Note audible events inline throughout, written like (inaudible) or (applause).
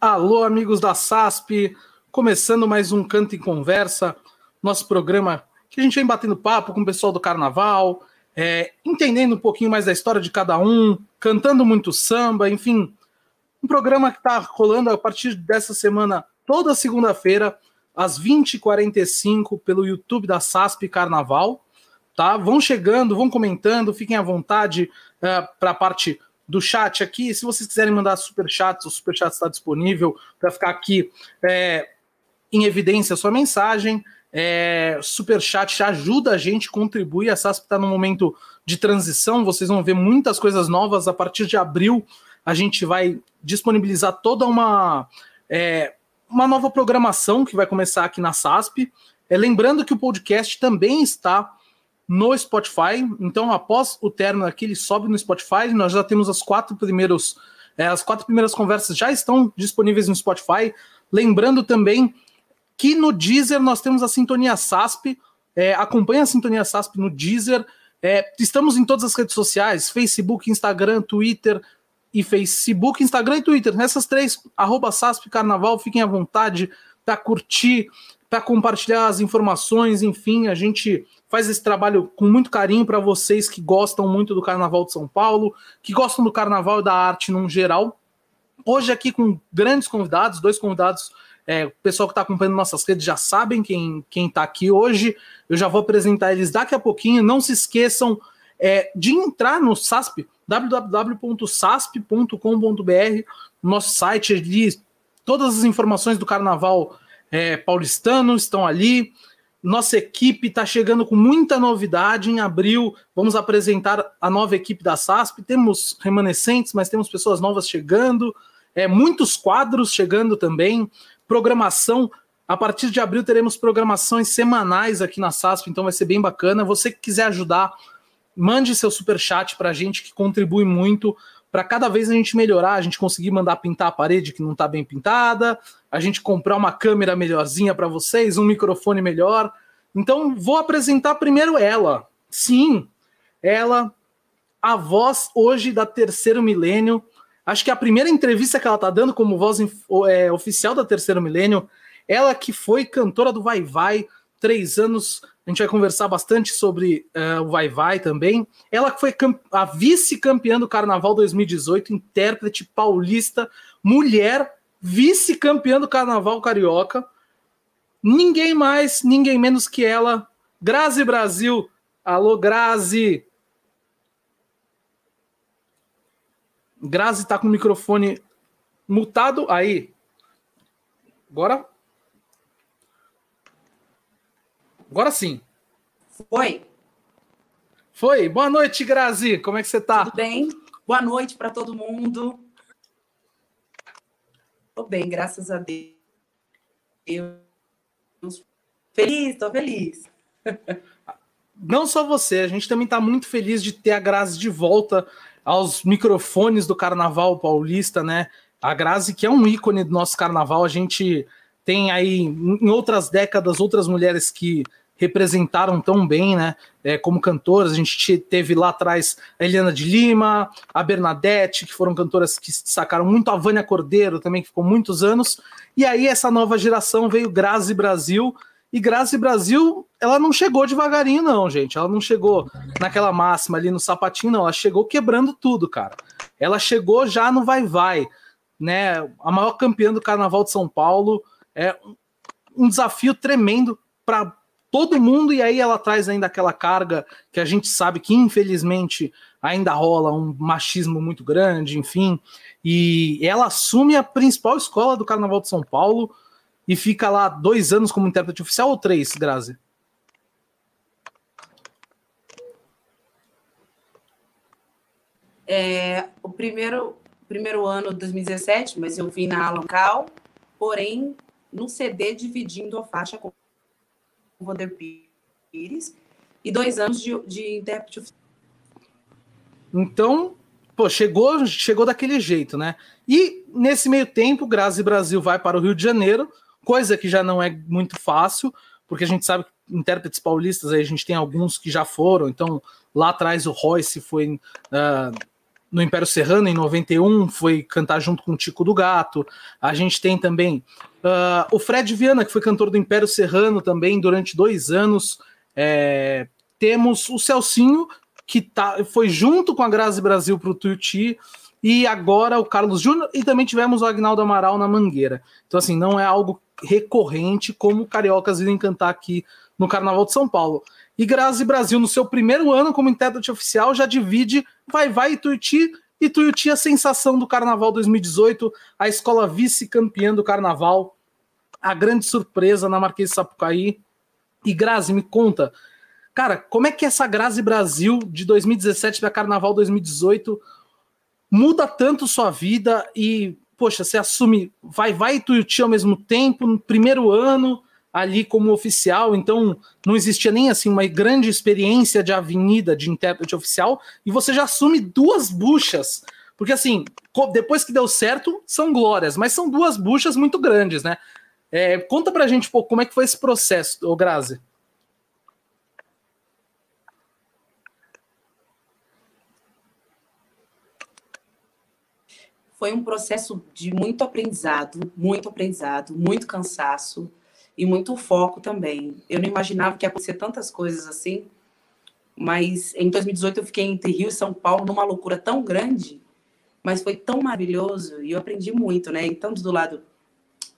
Alô, amigos da SASP, começando mais um Canto em Conversa, nosso programa que a gente vem batendo papo com o pessoal do carnaval, é, entendendo um pouquinho mais da história de cada um, cantando muito samba, enfim. Um programa que está rolando a partir dessa semana, toda segunda-feira, às 20h45, pelo YouTube da SASP Carnaval. Tá? Vão chegando, vão comentando, fiquem à vontade é, para a parte do chat aqui. Se vocês quiserem mandar super chat, o super chat está disponível para ficar aqui é, em evidência a sua mensagem. É, super chat ajuda a gente, contribui. A SASP está num momento de transição. Vocês vão ver muitas coisas novas a partir de abril. A gente vai disponibilizar toda uma é, uma nova programação que vai começar aqui na SASP. É, lembrando que o podcast também está no Spotify. Então, após o término aqui, ele sobe no Spotify. Nós já temos as quatro primeiros, é, as quatro primeiras conversas já estão disponíveis no Spotify. Lembrando também que no Deezer nós temos a Sintonia SASP. É, acompanhe a Sintonia SASP no Deezer. É, estamos em todas as redes sociais: Facebook, Instagram, Twitter e Facebook, Instagram e Twitter. Nessas três, arroba SASP Carnaval, fiquem à vontade para curtir, para compartilhar as informações, enfim, a gente faz esse trabalho com muito carinho para vocês que gostam muito do Carnaval de São Paulo, que gostam do Carnaval e da arte num geral. Hoje aqui com grandes convidados, dois convidados, é, o pessoal que está acompanhando nossas redes já sabem quem quem está aqui hoje. Eu já vou apresentar eles daqui a pouquinho. Não se esqueçam é, de entrar no SASP, www.sasp.com.br, nosso site ali, todas as informações do Carnaval é, paulistano estão ali. Nossa equipe está chegando com muita novidade. Em abril, vamos apresentar a nova equipe da SASP. Temos remanescentes, mas temos pessoas novas chegando. É, muitos quadros chegando também. Programação. A partir de abril teremos programações semanais aqui na SASP, então vai ser bem bacana. Você que quiser ajudar, mande seu super chat para a gente, que contribui muito para cada vez a gente melhorar, a gente conseguir mandar pintar a parede que não está bem pintada, a gente comprar uma câmera melhorzinha para vocês, um microfone melhor. Então, vou apresentar primeiro ela. Sim, ela, a voz hoje da terceiro milênio. Acho que a primeira entrevista que ela está dando como voz é, oficial da terceiro milênio, ela que foi cantora do Vai Vai, três anos a gente vai conversar bastante sobre uh, o Vai Vai também. Ela foi a vice-campeã do Carnaval 2018, intérprete paulista, mulher, vice-campeã do Carnaval Carioca. Ninguém mais, ninguém menos que ela, Grazi Brasil. Alô, Grazi. Grazi tá com o microfone mutado aí. Agora Agora sim. Foi. Foi. Boa noite, Grazi. Como é que você tá? Tudo bem? Boa noite para todo mundo. Tô bem, graças a Deus. Feliz, tô feliz. Não só você, a gente também está muito feliz de ter a Grazi de volta aos microfones do Carnaval Paulista, né? A Grazi, que é um ícone do nosso carnaval, a gente tem aí em outras décadas outras mulheres que representaram tão bem, né? É, como cantoras, a gente teve lá atrás a Eliana de Lima, a Bernadette, que foram cantoras que se destacaram muito, a Vânia Cordeiro também, que ficou muitos anos. E aí essa nova geração veio Grazi Brasil. E Grazi Brasil, ela não chegou devagarinho, não, gente. Ela não chegou naquela máxima ali no sapatinho, não. Ela chegou quebrando tudo, cara. Ela chegou já no vai-vai, né? A maior campeã do Carnaval de São Paulo. É um desafio tremendo para todo mundo, e aí ela traz ainda aquela carga que a gente sabe que infelizmente ainda rola um machismo muito grande, enfim, e ela assume a principal escola do Carnaval de São Paulo e fica lá dois anos como intérprete oficial ou três, Grazi? É, o primeiro, primeiro ano, 2017, mas eu vim na local, porém, no CD dividindo a faixa com Vander Pires e dois anos de, de intérprete Então, pô, chegou, chegou daquele jeito, né? E nesse meio tempo, Grazi Brasil vai para o Rio de Janeiro, coisa que já não é muito fácil, porque a gente sabe que intérpretes paulistas aí a gente tem alguns que já foram, então lá atrás o Royce foi uh, no Império Serrano, em 91, foi cantar junto com o Tico do Gato. A gente tem também uh, o Fred Viana, que foi cantor do Império Serrano também durante dois anos. É, temos o Celcinho, que tá, foi junto com a Grazi Brasil para o Tuiuti, e agora o Carlos Júnior, e também tivemos o Agnaldo Amaral na Mangueira. Então, assim, não é algo recorrente como cariocas irem cantar aqui no Carnaval de São Paulo. E Grazi Brasil, no seu primeiro ano como intérprete oficial, já divide Vai Vai e Tuiuti, e Tuiuti a sensação do Carnaval 2018, a escola vice-campeã do Carnaval, a grande surpresa na Marquês de Sapucaí. E Grazi, me conta, cara, como é que essa Grazi Brasil de 2017 para Carnaval 2018 muda tanto sua vida e, poxa, você assume Vai Vai e Tuiuti ao mesmo tempo, no primeiro ano, ali como oficial, então não existia nem assim uma grande experiência de avenida de intérprete oficial, e você já assume duas buchas. Porque assim, depois que deu certo, são glórias, mas são duas buchas muito grandes, né? É, conta pra gente um pouco como é que foi esse processo, ô Grazi. Foi um processo de muito aprendizado, muito aprendizado, muito cansaço e muito foco também. Eu não imaginava que ia acontecer tantas coisas assim, mas em 2018 eu fiquei entre Rio e São Paulo numa loucura tão grande, mas foi tão maravilhoso e eu aprendi muito, né? Tanto do lado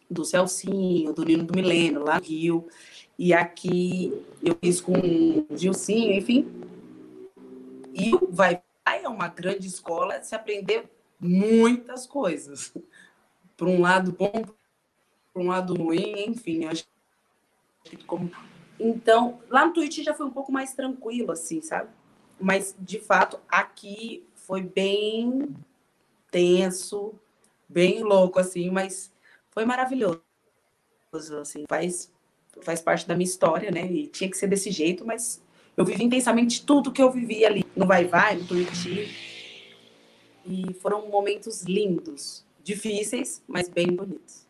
do Celcinho, do Nino do Mileno, lá no Rio, e aqui eu fiz com o Gilcinho, enfim. E o Vai Vai é uma grande escola de se aprender muitas coisas. Por um lado bom, por um lado ruim, enfim, acho como... Então, lá no Twitch já foi um pouco mais tranquilo, assim, sabe? Mas, de fato, aqui foi bem tenso, bem louco, assim, mas foi maravilhoso, assim, faz, faz parte da minha história, né? E tinha que ser desse jeito, mas eu vivi intensamente tudo que eu vivi ali no Vai Vai, no Twitch. E foram momentos lindos, difíceis, mas bem bonitos.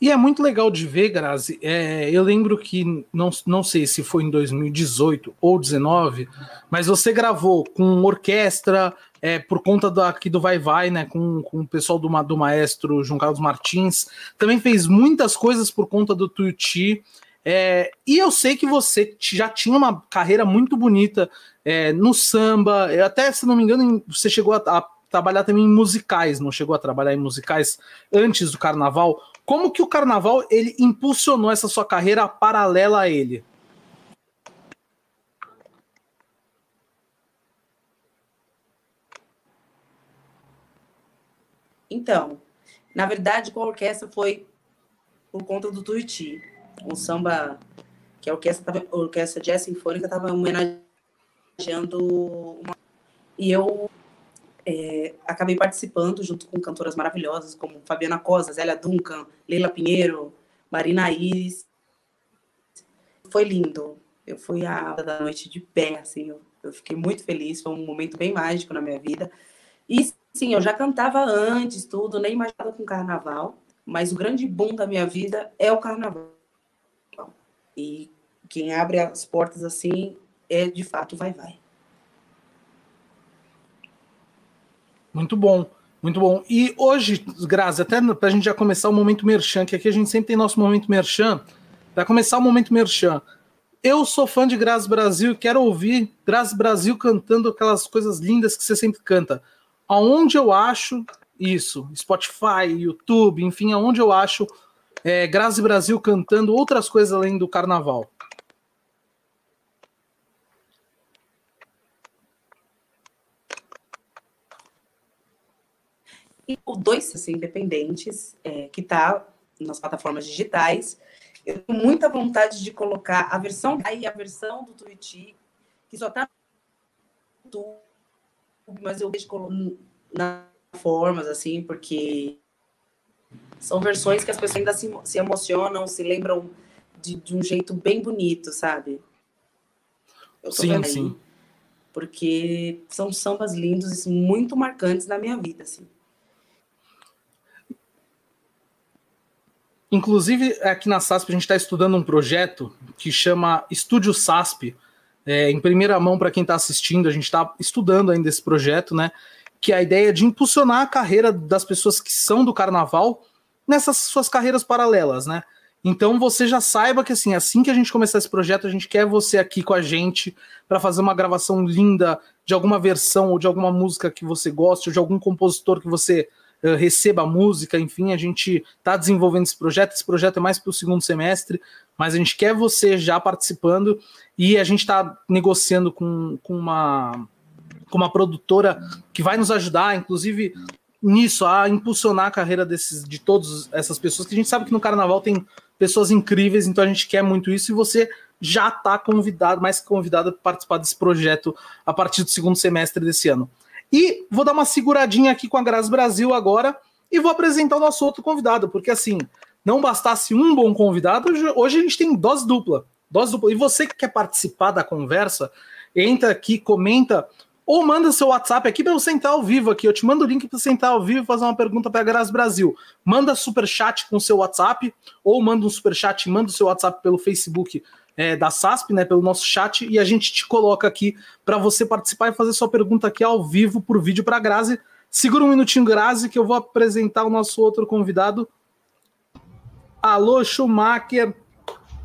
E é muito legal de ver, Grazi. É, eu lembro que, não, não sei se foi em 2018 ou 2019, mas você gravou com orquestra, é, por conta do, aqui do Vai Vai, né, com, com o pessoal do, do maestro João Carlos Martins. Também fez muitas coisas por conta do Tuiuti. É, e eu sei que você já tinha uma carreira muito bonita é, no samba, até se não me engano, você chegou a, a trabalhar também em musicais, não chegou a trabalhar em musicais antes do carnaval. Como que o carnaval ele impulsionou essa sua carreira paralela a ele? Então, na verdade, com a orquestra foi por conta do Tuiuti. Um samba que a orquestra, a orquestra Jazz Sinfônica estava homenageando uma... E eu é, acabei participando junto com cantoras maravilhosas como Fabiana Cosa, Zélia Duncan, Leila Pinheiro, Marina Iris. Foi lindo. Eu fui a da noite de pé, assim, eu, eu fiquei muito feliz, foi um momento bem mágico na minha vida. E sim, eu já cantava antes, tudo, nem imaginava com carnaval, mas o grande boom da minha vida é o carnaval. E quem abre as portas assim é de fato vai vai. Muito bom, muito bom. E hoje, Grazi, até para a gente já começar o momento merchan, que aqui a gente sempre tem nosso momento merchan, para começar o momento merchan. Eu sou fã de Grazi Brasil e quero ouvir Grazi Brasil cantando aquelas coisas lindas que você sempre canta. Aonde eu acho isso? Spotify, YouTube, enfim, aonde eu acho é, Grazi Brasil cantando outras coisas além do carnaval? E o dois assim, independentes, é, que está nas plataformas digitais. Eu tenho muita vontade de colocar a versão aí, a versão do Twitch, que só está no mas eu deixo nas formas, assim, porque são versões que as pessoas ainda se, se emocionam, se lembram de, de um jeito bem bonito, sabe? sim, sim. Porque são sambas lindos e muito marcantes na minha vida, assim. Inclusive, aqui na SASP, a gente está estudando um projeto que chama Estúdio SASP. É, em primeira mão, para quem está assistindo, a gente está estudando ainda esse projeto, né? que é a ideia de impulsionar a carreira das pessoas que são do carnaval nessas suas carreiras paralelas, né? Então você já saiba que assim, assim que a gente começar esse projeto, a gente quer você aqui com a gente para fazer uma gravação linda de alguma versão ou de alguma música que você goste, ou de algum compositor que você uh, receba música, enfim, a gente está desenvolvendo esse projeto. Esse projeto é mais para o segundo semestre, mas a gente quer você já participando e a gente está negociando com, com uma com uma produtora que vai nos ajudar, inclusive nisso, a impulsionar a carreira desses, de todas essas pessoas, que a gente sabe que no carnaval tem pessoas incríveis, então a gente quer muito isso e você já está convidado, mais que convidado a participar desse projeto a partir do segundo semestre desse ano. E vou dar uma seguradinha aqui com a Graça Brasil agora e vou apresentar o nosso outro convidado, porque assim, não bastasse um bom convidado, hoje a gente tem dose dupla. Dose dupla. E você que quer participar da conversa, entra aqui, comenta ou manda seu WhatsApp aqui para eu sentar ao vivo aqui. Eu te mando o link para você sentar ao vivo e fazer uma pergunta para a Graz Brasil. Manda super chat com seu WhatsApp ou manda um super chat, manda o seu WhatsApp pelo Facebook é, da SASP, né, pelo nosso chat e a gente te coloca aqui para você participar e fazer sua pergunta aqui ao vivo por vídeo para Grazi. Segura um minutinho, Grazi, que eu vou apresentar o nosso outro convidado. Alô, Schumacher,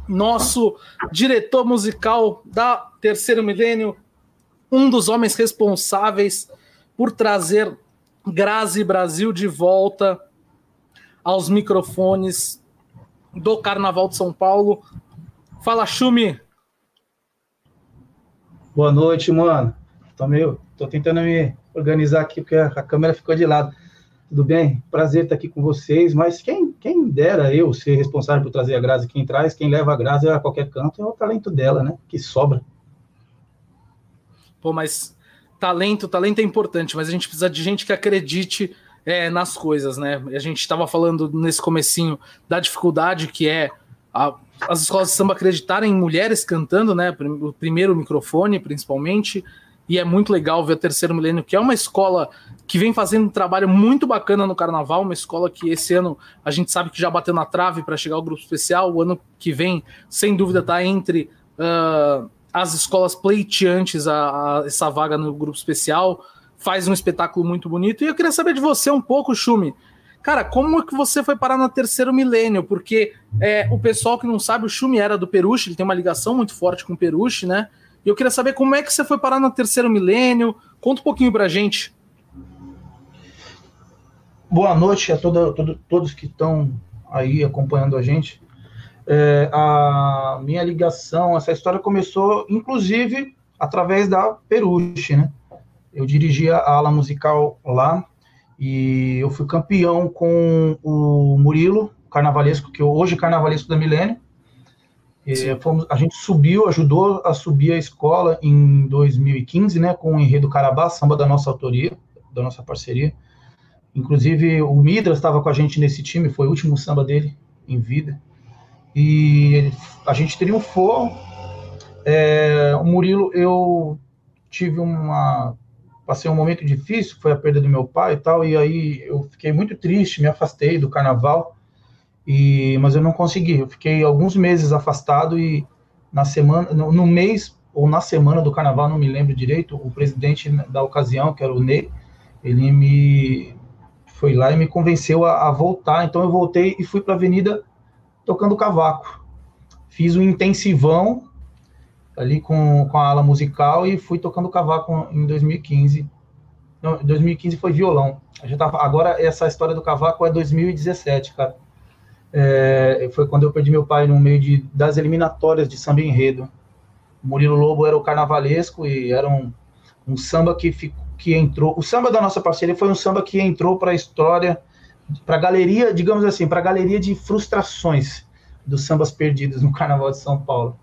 nosso diretor musical da Terceiro Milênio, um dos homens responsáveis por trazer Grazi Brasil de volta aos microfones do Carnaval de São Paulo. Fala, Chumi. Boa noite, mano. Tô meio, tô tentando me organizar aqui porque a câmera ficou de lado. Tudo bem? Prazer estar aqui com vocês, mas quem, quem dera eu ser responsável por trazer a Grazi, quem traz, quem leva a Grazi a qualquer canto é o talento dela, né? Que sobra. Pô, mas talento, talento é importante, mas a gente precisa de gente que acredite é, nas coisas, né? A gente estava falando nesse comecinho da dificuldade que é a, as escolas de samba acreditarem em mulheres cantando, né? O primeiro microfone, principalmente. E é muito legal ver o Terceiro Milênio, que é uma escola que vem fazendo um trabalho muito bacana no carnaval, uma escola que esse ano a gente sabe que já bateu na trave para chegar ao grupo especial. O ano que vem, sem dúvida, está entre uh, as escolas pleiteantes a, a, essa vaga no grupo especial, faz um espetáculo muito bonito. E eu queria saber de você um pouco, Chumi. Cara, como é que você foi parar no terceiro milênio? Porque é, o pessoal que não sabe, o Chumi era do Peruche, ele tem uma ligação muito forte com o Peruche, né? E eu queria saber como é que você foi parar no terceiro milênio. Conta um pouquinho pra gente. Boa noite a todo, todo, todos que estão aí acompanhando a gente. É, a minha ligação, essa história começou, inclusive, através da Peruche, né? Eu dirigia a ala musical lá e eu fui campeão com o Murilo, carnavalesco, que hoje é carnavalesco da Milênio. Fomos, a gente subiu, ajudou a subir a escola em 2015, né, com o Enredo Carabá, samba da nossa autoria, da nossa parceria. Inclusive, o Midras estava com a gente nesse time, foi o último samba dele em vida. E a gente triunfou. É, o Murilo, eu tive uma. Passei um momento difícil, foi a perda do meu pai e tal, e aí eu fiquei muito triste, me afastei do carnaval, e, mas eu não consegui. Eu fiquei alguns meses afastado e na semana, no, no mês ou na semana do carnaval, não me lembro direito, o presidente da ocasião, que era o Ney, ele me foi lá e me convenceu a, a voltar. Então eu voltei e fui para a Avenida tocando cavaco. Fiz um intensivão ali com, com a ala musical e fui tocando cavaco em 2015. Não, 2015 foi violão. Tava, agora essa história do cavaco é 2017, cara. É, foi quando eu perdi meu pai no meio de, das eliminatórias de samba enredo. O Murilo Lobo era o carnavalesco e era um, um samba que, que entrou. O samba da nossa parceria foi um samba que entrou para a história para a galeria, digamos assim, para a galeria de frustrações dos sambas perdidos no (laughs) Carnaval de São Paulo.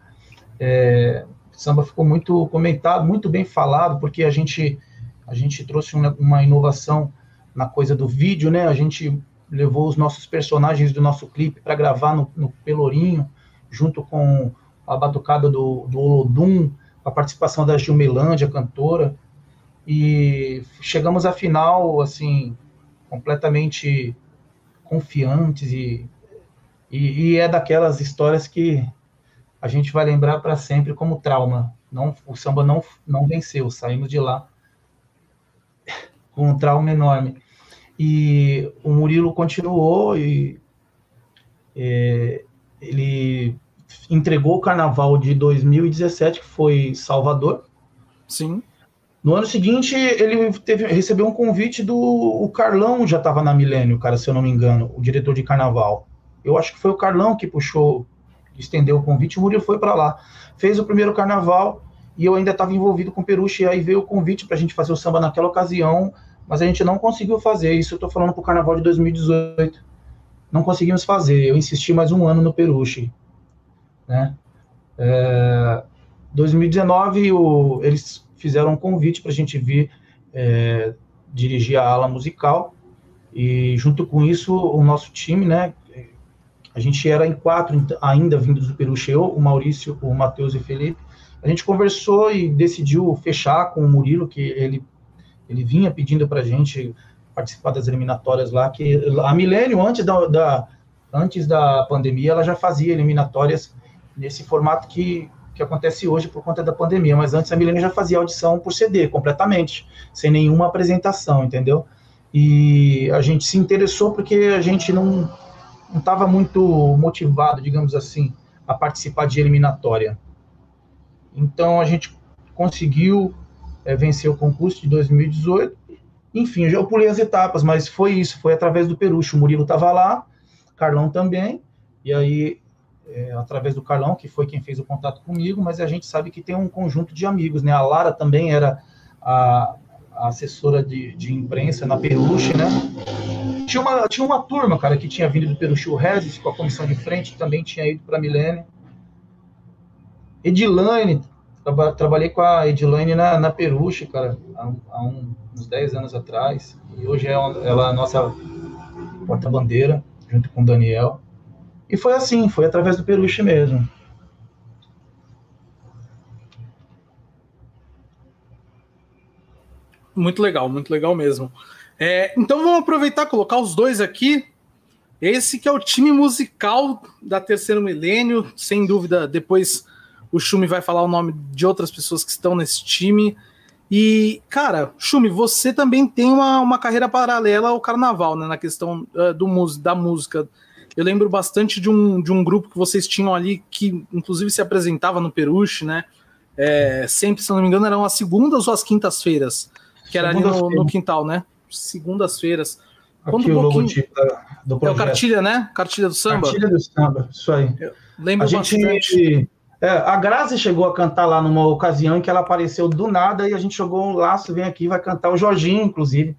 É, samba ficou muito comentado, muito bem falado, porque a gente a gente trouxe uma, uma inovação na coisa do vídeo, né? A gente levou os nossos personagens do nosso clipe para gravar no, no, Pelourinho, junto com a batucada do, do Olodum, a participação da Gilmelândia, cantora, e chegamos à final, assim, completamente confiantes e, e, e, é daquelas histórias que a gente vai lembrar para sempre como trauma. Não, o samba não, não venceu, saímos de lá com um trauma enorme. E o Murilo continuou e é, ele entregou o carnaval de 2017, que foi Salvador. Sim. No ano seguinte, ele teve, recebeu um convite do o Carlão, já estava na Milênio, cara, se eu não me engano, o diretor de carnaval. Eu acho que foi o Carlão que puxou, estendeu o convite, o Murilo foi para lá. Fez o primeiro carnaval e eu ainda estava envolvido com o Peruche, e aí veio o convite para a gente fazer o samba naquela ocasião, mas a gente não conseguiu fazer. Isso eu estou falando para o carnaval de 2018. Não conseguimos fazer. Eu insisti mais um ano no Peruche. Né? É, 2019, o, eles fizeram um convite para a gente vir é, dirigir a ala musical. E junto com isso, o nosso time, né? A gente era em quatro ainda vindos do Peru eu, o Maurício, o Matheus e o Felipe. A gente conversou e decidiu fechar com o Murilo, que ele, ele vinha pedindo para a gente participar das eliminatórias lá, que a Milênio, antes da, da, antes da pandemia, ela já fazia eliminatórias nesse formato que que acontece hoje por conta da pandemia, mas antes a Milênio já fazia audição por CD, completamente, sem nenhuma apresentação, entendeu? E a gente se interessou porque a gente não estava muito motivado, digamos assim, a participar de eliminatória. Então a gente conseguiu é, vencer o concurso de 2018. Enfim, já eu pulei as etapas, mas foi isso, foi através do Perucho. O Murilo estava lá, Carlão também, e aí é, através do Carlão, que foi quem fez o contato comigo, mas a gente sabe que tem um conjunto de amigos, né? A Lara também era a, assessora de, de, imprensa na Peruche, né? Tinha uma, tinha uma turma, cara, que tinha vindo do Peruche, o com a comissão de frente, também tinha ido para a Milênio. Edilane, traba, trabalhei com a Edilane na, na Peruche, cara, há, há um, uns 10 anos atrás, e hoje é ela é a nossa porta-bandeira, junto com o Daniel. E foi assim, foi através do Peruche mesmo. Muito legal, muito legal mesmo. É, então vamos aproveitar colocar os dois aqui. Esse que é o time musical da Terceiro Milênio, sem dúvida. Depois o Chumi vai falar o nome de outras pessoas que estão nesse time. E, cara, Chumi, você também tem uma, uma carreira paralela ao carnaval, né? Na questão uh, do, da música. Eu lembro bastante de um, de um grupo que vocês tinham ali, que inclusive se apresentava no Peruche, né? É, sempre, se não me engano, eram as segundas ou as quintas-feiras, que era ali no, no, quintal, né? Segundas-feiras. Conta um pouquinho. do projeto. É o Cartilha, né? Cartilha do samba? Cartilha do samba, isso aí. Eu lembro a gente, É, a Grazi chegou a cantar lá numa ocasião em que ela apareceu do nada e a gente jogou um laço, vem aqui, vai cantar o Jorginho, inclusive,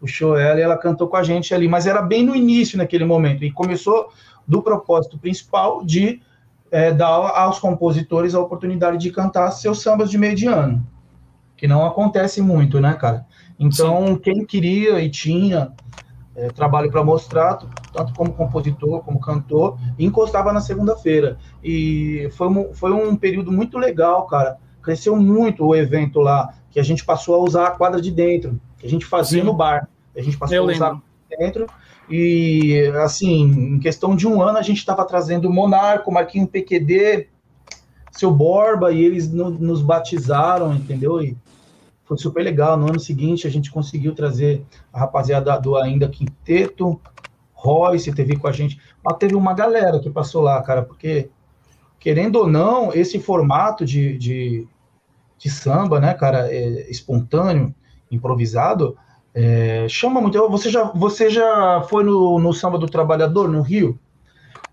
puxou ela e ela cantou com a gente ali, mas era bem no início naquele momento, e começou do propósito principal de é, dar aos compositores a oportunidade de cantar seus sambas de meio de ano, que não acontece muito, né, cara? Então, Sim. quem queria e tinha é, trabalho para mostrar, tanto como compositor, como cantor, encostava na segunda-feira. E foi um, foi um período muito legal, cara. Cresceu muito o evento lá, que a gente passou a usar a quadra de dentro, que a gente fazia Sim. no bar. A gente passou Eu a usar lembro. dentro. E, assim, em questão de um ano, a gente estava trazendo o Monarco, Marquinho PQD, seu Borba, e eles no, nos batizaram, entendeu? E foi super legal. No ano seguinte, a gente conseguiu trazer a rapaziada do Ainda Quinteto, Royce teve com a gente. Mas teve uma galera que passou lá, cara, porque, querendo ou não, esse formato de, de, de samba, né, cara, é, espontâneo, improvisado, é, chama muito. Você já, você já foi no, no samba do trabalhador no Rio?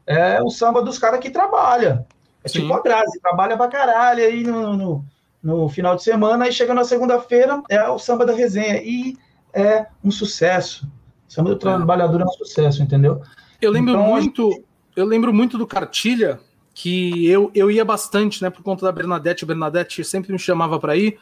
É o samba dos caras que trabalha. É Sim. tipo a Grazi, trabalha pra caralho aí no, no, no final de semana, e chega na segunda-feira, é o samba da resenha. E é um sucesso. O samba do é. trabalhador é um sucesso, entendeu? Eu lembro então, muito, eu lembro muito do Cartilha, que eu, eu ia bastante, né, por conta da Bernadette. A Bernadette sempre me chamava para ir.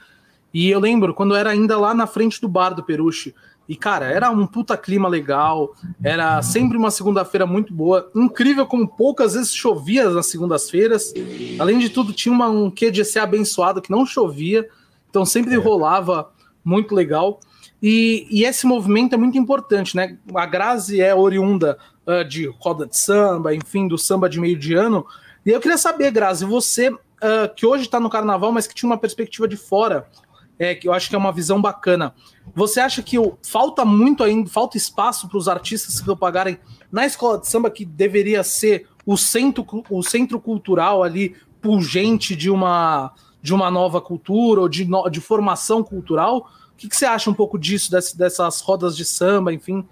E eu lembro quando era ainda lá na frente do bar do Peruche. E, cara, era um puta clima legal, era sempre uma segunda-feira muito boa. Incrível como poucas vezes chovia nas segundas-feiras. Além de tudo, tinha uma, um quê de ser abençoado que não chovia, então sempre é. rolava muito legal. E, e, esse movimento é muito importante, né? A Grazi é oriunda uh, de roda de samba, enfim, do samba de meio de ano. E eu queria saber, Grazi, você uh, que hoje está no carnaval, mas que tinha uma perspectiva de fora é, que eu acho que é uma visão bacana. Você acha que falta muito ainda, falta espaço para os artistas se propagarem na escola de samba, que deveria ser o centro, o centro cultural ali, pungente de uma, de uma nova cultura ou de, de formação cultural? O que, que você acha um pouco disso, desse, dessas rodas de samba, enfim?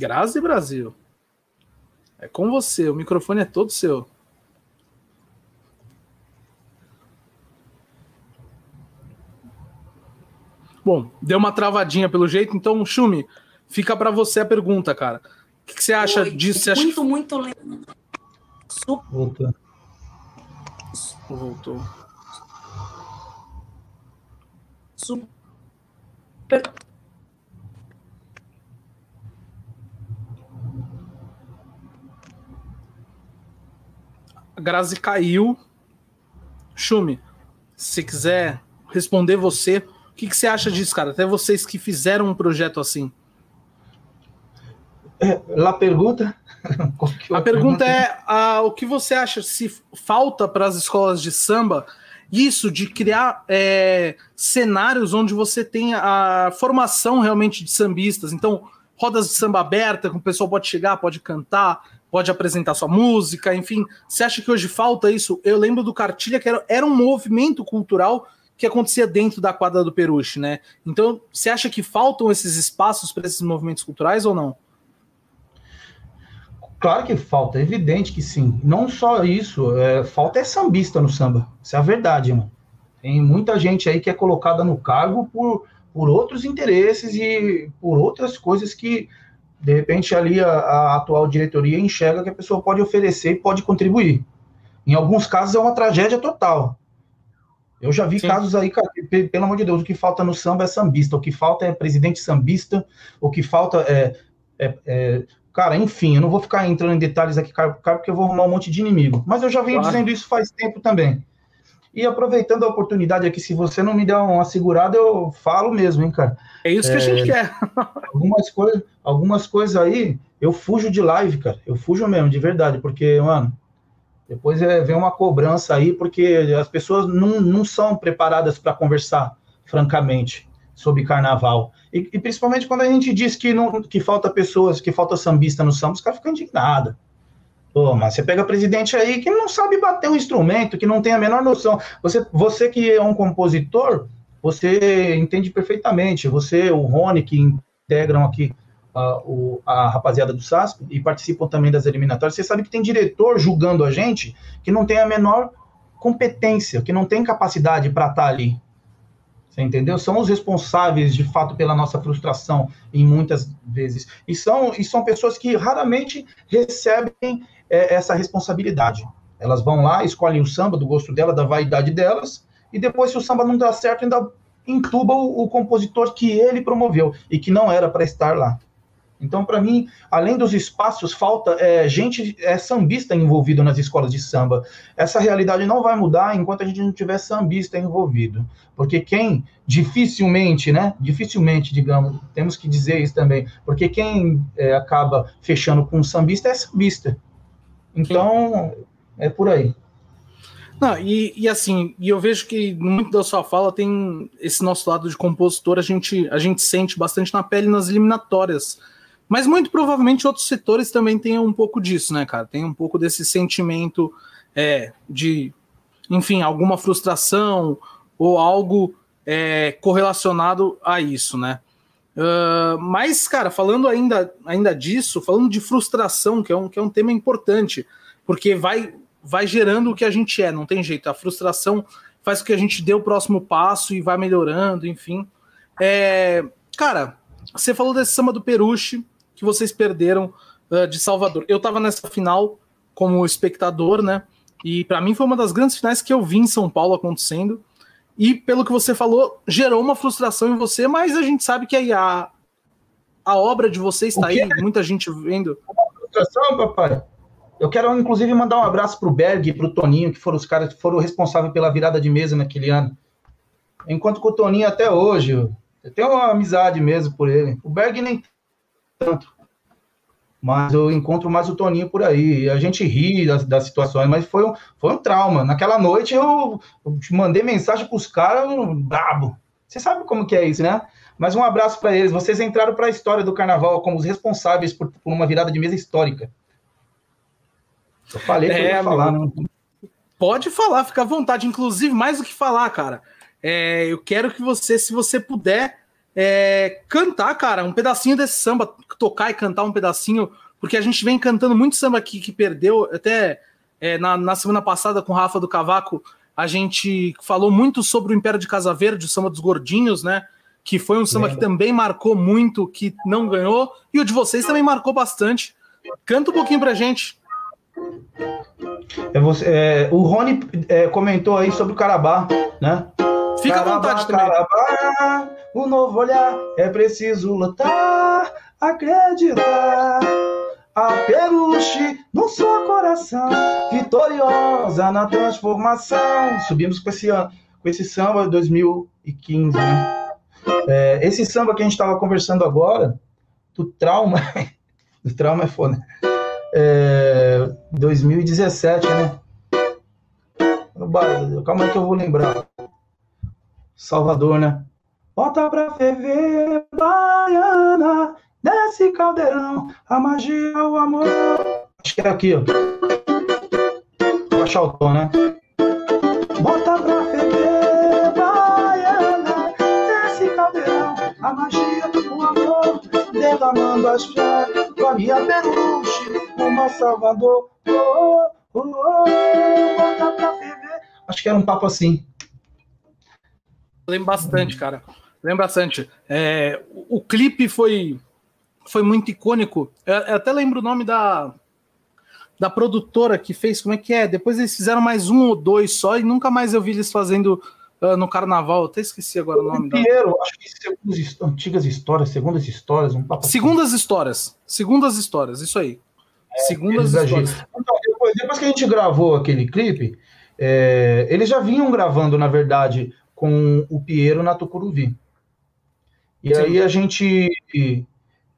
Grazi Brasil. É com você, o microfone é todo seu. Bom, deu uma travadinha pelo jeito, então, Chumi, fica para você a pergunta, cara. O que, que você acha Oi, disso? Você muito, acha... muito lento. Voltou. Voltou. Super A Grazi caiu. Chumi, se quiser responder você, o que, que você acha disso, cara? Até vocês que fizeram um projeto assim. É, lá pergunta. (laughs) a pergunta é a, o que você acha se falta para as escolas de samba isso de criar é, cenários onde você tem a formação realmente de sambistas. Então, rodas de samba aberta, que o pessoal pode chegar, pode cantar, pode apresentar sua música, enfim. Você acha que hoje falta isso? Eu lembro do Cartilha, que era, era um movimento cultural que acontecia dentro da quadra do Peruche, né? Então, você acha que faltam esses espaços para esses movimentos culturais ou não? Claro que falta, é evidente que sim. Não só isso, é, falta é sambista no samba. Isso é a verdade, mano. Tem muita gente aí que é colocada no cargo por, por outros interesses e por outras coisas que de repente ali a, a, atual diretoria enxerga que a pessoa pode oferecer e pode contribuir. Em alguns casos é uma tragédia total. Eu já vi Sim. casos aí, cara, que, pelo amor de Deus, o que falta no samba é sambista, o que falta é presidente sambista, o que falta é, é, é cara, enfim, eu não vou ficar entrando em detalhes aqui, cara, porque eu vou arrumar um monte de inimigo. Mas eu já venho claro. dizendo isso faz tempo também. E aproveitando a oportunidade aqui, se você não me der uma segurada, eu falo mesmo, hein, cara. É isso que é, a gente quer. algumas, coisas, algumas coisas aí, eu fujo de live, cara. Eu fujo mesmo, de verdade, porque, mano, depois é, vem uma cobrança aí, porque as pessoas não, não são preparadas para conversar, francamente, sobre carnaval. E, e, principalmente quando a gente diz que, não, que falta pessoas, que falta sambista no samba, os caras ficam indignados. Pô, mas você pega presidente aí que não sabe bater um instrumento, que não tem a menor noção. Você, você que é um compositor, você entende perfeitamente. Você, o Rony, que integram aqui a, o, a rapaziada do SASP e participam também das eliminatórias, você sabe que tem diretor julgando a gente que não tem a menor competência, que não tem capacidade para estar tá ali. Você entendeu? São os responsáveis, de fato, pela nossa frustração, em muitas vezes. E são, e são pessoas que raramente recebem é, essa responsabilidade. Elas vão lá, escolhem o samba do gosto dela, da vaidade delas, e depois, se o samba não dá certo, ainda entuba o, o compositor que ele promoveu e que não era para estar lá. Então, para mim, além dos espaços, falta é, gente é, sambista envolvido nas escolas de samba. Essa realidade não vai mudar enquanto a gente não tiver sambista envolvido. Porque quem dificilmente, né? Dificilmente, digamos, temos que dizer isso também. Porque quem é, acaba fechando com sambista é sambista. Então, é por aí. Não, e, e assim, e eu vejo que muito da sua fala tem esse nosso lado de compositor, a gente, a gente sente bastante na pele nas eliminatórias. Mas muito provavelmente outros setores também têm um pouco disso, né, cara? Tem um pouco desse sentimento é, de, enfim, alguma frustração ou algo é, correlacionado a isso, né? Uh, mas, cara, falando ainda, ainda disso, falando de frustração, que é, um, que é um tema importante, porque vai, vai gerando o que a gente é, não tem jeito. A frustração faz com que a gente dê o próximo passo e vai melhorando, enfim. É, cara, você falou desse samba do Peruche, que vocês perderam uh, de Salvador. Eu tava nessa final como espectador, né? E para mim foi uma das grandes finais que eu vi em São Paulo acontecendo. E pelo que você falou, gerou uma frustração em você, mas a gente sabe que aí a, a obra de vocês está aí, muita gente vendo. Uma frustração, papai? Eu quero, inclusive, mandar um abraço pro Berg e pro Toninho, que foram os caras que foram responsáveis pela virada de mesa naquele ano. Enquanto com o Toninho até hoje, eu tenho uma amizade mesmo por ele. O Berg nem tanto. Mas eu encontro mais o Toninho por aí. A gente ri das, das situações, mas foi um, foi um trauma. Naquela noite eu, eu mandei mensagem para os caras brabo. Você sabe como que é isso, né? Mas um abraço para eles. Vocês entraram para a história do carnaval como os responsáveis por, por uma virada de mesa histórica. Eu falei é, ia falar, né? Pode falar, fica à vontade. Inclusive, mais do que falar, cara. É, eu quero que você, se você puder, é, cantar, cara, um pedacinho desse samba, tocar e cantar um pedacinho, porque a gente vem cantando muito samba aqui que perdeu. Até é, na, na, semana passada, com o Rafa do Cavaco, a gente falou muito sobre o Império de Casa Verde, o samba dos gordinhos, né? Que foi um samba que também marcou muito, que não ganhou, e o de vocês também marcou bastante. Canta um pouquinho pra gente. É você, é, o Rony é, comentou aí sobre o Carabá, né? Fica à vontade também. Carabá, o novo olhar é preciso lutar, acreditar. A peruche no seu coração, vitoriosa na transformação. Subimos com esse, com esse samba 2015, né? É, esse samba que a gente estava conversando agora, do trauma, (laughs) do trauma é foda é, 2017, né? Calma aí que eu vou lembrar. Salvador, né? Bota pra ferver, baiana, desce caldeirão, a magia, o amor. Acho que é aqui, ó. Vou achar o tom, né? Bota pra ferver, baiana, desce caldeirão, a magia, o amor, derramando as flores, com a minha peruche, uma Salvador. Oh, oh, oh, bota pra ferver. Acho que era um papo assim. Lembro bastante, cara. Lembro bastante. É, o, o, clipe foi, foi muito icônico. Eu, eu, até lembro o nome da, da produtora que fez. Como é que é? Depois eles fizeram mais um ou dois só e nunca mais eu vi eles fazendo uh, no carnaval. Eu até esqueci agora o nome. Primeiro, da... acho que antigas histórias, segundas histórias, um papo. Assim. Segundas assim. histórias. Segundas histórias, isso aí. É, Segundas histórias. Então, depois, depois, que a gente gravou aquele clipe, é, eles já vinham gravando, na verdade, com o Piero na Tucuruvi. E Sim. aí a gente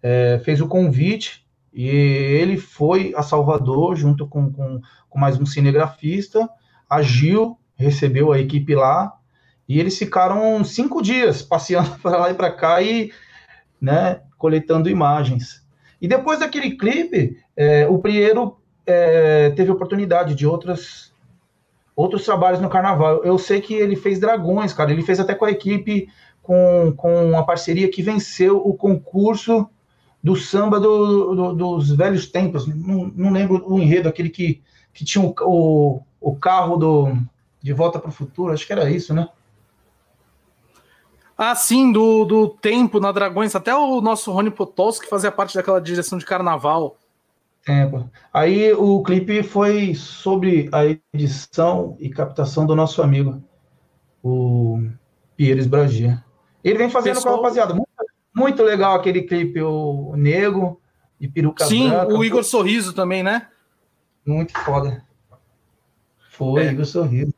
é, fez o convite e ele foi a Salvador junto com, com, com mais um cinegrafista. A Gil recebeu a equipe lá e eles ficaram cinco dias passeando (laughs) para lá e para cá e né, coletando imagens. E depois daquele clipe, é, o Priero é, teve oportunidade de outras, outros trabalhos no carnaval. Eu sei que ele fez Dragões, cara. Ele fez até com a equipe, com, com a parceria que venceu o concurso do samba do, do, dos velhos tempos. Não, não, lembro o enredo, aquele que, que tinha o, o, o carro do De Volta para o Futuro. Acho que era isso, né? Ah, sim, do, do tempo na Dragões, até o nosso Rony Potosky fazia parte daquela direção de carnaval. Tempo. Aí o clipe foi sobre a edição e captação do nosso amigo, o Pires Bragia. Ele vem fazendo Pessoal... com a rapaziada. Muito, muito, legal aquele clipe, o Nego e Peruca Sim, Branca. o Igor Sorriso também, né? Muito foda. Foi, é. Igor Sorriso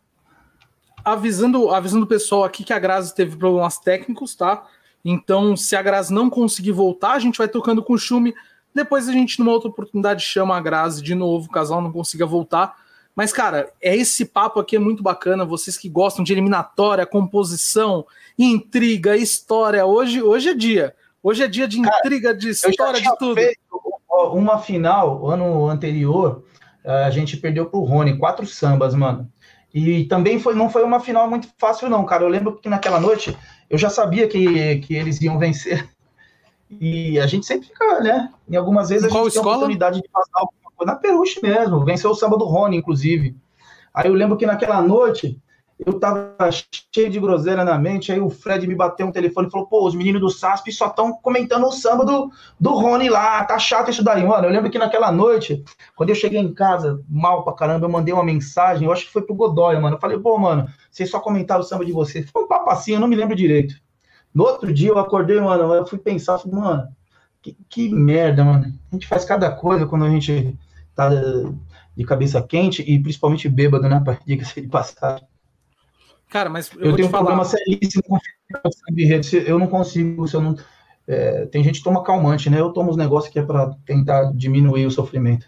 avisando, avisando o pessoal aqui que a Grazi teve problemas técnicos, tá? Então, se a Grazi não conseguir voltar, a gente vai tocando com o Chume. Depois a gente, numa outra oportunidade, chama a Grazi de novo, caso ela não consiga voltar. Mas, cara, é esse papo aqui é muito bacana. Vocês que gostam de eliminatória, composição, intriga, história. Hoje, hoje é dia. Hoje é dia de intriga, cara, de história, de tudo. uma final, ano anterior, a gente perdeu pro Rony, quatro sambas, mano. E também foi, não foi uma final muito fácil, não, cara. Eu lembro que naquela noite eu já sabia que, que eles iam vencer. E a gente sempre fica, né? Em algumas vezes a gente tem a oportunidade de passar alguma coisa. Na Peruche mesmo, venceu o samba do Rony, inclusive. Aí eu lembro que naquela noite eu tava cheio de groselha na mente, aí o Fred me bateu um telefone e falou, pô, os meninos do SASP só estão comentando o samba do, do Rony lá, tá chato isso daí, mano. Eu lembro que naquela noite, quando eu cheguei em casa, mal pra caramba, eu mandei uma mensagem, eu acho que foi pro Godoy, mano. Eu falei, pô, mano, vocês só comentaram o samba de vocês. Foi um papacinho, eu não me lembro direito. No outro dia eu acordei, mano, eu fui pensar, mano, que, que merda, mano. A gente faz cada coisa quando a gente tá de cabeça quente e principalmente bêbado, né? (laughs) Diga-se de passagem. Cara, mas eu, eu tenho um falar... problema seríssimo com eu não consigo, se eu não. É, tem gente que toma calmante, né? Eu tomo os negócios que é para tentar diminuir o sofrimento.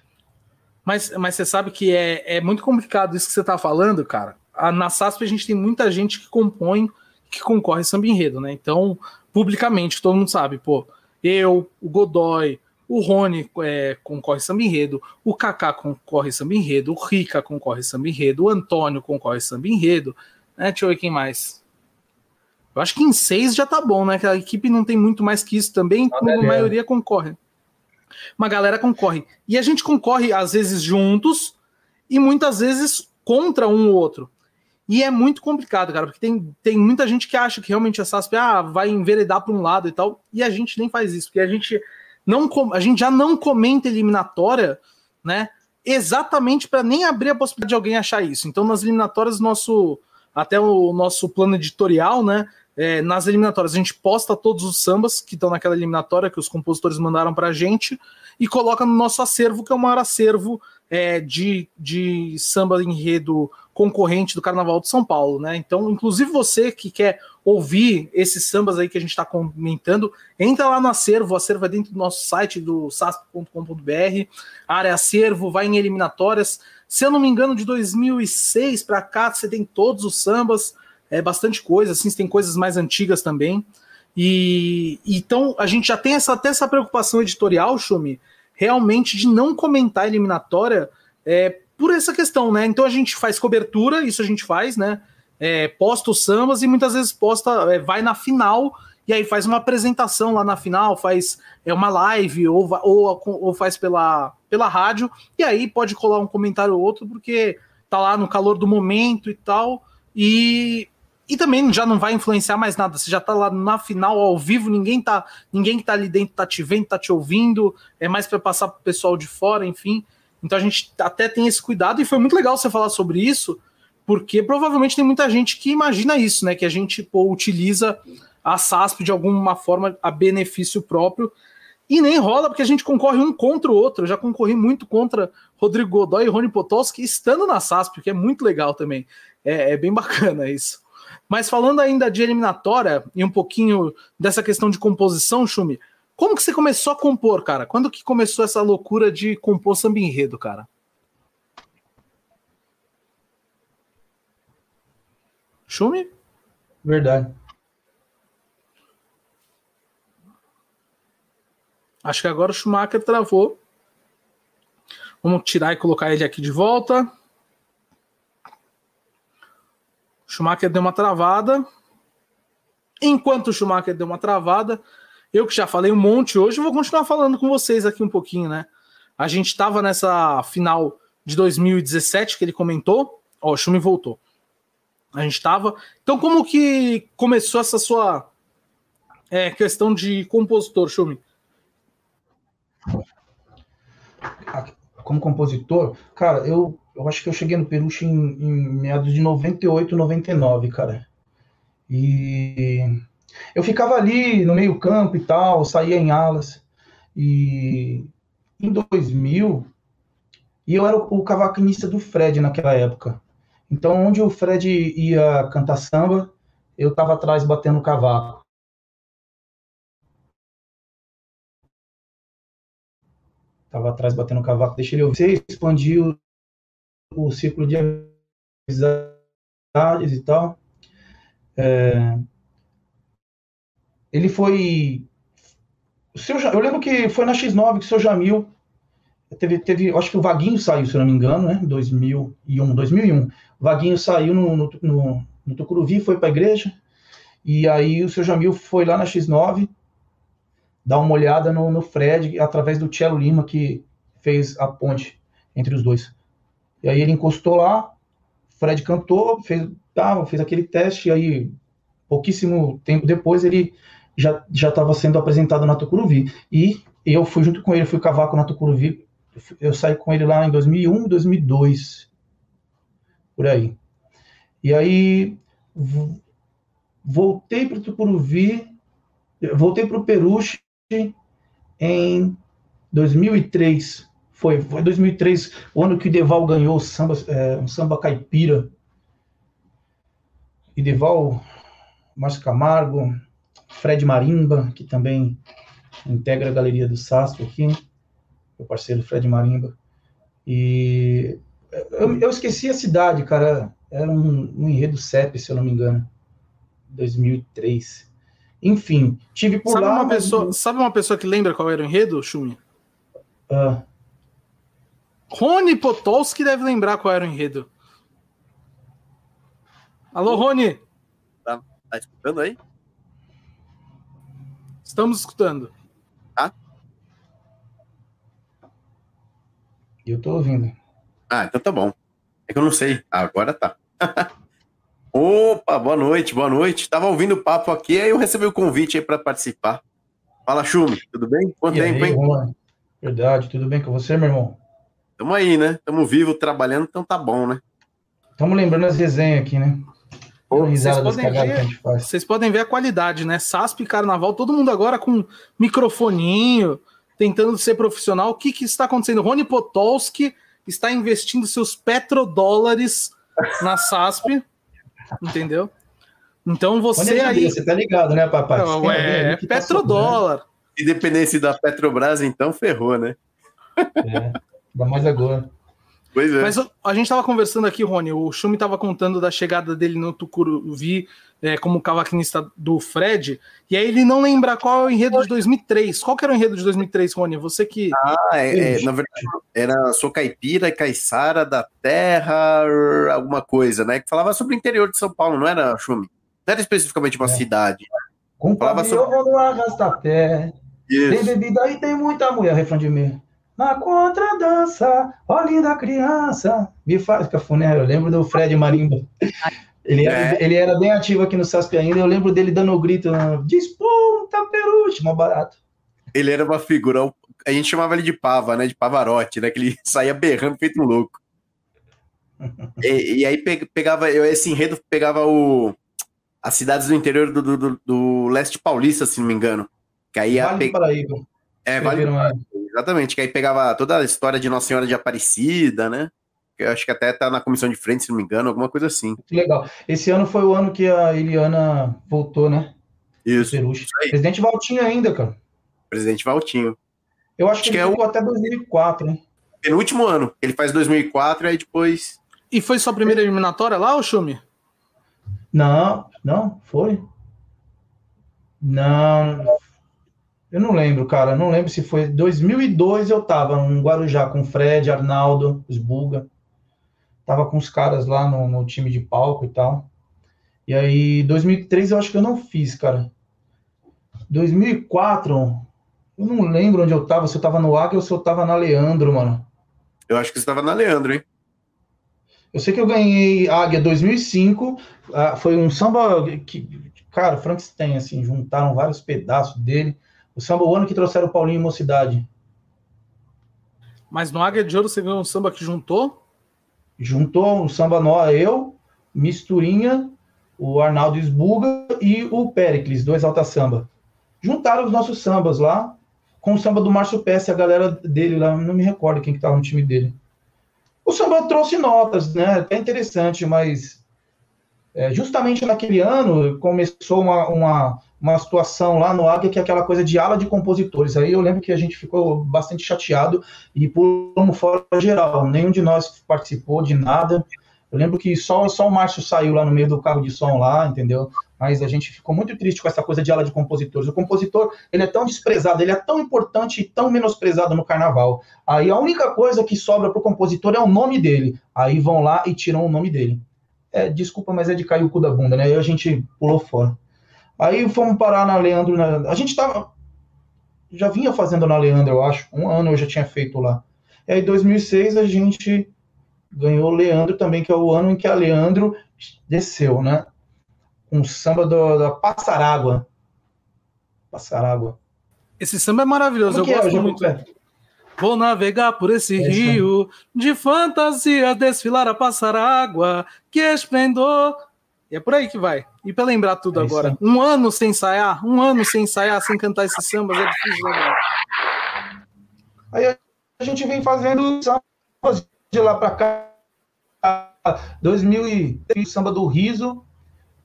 Mas, mas você sabe que é, é muito complicado isso que você está falando, cara. A, na SASP a gente tem muita gente que compõe, que concorre samba enredo, né? Então, publicamente, todo mundo sabe, pô, eu, o Godoy, o Rony é, concorre samba enredo, o Kaká concorre samba enredo, o Rica concorre samba enredo, o Antônio concorre samba enredo, né? Deixa eu ver quem mais. Eu acho que em seis já tá bom, né? Que a equipe não tem muito mais que isso também, a, a maioria concorre uma galera concorre. E a gente concorre, às vezes, juntos e muitas vezes contra um ou outro. E é muito complicado, cara, porque tem, tem muita gente que acha que realmente a SASP ah, vai enveredar para um lado e tal, e a gente nem faz isso, porque a gente não a gente já não comenta eliminatória, né? Exatamente para nem abrir a possibilidade de alguém achar isso. Então, nas eliminatórias, nosso até o nosso plano editorial, né? É, nas eliminatórias, a gente posta todos os sambas que estão naquela eliminatória que os compositores mandaram para a gente e coloca no nosso acervo, que é o maior acervo é, de, de samba enredo concorrente do Carnaval de São Paulo, né? Então, inclusive você que quer ouvir esses sambas aí que a gente está comentando, entra lá no acervo, o acervo é dentro do nosso site do sasp.com.br, área acervo, vai em eliminatórias. Se eu não me engano, de 2006 para cá, você tem todos os sambas é bastante coisa, assim, tem coisas mais antigas também. E então a gente já tem essa, até essa preocupação editorial, Shumi, realmente de não comentar eliminatória é, por essa questão, né? Então a gente faz cobertura, isso a gente faz, né? É, posta os sambas e muitas vezes posta, é, vai na final e aí faz uma apresentação lá na final, faz é, uma live ou, ou, ou faz pela, pela rádio, e aí pode colar um comentário ou outro, porque tá lá no calor do momento e tal. E, e também já não vai influenciar mais nada. Você já tá lá na final ao vivo, ninguém tá, ninguém que tá ali dentro tá te vendo, tá te ouvindo, é mais para passar pro pessoal de fora, enfim. Então a gente até tem esse cuidado e foi muito legal você falar sobre isso, porque provavelmente tem muita gente que imagina isso, né, que a gente pô, utiliza a SASP de alguma forma a benefício próprio. E nem rola, porque a gente concorre um contra o outro. Eu já concorri muito contra Rodrigo Godoy e Rony Potowski, estando na SASP, que é muito legal também. É, é bem bacana isso. Mas falando ainda de eliminatória e um pouquinho dessa questão de composição, Chumi, como que você começou a compor, cara? Quando que começou essa loucura de compor samba enredo, cara? Chumi? Verdade. Acho que agora o Schumacher travou. Vamos tirar e colocar ele aqui de volta. Schumacher deu uma travada. Enquanto o Schumacher deu uma travada, eu que já falei um monte hoje, vou continuar falando com vocês aqui um pouquinho, né? A gente estava nessa final de 2017 que ele comentou. Ó, o Schumi voltou. A gente estava. Então, como que começou essa sua é, questão de compositor, Schumi? Como compositor, cara, eu eu acho que eu cheguei no Peruche em, em meados de 98, 99, cara. E eu ficava ali no meio campo e tal, saía em alas. E em 2000, e eu era o, o cavaquinista do Fred naquela época. Então, onde o Fred ia cantar samba, eu estava atrás batendo cavaco. Tava atrás batendo cavaco. Deixa ele ouvir. Você expandiu o círculo de amizades e tal. É, ele foi. Seu, eu lembro que foi na X9 que o seu Jamil teve, teve. Acho que o Vaguinho saiu, se eu não me engano, né? 2001. 2001. O Vaguinho saiu no, no, no, no Tucuruvi, foi para a igreja. E aí o seu Jamil foi lá na X9 dar uma olhada no, no Fred através do Tchelo Lima que fez a ponte entre os dois. E aí ele encostou lá, Fred cantou, fez, ah, fez aquele teste, e aí pouquíssimo tempo depois ele já estava sendo apresentado na Tucuruvi. E eu fui junto com ele, fui cavaco na Tucuruvi. Eu saí com ele lá em 2001, 2002, por aí. E aí voltei para o Tucuruvi, voltei para o Peruche em 2003 Foi, foi 2003, o ano que o Deval ganhou samba, é, um samba caipira. E Deval, Márcio Camargo, Fred Marimba, que também integra a galeria do Sastre aqui, meu parceiro Fred Marimba. E eu, eu esqueci a cidade, cara. Era um, um enredo CEP, se eu não me engano. 2003. Enfim, tive por sabe lá. Uma mas... pessoa, sabe uma pessoa que lembra qual era o enredo, Chumi? Ah. Rony Potolski deve lembrar qual era o enredo. Alô, Rony? Tá, tá escutando aí? Estamos escutando. Tá? Eu tô ouvindo. Ah, então tá bom. É que eu não sei. Ah, agora tá. (laughs) Opa, boa noite, boa noite. Tava ouvindo o papo aqui, aí eu recebi o convite aí para participar. Fala, Chume, tudo bem? Quanto E tempo, aí, hein? Juan? Verdade, tudo bem com você, meu irmão? Tamo aí, né? Tamo vivo, trabalhando, então tá bom, né? Estamos lembrando as resenhas aqui, né? Das podem ver-. Vocês podem ver a qualidade, né? SASP Carnaval, todo mundo agora com microfoninho, tentando ser profissional. O que, que está acontecendo? Rony Potolski está investindo seus petrodólares na SASP, entendeu? Então você é aí. Você tá ligado, né, papai? Alguém É, que tá petrodólar. Se dependesse da Petrobras, então ferrou, né? É, ainda mais agora. Pois é. Mas a gente estava conversando aqui, Rony. O Schumi estava contando da chegada dele no Tucuruvi é, como cavaquinista do Fred. E aí ele não lembra qual é o enredo de 2003. Qual que era o enredo de 2003, Rony? Você que. Ah, é, é, na verdade, era Sou Caipira, Caiçara da Terra, alguma coisa, né? Que falava sobre o interior de São Paulo, não era, Chume? Não era especificamente uma É. cidade. Com Falava Fábio, eu vou no arrasta-pé. Tem bebida e tem muita mulher, refrão de meio. Na contradança, ó linda criança. Me faz cafuné, eu lembro do Fred Marimba. Ele, É. ele era bem ativo aqui no SASP ainda, eu lembro dele dando o grito, despunta peruche, mó barato. Ele era uma figura, a gente chamava ele de Pava, né? De Pavarotti, né? Que ele (laughs) saía berrando feito um louco. E, e aí pe- pegava, eu- esse enredo pegava o, as cidades do interior do, do, do- do leste paulista, se não me engano. Que aí Vale pe- do Paraíba. é, vale. Exatamente, que aí pegava toda a história de Nossa Senhora de Aparecida, né? Que eu acho que até tá na comissão de frente, se não me engano, alguma coisa assim. Muito legal. Esse ano foi o ano que a Eliana voltou, né? Isso, aí. Presidente Valtinho ainda, cara. presidente Valtinho. Eu acho, Acho que que ele é o- ficou até 2004, hein? Penúltimo ano, ele faz 2004 e aí depois. E foi sua primeira eliminatória lá, ô Schumi? Não, não, foi. Não, eu não lembro, cara. Não lembro se foi 2002 eu tava no Guarujá com o Fred, Arnaldo, os Buga. Tava com os caras lá no, no time de palco e tal. E aí, 2003 eu acho que eu não fiz, cara. 2004, eu não lembro onde eu tava, se eu tava no Águia ou se eu tava na Leandro, mano. Eu acho que você estava na Leandro, hein? Eu sei que eu ganhei Águia 2005, ah, foi um samba que, cara, Frankenstein, assim, juntaram vários pedaços dele. O samba, o ano que trouxeram o Paulinho e Mocidade. Mas no Águia de Ouro você ganhou um samba que juntou? Juntou o samba nó, eu, Misturinha, o Arnaldo Esbuga e o Pericles, dois alta samba. Juntaram os nossos sambas lá com o samba do Márcio Pesce, a galera dele lá, não me recordo quem que tava no time dele. O samba trouxe notas, né? Até interessante, mas é, justamente naquele ano começou uma, uma, uma situação lá no Águia que é aquela coisa de ala de compositores. Aí eu lembro que a gente ficou bastante chateado e pulamos fora geral. Nenhum de nós participou de nada. Eu lembro que só, só o Márcio saiu lá no meio do carro de som lá, entendeu? Mas a gente ficou muito triste com essa coisa de ala de compositores. O compositor, ele é tão desprezado, ele é tão importante e tão menosprezado no carnaval. Aí a única coisa que sobra pro compositor é o nome dele. Aí vão lá e tiram o nome dele. É, desculpa, mas é de cair o cu da bunda, né? Aí a gente pulou fora. Aí fomos parar na Leandro. na- A gente tava. Já vinha fazendo na Leandro, eu acho. Um ano eu já tinha feito lá. E aí, em 2006, a gente ganhou o Leandro também, que é o ano em que a Leandro desceu, né? Um samba do- da Passarágua. Passarágua. Esse samba é maravilhoso, Como eu é, gosto João muito. Vou navegar por esse É rio de fantasia, desfilar a passar água, que esplendor. E é por aí que vai. E pra lembrar tudo É agora, um ano sem ensaiar, um ano sem ensaiar, sem cantar esses sambas, é difícil lembrar. Aí a gente vem fazendo sambas de lá para cá. 2000 samba do Riso,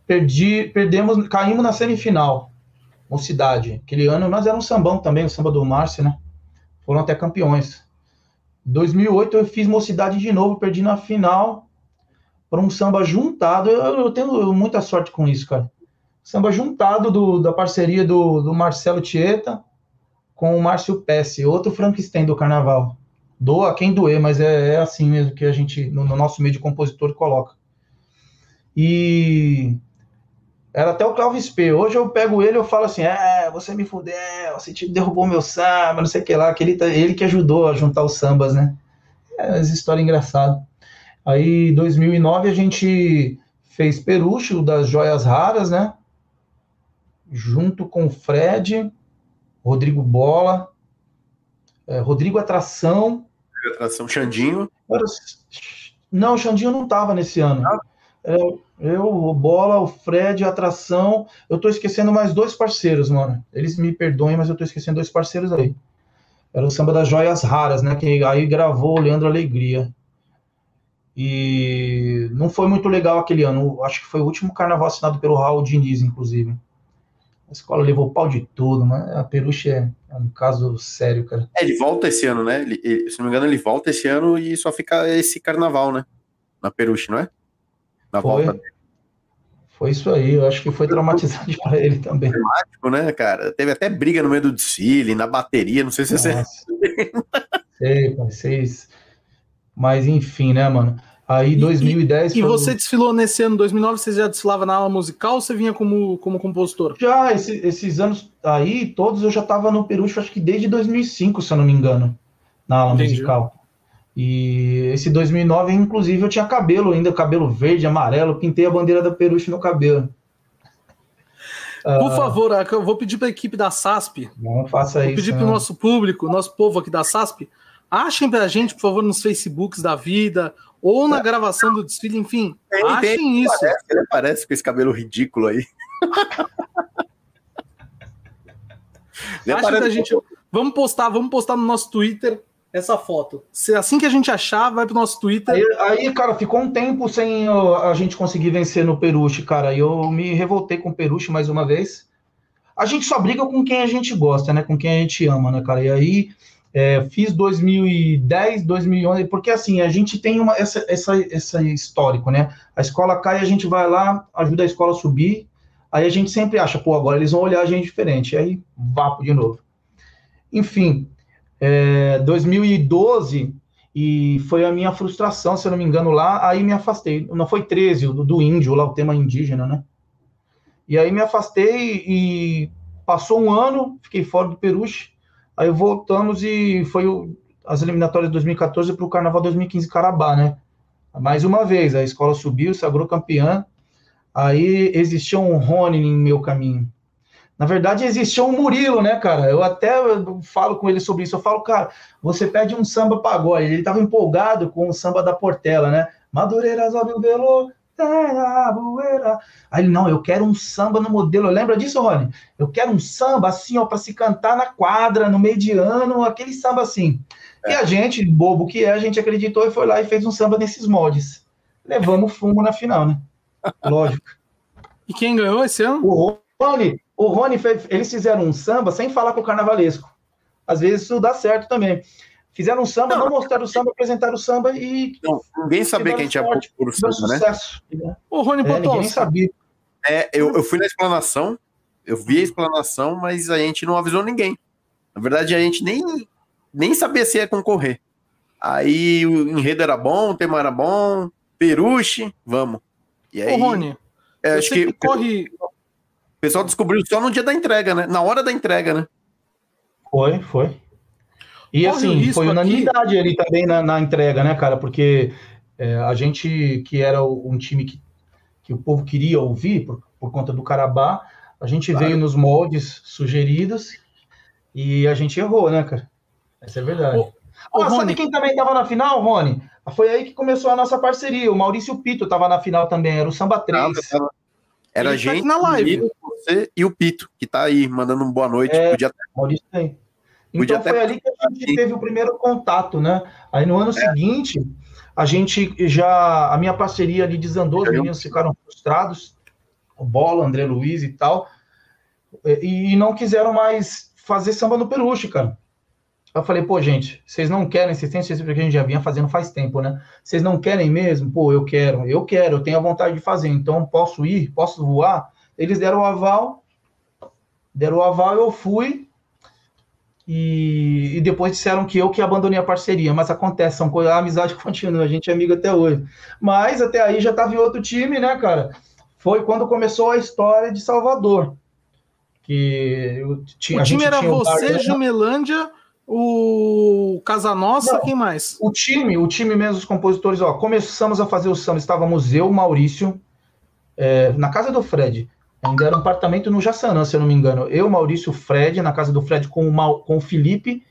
perdi, perdemos, caímos na semifinal. Mocidade. Aquele ano nós éramos um sambão também, o samba do Márcio, né? Foram até campeões. 2008 eu fiz Mocidade de novo, perdi na final para um samba juntado. Eu, eu, tenho muita sorte com isso, cara. Samba juntado do, da parceria do, do Marcelo Tieta com o Márcio Pesce, outro Frankenstein do carnaval. Doa quem doer, mas é, é assim mesmo que a gente, no, no nosso meio de compositor, coloca. E era até o Cláudio P. Hoje eu pego ele eu falo assim: é, você me fudeu, você te derrubou meu samba, não sei o que lá, que ele, tá, ele que ajudou a juntar os sambas, né? É essa história engraçada. Aí, em 2009, a gente fez Perucho das Joias Raras, né? Junto com o Fred, Rodrigo Bola, é, Rodrigo Atração. Atração, Xandinho. Não, o Xandinho não estava nesse ano. Ah. É, eu, o Bola, o Fred, a Atração. Eu tô esquecendo mais dois parceiros, mano. Eles me perdoem, mas eu tô esquecendo dois parceiros aí. Era o samba das joias raras, né? Que aí gravou o Leandro Alegria. E não foi muito legal aquele ano. Acho que foi o último carnaval assinado pelo Raul Diniz, inclusive. A escola levou pau de tudo, mas a Peruche é, é, um caso sério, cara. É, ele volta esse ano, né? Ele, ele, se não me engano, ele volta esse ano e só fica esse carnaval, né? Na Peruche, não é? Na foi. volta dele. Foi isso aí, eu acho que foi traumatizante para ele também. Dramático, né, cara? Teve até briga no meio do desfile, na bateria, não sei se você. sei, vocês. Mas enfim, né, mano? Aí 2010. E, e você desfilou nesse ano, 2009, você já desfilava na aula musical ou você vinha como, como compositor? Já, esse, esses anos aí, todos eu já tava no Perucho, acho que desde 2005, se eu não me engano, na aula Entendi. musical. E esse 2009, inclusive, eu tinha cabelo ainda, cabelo verde, amarelo, pintei a bandeira da Peruche no cabelo. Por uh, favor, eu vou pedir para a equipe da SASP. Não faça vou isso. Vou pedir para o nosso público, nosso povo aqui da SASP, achem para a gente, por favor, nos Facebooks da vida, ou na é. gravação do desfile, enfim. Tem, achem tem, isso. Parece, ele aparece com esse cabelo ridículo aí. Acha que a gente. Vamos postar, vamos postar no nosso Twitter essa foto. Se assim que a gente achar, vai pro nosso Twitter. Aí, aí, cara, ficou um tempo sem a gente conseguir vencer no Peruche, cara. E eu me revoltei com o Peruche mais uma vez. A gente só briga com quem a gente gosta, né? Com quem a gente ama, né, cara? E aí é, fiz 2010, 2011, porque assim, a gente tem uma, essa, essa, esse histórico, né? A escola cai, a gente vai lá, ajuda a escola a subir, aí a gente sempre acha, pô, agora eles vão olhar a gente diferente, aí vapo de novo. Enfim, é, 2012, e foi a minha frustração, se eu não me engano, lá, aí me afastei. Não foi 13, do, do índio, lá o tema indígena, né? E aí me afastei e passou um ano, fiquei fora do Peruche, aí voltamos e foi o, as eliminatórias de 2014 para o Carnaval 2015 Carabá, né? Mais uma vez, a escola subiu, sagrou campeã, aí existia um Rony em meu caminho. Na verdade, existia um Murilo, né, cara? Eu até falo com ele sobre isso. Eu falo, cara, você pede um samba pagode. Ele estava empolgado com o samba da Portela, né? Madureira, sobe o terra, bueira. Aí ele, não, eu quero um samba no modelo. Lembra disso, Rony? Eu quero um samba assim, ó, para se cantar na quadra, no mediano, aquele samba assim. É. E a gente, bobo que é, a gente acreditou e foi lá e fez um samba nesses moldes. Levamos fumo na final, né? (laughs) Lógico. E quem ganhou esse ano? O Rony, o Rony fez, eles fizeram um samba sem falar com o carnavalesco. Às vezes isso dá certo também. Fizeram um samba, não, não mostraram o samba, apresentaram o samba e. Não, ninguém sabia que a gente ia por o samba, né? Sucesso, O Rony é, ninguém sabia. É, eu, eu fui na explanação, eu vi a explanação, mas a gente não avisou ninguém. Na verdade, a gente nem, nem sabia se ia concorrer. Aí o enredo era bom, o tema era bom, peruche, vamos. E aí, Ô, Rony, é, acho que, que corre, o pessoal descobriu só no dia da entrega, né? Na hora da entrega, né? Foi, foi. E assim, foi unanimidade aqui... ali também na, na, entrega, né, cara? Porque é, a gente, que era um time que, que o povo queria ouvir por, por conta do Carabá, a gente claro. veio nos moldes sugeridos e a gente errou, né, cara? Essa é verdade. Ô, ô, ah, Rony... sabe quem também estava na final, Rony? Foi aí que começou a nossa parceria. O Maurício Pito estava na final também, era o Samba 3. Ah, era a tá gente, na live. você e o Pito, que tá aí mandando uma boa noite. É, Podia... Maurício tem. Então foi ali que a gente teve o primeiro contato, né? Aí no ano é. seguinte, a gente já. A minha parceria ali desandou, os meninos ficaram frustrados, o Bola, André Luiz e tal, e, e não quiseram mais fazer samba no Peruche, cara. Eu falei, pô, gente, vocês não querem, vocês têm certeza que a gente já vinha fazendo faz tempo, né? Vocês não querem mesmo? Pô, eu quero, eu quero, eu tenho a vontade de fazer, então posso ir, posso voar. Eles deram o aval, deram o aval, eu fui, e, e, depois disseram que eu que abandonei a parceria, mas acontece, são coisas, a amizade (laughs) continua, a gente é amigo até hoje. Mas até aí já estava em outro time, né, cara? Foi quando começou a história de Salvador. Que eu tinha, o time era você, Jumelândia, o Casanossa, quem mais? O time, o time mesmo, os compositores, ó, começamos a fazer o samba, estávamos eu, Maurício, é, na casa do Fred, ainda era um apartamento no Jaçanã, se eu não me engano, eu, Maurício, Fred, na casa do Fred com o, com o Felipe,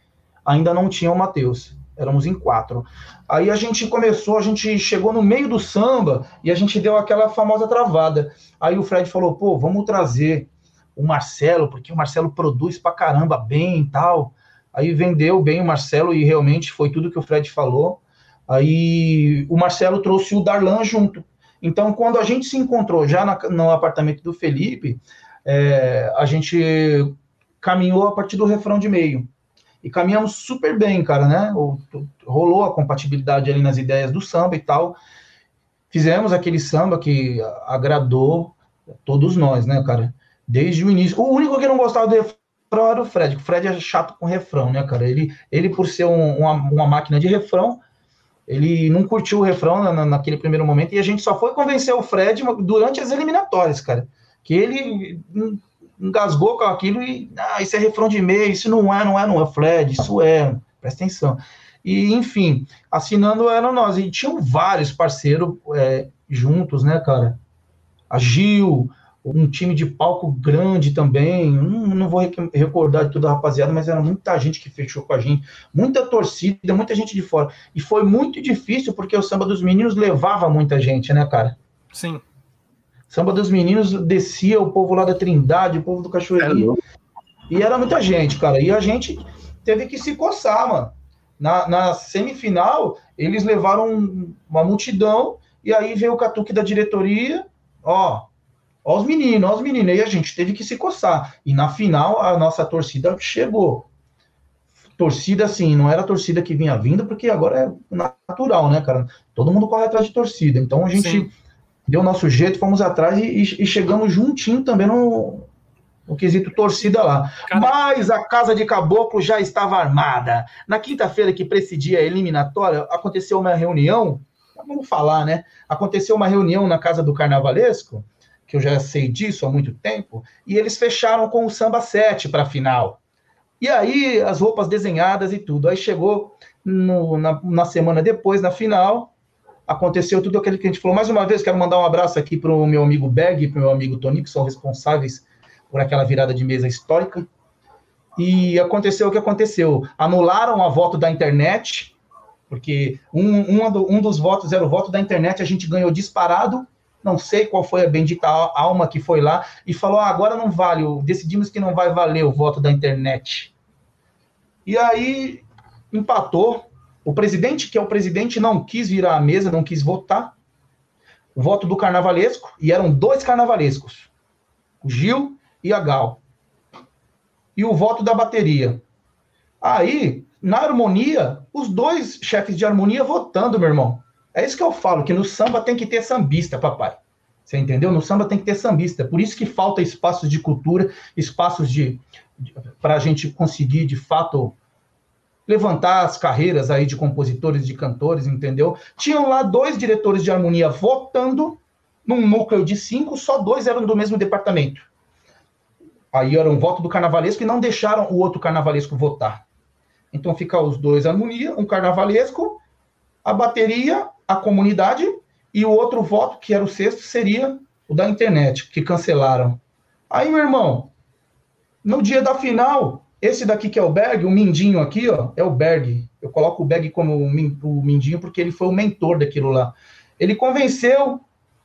ainda não tinha o Matheus, éramos em quatro. Aí a gente começou, a gente chegou no meio do samba e a gente deu aquela famosa travada. Aí o Fred falou, pô, vamos trazer o Marcelo, porque o Marcelo produz pra caramba bem e tal. Aí vendeu bem o Marcelo e realmente foi tudo que o Fred falou. Aí o Marcelo trouxe o Darlan junto. Então, quando a gente se encontrou já na, no apartamento do Felipe, é, a gente caminhou a partir do refrão de meio. E caminhamos super bem, cara, né? O, rolou a compatibilidade ali nas ideias do samba e tal. Fizemos aquele samba que agradou todos nós, né, cara? Desde o início. O único que não gostava do refrão era o Fred. O Fred é chato com refrão, né, cara? Ele, ele por ser um, uma, uma máquina de refrão, ele não curtiu o refrão na, naquele primeiro momento e a gente só foi convencer o Fred durante as eliminatórias, cara. Que ele engasgou com aquilo e, ah, isso é refrão de meio, isso não é, não é, não é, Fred, isso é, presta atenção. E, enfim, assinando eram nós. E tinham vários parceiros é, juntos, né, cara? A Gil, um time de palco grande também. Não, não vou recordar de tudo, rapaziada, mas era muita gente que fechou com a gente, muita torcida, muita gente de fora. E foi muito difícil porque o samba dos meninos levava muita gente, né, cara? Sim. Samba dos meninos descia o povo lá da Trindade, o povo do Cachoeirinho. É e era muita gente, cara. E a gente teve que se coçar, mano. Na, na semifinal, eles levaram uma multidão, e aí veio o catuque da diretoria, ó, Ó os meninos, ó os meninos. E a gente teve que se coçar. E na final, a nossa torcida chegou. Torcida, assim, não era a torcida que vinha vindo, porque agora é natural, né, cara? Todo mundo corre atrás de torcida. Então a gente Sim. deu o nosso jeito, fomos atrás e, e chegamos juntinho também no, no quesito torcida lá. Mas a Casa de Caboclo já estava armada. Na quinta-feira que precedia a eliminatória, aconteceu uma reunião, vamos falar, né? Aconteceu uma reunião na Casa do Carnavalesco, que eu já sei disso há muito tempo, e eles fecharam com o samba 7 para a final. E aí, as roupas desenhadas e tudo. Aí chegou no, na, na, semana depois, na final, aconteceu tudo aquilo que a gente falou. Mais uma vez, quero mandar um abraço aqui para o meu amigo Berg e para o meu amigo Tony, que são responsáveis por aquela virada de mesa histórica. E aconteceu o que aconteceu. Anularam a voto da internet, porque um, um, um dos votos era o voto da internet, a gente ganhou disparado, não sei qual foi a bendita alma que foi lá e falou: ah, agora não vale, decidimos que não vai valer o voto da internet. E aí empatou. O presidente, que é o presidente, não quis virar à mesa, não quis votar. O voto do carnavalesco, e eram dois carnavalescos, o Gil e a Gal. E o voto da bateria. Aí, na harmonia, os dois chefes de harmonia votando, meu irmão. É isso que eu falo, que no samba tem que ter sambista, papai. Você entendeu? No samba tem que ter sambista. Por isso que falta espaços de cultura, espaços de, de para a gente conseguir, de fato, levantar as carreiras aí de compositores, de cantores, entendeu? Tinham lá dois diretores de harmonia votando num núcleo de cinco, só dois eram do mesmo departamento. Aí era um voto do carnavalesco e não deixaram o outro carnavalesco votar. Então fica os dois harmonia, um carnavalesco, a bateria a comunidade e o outro voto, que era o sexto, seria o da internet, que cancelaram. Aí, meu irmão, no dia da final, esse daqui que é o Berg, o Mindinho aqui, ó, é o Berg. Eu coloco o Berg como o Mindinho porque ele foi o mentor daquilo lá. Ele convenceu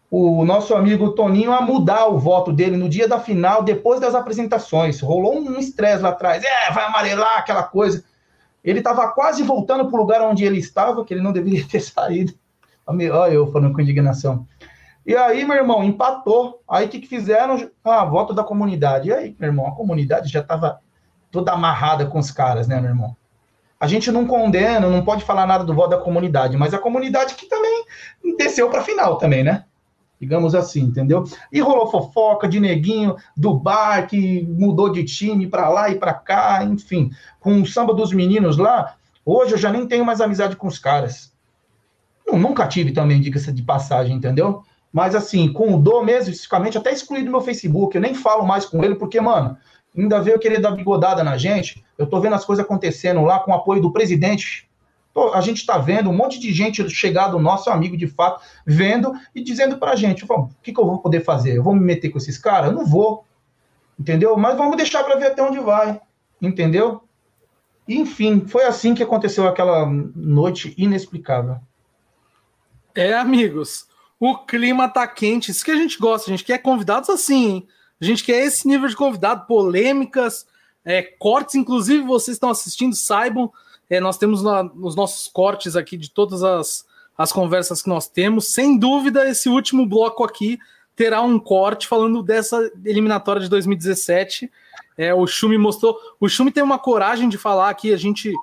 o nosso amigo Toninho a mudar o voto dele no dia da final, depois das apresentações. Rolou um estresse lá atrás. É, vai amarelar aquela coisa. Ele estava quase voltando para o lugar onde ele estava, que ele não deveria (laughs) ter saído. Olha eu falando com indignação. E aí, meu irmão, empatou. Aí o que, que fizeram? Ah, voto da comunidade. E aí, meu irmão, a comunidade já estava toda amarrada com os caras, né, meu irmão? A gente não condena, não pode falar nada do voto da comunidade, mas a comunidade que também desceu para final também, né? digamos assim, entendeu? E rolou fofoca de neguinho do bar que mudou de time para lá e para cá, enfim, com o samba dos meninos lá. Hoje eu já nem tenho mais amizade com os caras. Nunca tive também, dica de passagem, entendeu? Mas assim, com o Do mesmo, especificamente, até excluí do meu Facebook, eu nem falo mais com ele, porque, mano, ainda veio querer dar bigodada na gente. Eu tô vendo as coisas acontecendo lá com o apoio do presidente a gente está vendo um monte de gente chegado, nosso amigo de fato, vendo e dizendo para a gente: o que, que eu vou poder fazer? Eu vou me meter com esses caras? Não vou. Entendeu? Mas vamos deixar para ver até onde vai. Entendeu? Enfim, foi assim que aconteceu aquela noite inexplicável. É, amigos, o clima tá quente. Isso que a gente gosta, a gente quer convidados assim, hein? A gente quer esse nível de convidado, polêmicas, é, cortes, inclusive vocês estão assistindo, saibam é, nós temos nos nossos cortes aqui de todas as, as conversas que nós temos. Sem dúvida, esse último bloco aqui terá um corte falando dessa eliminatória de 2017. É, o Chumi mostrou. O Chumi tem uma coragem de falar que a gente.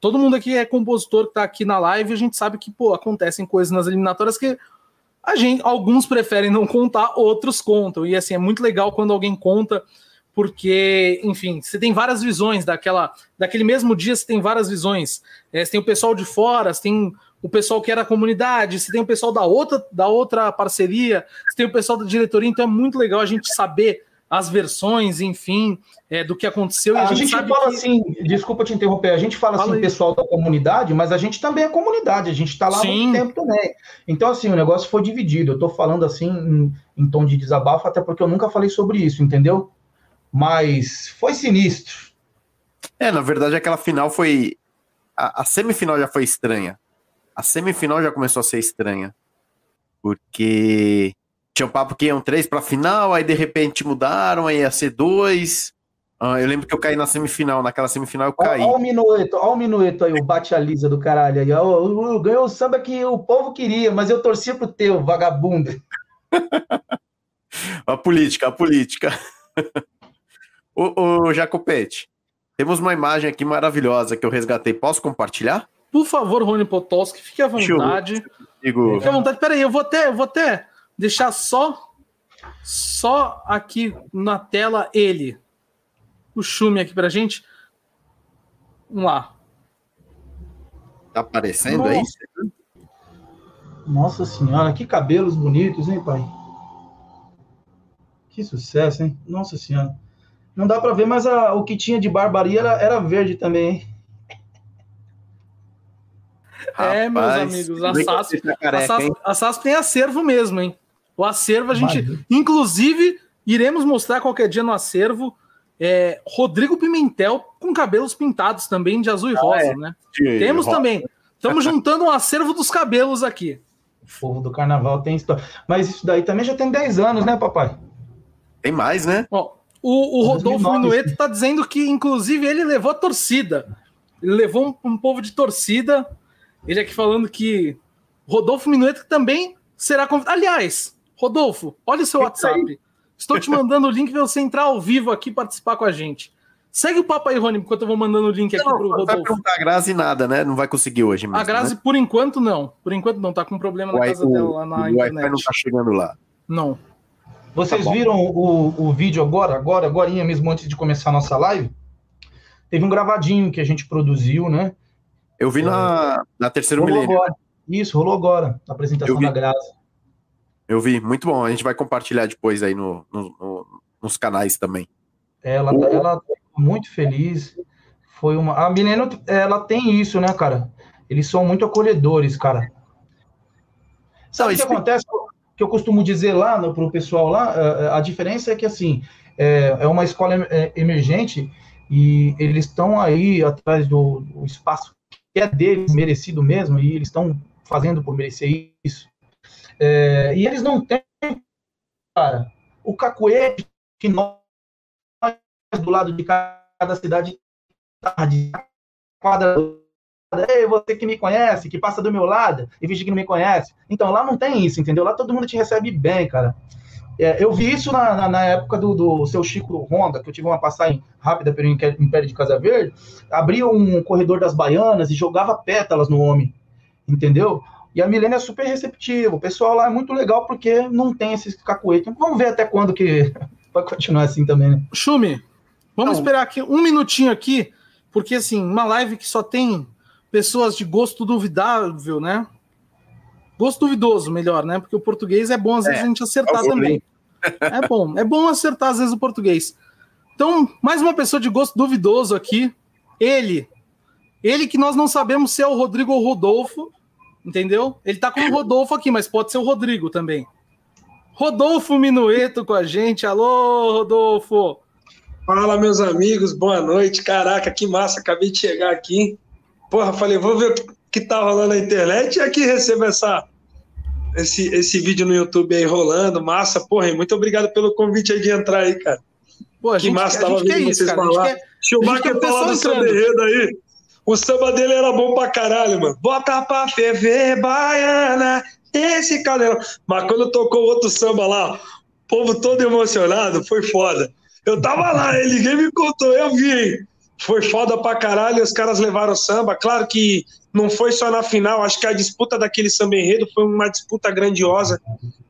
Todo mundo aqui é compositor que está aqui na live, a gente sabe que pô, acontecem coisas nas eliminatórias que a gente, alguns preferem não contar, outros contam. E assim, é muito legal quando alguém conta porque, enfim, você tem várias visões daquela, daquele mesmo dia, você tem várias visões. É, você tem o pessoal de fora, você tem o pessoal que era da comunidade, você tem o pessoal da outra, da outra parceria, você tem o pessoal da diretoria, então é muito legal a gente saber as versões, enfim, é, do que aconteceu. a, a, gente, gente fala que... assim, desculpa te interromper, a gente fala, fala assim, aí. pessoal da comunidade, mas a gente também é comunidade, a gente está lá Sim. há muito tempo também. Então, assim, o negócio foi dividido. Eu estou falando assim em, em tom de desabafo, até porque eu nunca falei sobre isso, entendeu? mas foi sinistro. É, na verdade, aquela final foi. A, a, semifinal já foi estranha. A semifinal já começou a ser estranha. Porque tinha um papo que iam três para final, aí de repente mudaram, aí ia ser dois. Ah, eu lembro que eu caí na semifinal, naquela semifinal eu caí. Olha o minueto, olha o minueto aí, o bate a lisa do caralho aí. Ganhou o samba que o povo queria, mas eu torcia pro teu, vagabundo. (laughs) a política, a política. (laughs) Ô, ô Jacopete, temos uma imagem aqui maravilhosa que eu resgatei. Posso compartilhar? Por favor, Rony Potowski, fique à vontade. Fique à vontade. Peraí, eu vou até, vou até deixar só só aqui na tela ele. O Chume aqui pra gente. Vamos lá. Tá aparecendo aí? Nossa senhora, que cabelos bonitos, hein, pai? Que sucesso, hein? Nossa senhora. Não dá para ver, mas a, o que tinha de barbaria era, era verde também. é, meus amigos, a SASP, tá careca, a, SASP, a SASP tem acervo mesmo, hein? O acervo a gente, inclusive, iremos mostrar qualquer dia no acervo é, Rodrigo Pimentel com cabelos pintados também de azul e ah, rosa, é. né? Sim, Temos rosa. também. Estamos (laughs) juntando um acervo dos cabelos aqui. O povo do carnaval tem história. Mas isso daí também já tem 10 anos, né, papai? Tem mais, né? Ó, o, o Rodolfo Minueto está dizendo que, inclusive, ele levou a torcida. Ele levou um, um povo de torcida. Ele aqui falando que Rodolfo Minueto também será convidado. Aliás, Rodolfo, olha o seu WhatsApp. Estou te mandando o link para você entrar ao vivo aqui participar com a gente. Segue o papo aí, Rony, enquanto eu vou mandando o link aqui para o Rodolfo. Vai perguntar a Grazi nada, né? Não vai conseguir hoje mesmo, A Grazi, né? por enquanto, não. Por enquanto, não. Tá com problema na casa o, dela lá na o internet. O Wi-Fi não tá chegando lá. Não. Vocês tá viram o, o vídeo agora, agora, agora mesmo, antes de começar a nossa live? Teve um gravadinho que a gente produziu, né? Eu vi é, na, na terceira milênio. Agora. Isso, rolou agora, a apresentação da Graça. Eu vi, muito bom. A gente vai compartilhar depois aí no, no, no nos canais também. Ela, tá, ela tá muito feliz. Foi uma. A Milênio, ela tem isso, né, cara? Eles são muito acolhedores, cara. Sabe o que acontece? que eu costumo dizer lá para o pessoal lá, é, é, a diferença é que assim é, é uma escola emergente e eles estão aí atrás do, do, espaço que é deles, merecido mesmo, e eles estão fazendo por merecer isso. É, e eles não têm, cara, o cacuete que nós, do lado de cada cidade, quadra Ei, você que me conhece, que passa do meu lado e finge que não me conhece. Então, lá não tem isso, entendeu? Lá todo mundo te recebe bem, cara. É, eu vi isso na, na, na época do, do, seu Chico Honda, que eu tive uma passagem rápida pelo Império de Casa Verde, abria um corredor das baianas e jogava pétalas no homem, entendeu? E a Milena é super receptiva, o pessoal lá é muito legal porque não tem esses cacuetes. Vamos ver até quando que (laughs) vai continuar assim também, né? Chumi, vamos não. esperar aqui um minutinho aqui, porque assim, uma live que só tem pessoas de gosto duvidável, né? Gosto duvidoso, melhor, né? Porque o português é bom às vezes é, a gente acertar também. É bom, é bom acertar às vezes o português. Então, mais uma pessoa de gosto duvidoso aqui. Ele. Ele que nós não sabemos se é o Rodrigo ou o Rodolfo, entendeu? Ele tá com o Rodolfo aqui, mas pode ser o Rodrigo também. Rodolfo Minueto com a gente. Alô, Rodolfo! Fala, meus amigos, boa noite. Caraca, que massa, acabei de chegar aqui. Porra, falei, vou ver o que tá rolando na internet e aqui recebo essa, esse, esse vídeo no YouTube aí rolando, massa. Porra, muito obrigado pelo convite aí de entrar aí, cara. Pô, que gente, massa, tava vendo vocês isso, falar. Quer, Schumacher falar do enredo aí. O samba dele era bom pra caralho, mano. Bota pra ferver, baiana, esse cadeirão. Mas quando tocou outro samba lá, o povo todo emocionado, foi foda. Eu tava lá, ele ninguém me contou, eu vi, foi foda pra caralho, os caras levaram samba. Claro que não foi só na final, acho que a disputa daquele samba enredo foi uma disputa grandiosa.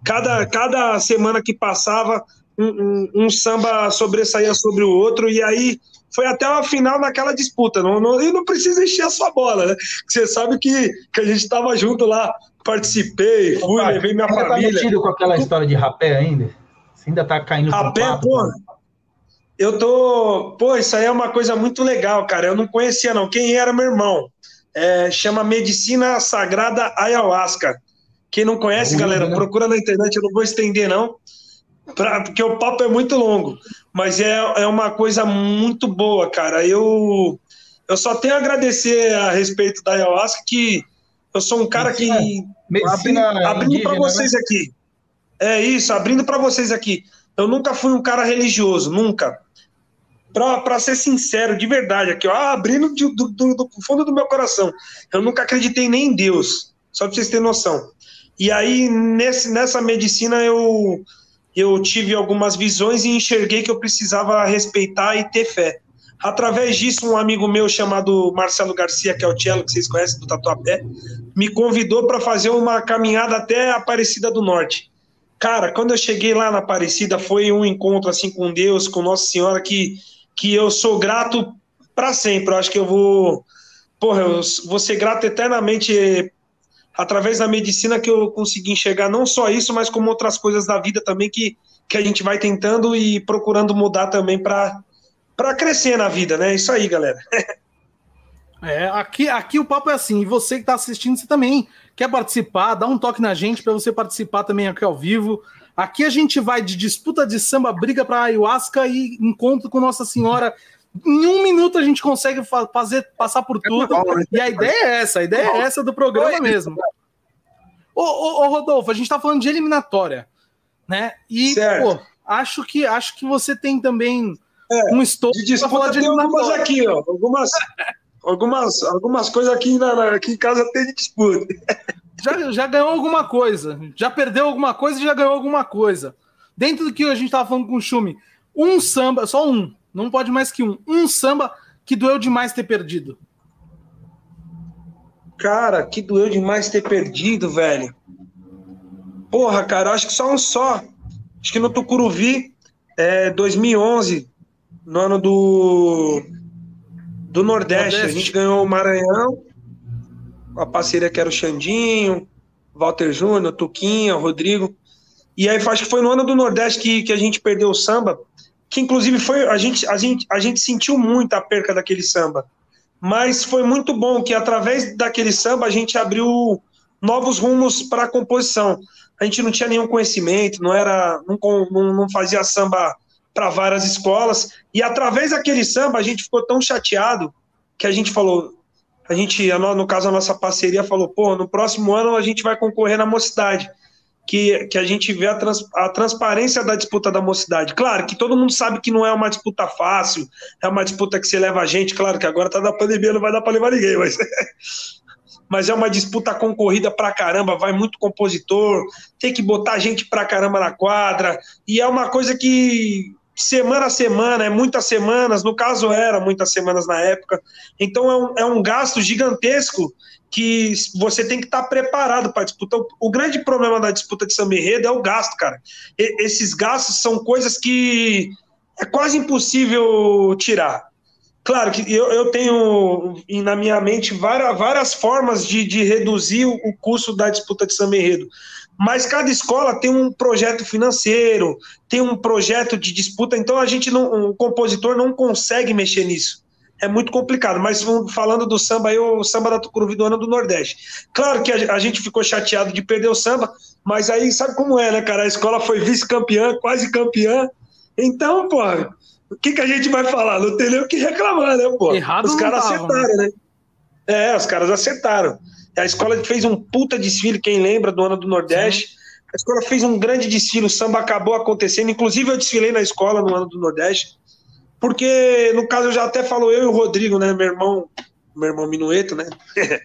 Cada, cada semana que passava, um, um, um samba sobressaía sobre o outro, e aí foi até a final naquela disputa. Não, não, e não precisa encher a sua bola, né? Você sabe que, que a gente estava junto lá, participei, fui, Opa, levei minha família. Você tá metido com aquela história de rapé ainda? Você ainda tá caindo Rapé, pô. Eu tô. Pô, isso aí é uma coisa muito legal, cara. Eu não conhecia, não. Quem era meu irmão? É, chama Medicina Sagrada Ayahuasca. Quem não conhece, galera, né? procura na internet. Eu não vou estender, não, pra, porque o papo é muito longo. Mas é, é uma coisa muito boa, cara. Eu, eu só tenho a agradecer a respeito da Ayahuasca que eu sou um cara que. Medicina abrindo, abrindo para né? vocês né? aqui. É isso, abrindo para vocês aqui. Eu nunca fui um cara religioso, nunca para ser sincero, de verdade, aqui, ó, abrindo do, do, do, fundo do meu coração, eu nunca acreditei nem em Deus, só para vocês terem noção. E aí, nesse, nessa medicina, eu, eu tive algumas visões e enxerguei que eu precisava respeitar e ter fé. Através disso, um amigo meu chamado Marcelo Garcia, que é o Cello, que vocês conhecem do Tatuapé, me convidou para fazer uma caminhada até a Aparecida do Norte. Cara, quando eu cheguei lá na Aparecida, foi um encontro assim com Deus, com Nossa Senhora, que que eu sou grato para sempre. Eu acho que eu vou, porra, eu vou ser grato eternamente através da medicina que eu consegui enxergar não só isso, mas como outras coisas da vida também que, que a gente vai tentando e procurando mudar também para crescer na vida, né? Isso aí, galera. (laughs) É, aqui, aqui o papo é assim, e você que está assistindo, você também quer participar, dá um toque na gente para você participar também aqui ao vivo. Aqui a gente vai de disputa de samba, briga para ayahuasca e encontro com Nossa Senhora. Em um minuto a gente consegue fazer passar por tudo. Né? E a ideia é essa, a ideia é essa do programa mesmo. Ô, ô, ô Rodolfo, a gente está falando de eliminatória, né? E pô, acho que acho que você tem também é, um estouro de disputa de tem algumas aqui, ó, algumas (laughs) algumas algumas coisas aqui na, aqui em casa tem de disputa (laughs) já, já ganhou alguma coisa. Já perdeu alguma coisa e já ganhou alguma coisa. Dentro do que a gente estava falando com o Chumi, um samba, só um, não pode mais que um. Um samba que doeu demais ter perdido. Cara, que doeu demais ter perdido, velho. Porra, cara, acho que só um só. Acho que no Tucuruvi, é, 2011, no ano do, do Nordeste. Nordeste. A gente ganhou o Maranhão a parceria que era o Xandinho, Walter Júnior, Tuquinha, Rodrigo. E aí acho que foi no ano do Nordeste que, que a gente perdeu o samba, que inclusive foi a gente, a gente a gente sentiu muito a perca daquele samba. Mas foi muito bom que através daquele samba a gente abriu novos rumos para a composição. A gente não tinha nenhum conhecimento, não era não, não, não fazia samba para várias escolas e através daquele samba a gente ficou tão chateado que a gente falou a gente, no caso, a nossa parceria falou, pô, no próximo ano a gente vai concorrer na mocidade, que, que a gente vê a, trans, a transparência da disputa da mocidade. Claro que todo mundo sabe que não é uma disputa fácil, é uma disputa que você leva a gente, claro que agora tá na pandemia, não vai dar para levar ninguém, mas (laughs) mas é uma disputa concorrida pra caramba, vai muito compositor, tem que botar gente pra caramba na quadra, e é uma coisa que semana a semana, é muitas semanas, no caso era muitas semanas na época, então é um, é um gasto gigantesco que você tem que estar preparado para disputar. O grande problema da disputa de samba é o gasto, cara. E, esses gastos são coisas que é quase impossível tirar. Claro que eu, eu tenho na minha mente várias, várias formas de, de reduzir o, o custo da disputa de samba mas cada escola tem um projeto financeiro, tem um projeto de disputa, então a gente não, o compositor não consegue mexer nisso. É muito complicado, mas falando do samba aí, o samba da Tucuruvi do ano do Nordeste. Claro que a, a gente ficou chateado de perder o samba, mas aí sabe como é, né, cara? A escola foi vice-campeã, quase campeã. Então, pô, o que, que a gente vai falar? Não tem nem o que reclamar, né, pô? Errado os caras acertaram, né? É, os caras acertaram. A escola fez um puta desfile, quem lembra, do ano do Nordeste. Sim. A escola fez um grande desfile, o samba acabou acontecendo. Inclusive, eu desfilei na escola no ano do Nordeste. Porque, no caso, eu já até falo eu e o Rodrigo, né? Meu irmão, meu irmão Minueto, né? (laughs)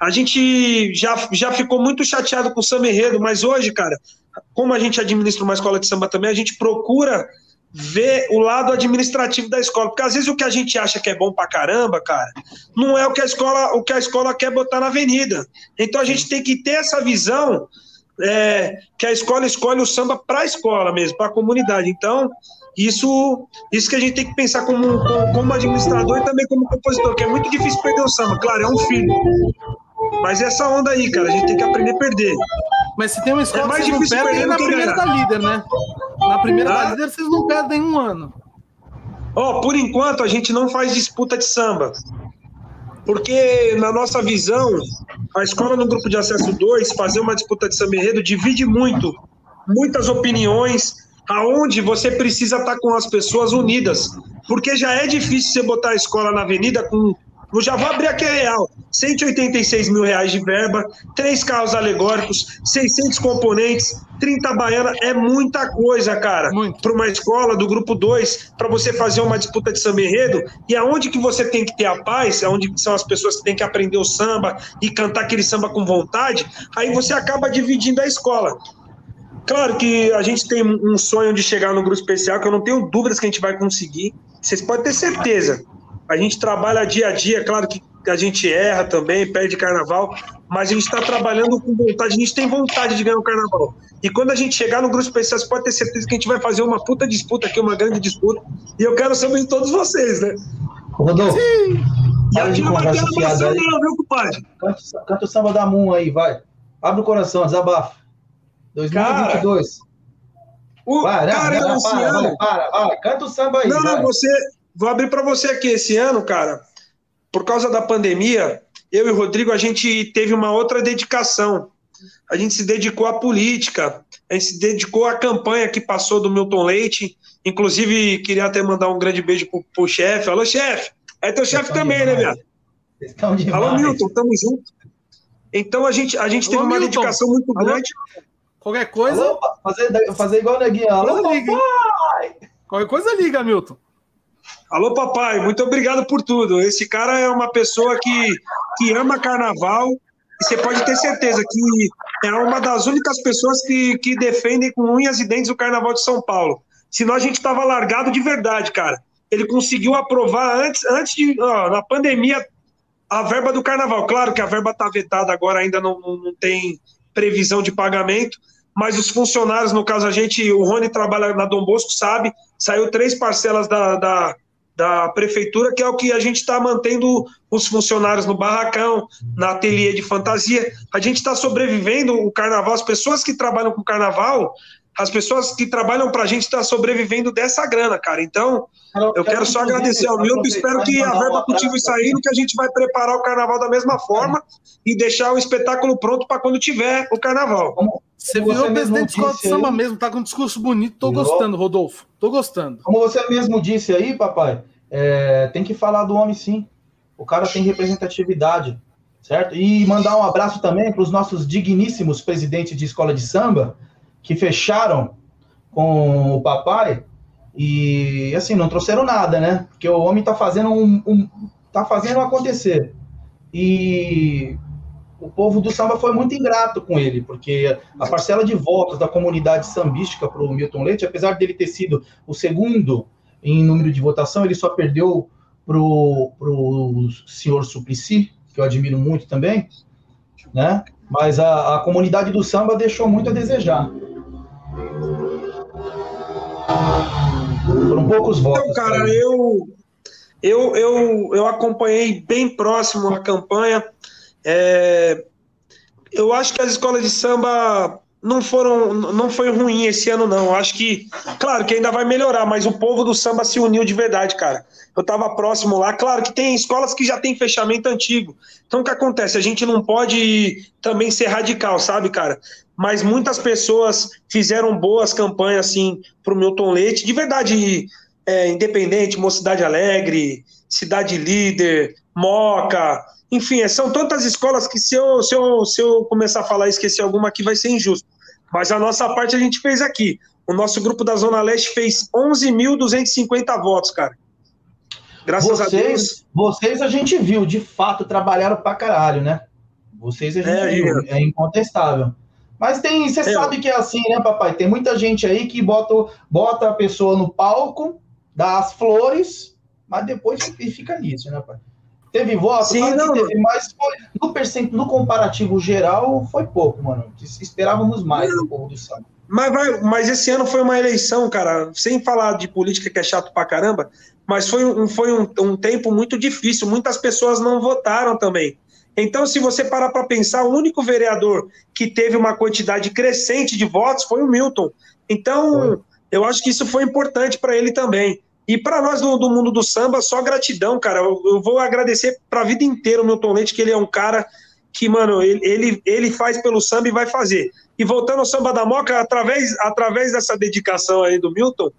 a gente já, já ficou muito chateado com o samba enredo, mas hoje, cara, como a gente administra uma escola de samba também, a gente procura ver o lado administrativo da escola, porque às vezes o que a gente acha que é bom pra caramba, cara, não é o que a escola, o que a escola quer botar na avenida. Então a gente tem que ter essa visão é, que a escola escolhe o samba para a escola mesmo, para a comunidade. Então isso, isso que a gente tem que pensar como, como administrador e também como compositor, que é muito difícil perder o samba. Claro, é um filho. Mas essa onda aí, cara, a gente tem que aprender a perder. Mas se tem uma escola é mais que vocês não perdem, é na primeira da líder, né? Na primeira ah. da líder vocês não perdem um ano. Ó, oh, por enquanto a gente não faz disputa de samba. Porque, na nossa visão, a escola no grupo de acesso 2, fazer uma disputa de samba enredo divide muito, muitas opiniões, aonde você precisa estar com as pessoas unidas. Porque já é difícil você botar a escola na avenida com já vou abrir aqui real. 186 mil reais de verba, três carros alegóricos, 600 componentes, 30 baiana, é muita coisa, cara. Para uma escola do grupo 2, para você fazer uma disputa de samba enredo, e aonde que você tem que ter a paz, aonde são as pessoas que têm que aprender o samba e cantar aquele samba com vontade, aí você acaba dividindo a escola. Claro que a gente tem um sonho de chegar no grupo especial, que eu não tenho dúvidas que a gente vai conseguir. Vocês podem ter certeza. A gente trabalha dia a dia, claro que a gente erra também, perde carnaval, mas a gente está trabalhando com vontade, a gente tem vontade de ganhar o carnaval. E quando a gente chegar no grupo especial, você pode ter certeza que a gente vai fazer uma puta disputa aqui, uma grande disputa. E eu quero saber de todos vocês, né? Rodolfo. E aqui não vai ter não, viu, compadre? Canta, canta o samba da Moon aí, vai. Abre o coração, desabafa. 2022. Cara, o, vai, cara, não, para, para, para, para, canta o samba aí. Não, vai. não, você, Vou abrir para você aqui esse ano, cara. Por causa da pandemia, eu e o Rodrigo, a gente teve uma outra dedicação. A gente se dedicou à política, a gente se dedicou à campanha que passou do Milton Leite. Inclusive, queria até mandar um grande beijo pro, pro chefe. Alô, chefe! É teu chefe também, né, demais. né, viado? Alô, Milton, tamo junto. Então a gente, a gente Alô, teve uma Milton. dedicação muito Alô? grande. Qualquer coisa. Alô, fazer, fazer igual o Neguinho. Alô, papai! Qualquer coisa liga, Milton. Alô, papai, muito obrigado por tudo. Esse cara é uma pessoa que, que ama carnaval e você pode ter certeza que é uma das únicas pessoas que, que defendem com unhas e dentes o carnaval de São Paulo. Senão a gente estava largado de verdade, cara. Ele conseguiu aprovar antes, antes de. Ó, na pandemia, a verba do carnaval. Claro que a verba está vetada agora, ainda não, não, tem previsão de pagamento, mas os funcionários, no caso a gente, o Rony trabalha na Dom Bosco, sabe, saiu três parcelas da, da, da prefeitura, que é o que a gente está mantendo os funcionários no barracão, na ateliê de fantasia. A gente está sobrevivendo o carnaval, as pessoas que trabalham com carnaval, as pessoas que trabalham para a gente estão tá sobrevivendo dessa grana, cara. Então, eu quero só agradecer ao Milton, espero que a verba continue saindo, que a gente vai preparar o carnaval da mesma forma e deixar o espetáculo pronto para quando tiver o carnaval. Você virou o presidente de escola de samba mesmo, tá com um discurso bonito, tô gostando, Rodolfo, tô gostando. Como você mesmo disse aí, papai, é, tem que falar do homem sim. O cara tem representatividade. certo? E mandar um abraço também para os nossos digníssimos presidentes de escola de samba, que fecharam com o papai e, assim, não trouxeram nada, né? Porque o homem tá fazendo um, um tá fazendo acontecer. E o povo do samba foi muito ingrato com ele, porque a parcela de votos da comunidade sambística para o Milton Leite, apesar dele ter sido o segundo em número de votação, ele só perdeu para o senhor Suplicy, que eu admiro muito também, né? Mas a, a comunidade do samba deixou muito a desejar. Foram poucos votos. Então, cara, eu, eu, eu, eu acompanhei bem próximo a campanha. É, eu acho que as escolas de samba não foram, não foi ruim esse ano não. Acho que, claro, que ainda vai melhorar, mas o povo do samba se uniu de verdade, cara. Eu estava próximo lá, claro que tem escolas que já tem fechamento antigo. Então o que acontece? A gente não pode também ser radical, sabe, cara? Mas muitas pessoas fizeram boas campanhas assim para o Milton Leite, de verdade, é, Independente, Mocidade Alegre, Cidade Líder, Moca, enfim, são tantas escolas que se eu, se eu, se eu começar a falar e esquecer alguma aqui vai ser injusto. Mas a nossa parte a gente fez aqui. O nosso grupo da Zona Leste fez 11.250 votos, cara. Graças vocês, a Deus. Vocês a gente viu, de fato, trabalharam pra caralho, né? Vocês a gente é, viu, é, é incontestável. Mas tem, você é. sabe que é assim, né, papai? Tem muita gente aí que bota, bota a pessoa no palco, dá as flores, mas depois fica nisso, né, pai? Teve voto, Sim, não, teve, mas foi, no, percent, no comparativo geral foi pouco, mano. Esperávamos mais do povo do samba. Mas, vai, mas esse ano foi uma eleição, cara, sem falar de política que é chato pra caramba, mas foi, um, foi um, um tempo muito difícil. Muitas pessoas não votaram também. Então, se você parar para pensar, o único vereador que teve uma quantidade crescente de votos foi o Milton. Então, eu acho que isso foi importante para ele também. E para nós do, do, mundo do samba, só gratidão, cara. Eu, eu vou agradecer para a vida inteira o Milton Leite, que ele é um cara que, mano, ele, ele, ele faz pelo samba e vai fazer. E voltando ao samba da Moca, através, através dessa dedicação aí do Milton,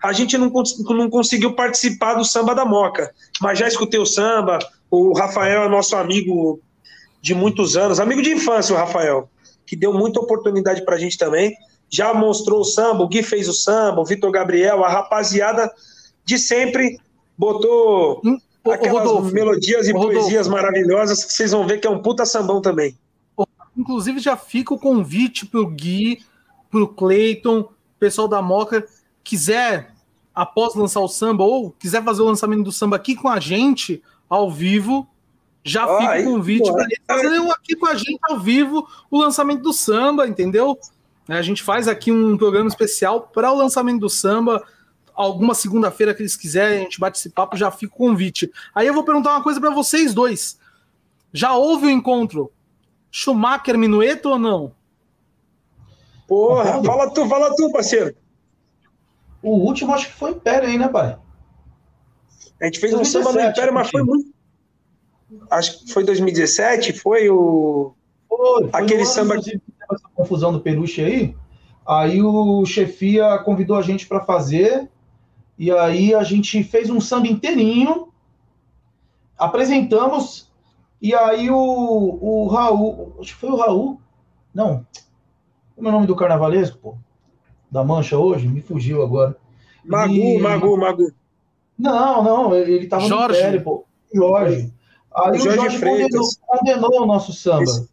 a gente não, não conseguiu participar do samba da Moca. Mas já escutei o samba, o Rafael é nosso amigo de muitos anos, amigo de infância, o Rafael, que deu muita oportunidade para a gente também. Já mostrou o samba, o Gui fez o samba, o Vitor Gabriel, a rapaziada de sempre botou hum, aquelas Rodolfo, melodias e Rodolfo, poesias maravilhosas que vocês vão ver que é um puta sambão também. Inclusive, já fica o convite pro Gui, pro Cleiton, pessoal da Moca, quiser, após lançar o samba, ou quiser fazer o lançamento do samba aqui com a gente, ao vivo, já oh, fica o convite para ele fazer aqui com a gente ao vivo o lançamento do samba, entendeu? A gente faz aqui um programa especial para o lançamento do samba alguma segunda-feira que eles quiserem, a gente bate esse papo, já fica o convite. Aí eu vou perguntar uma coisa para vocês dois. Já houve o um encontro Schumacher Minueto ou não? Porra, fala tu, fala tu, parceiro. O último acho que foi Império aí, né, pai? A gente fez 2017, um samba no Império, mas foi muito. Acho que foi 2017, foi o. Foi, foi Aquele samba. Essa confusão do Peruche aí. Aí o chefia convidou a gente para fazer. E aí a gente fez um samba inteirinho, apresentamos, e aí o, o Raul, acho que foi o Raul, não, como é o nome do carnavalesco, pô? Da Mancha hoje? Me fugiu agora. Magu, e... Magu, Magu. Não, não, ele tava Jorge. no Pérez, pô. Jorge. Aí o Jorge, Jorge condenou, condenou, o nosso samba. Esse...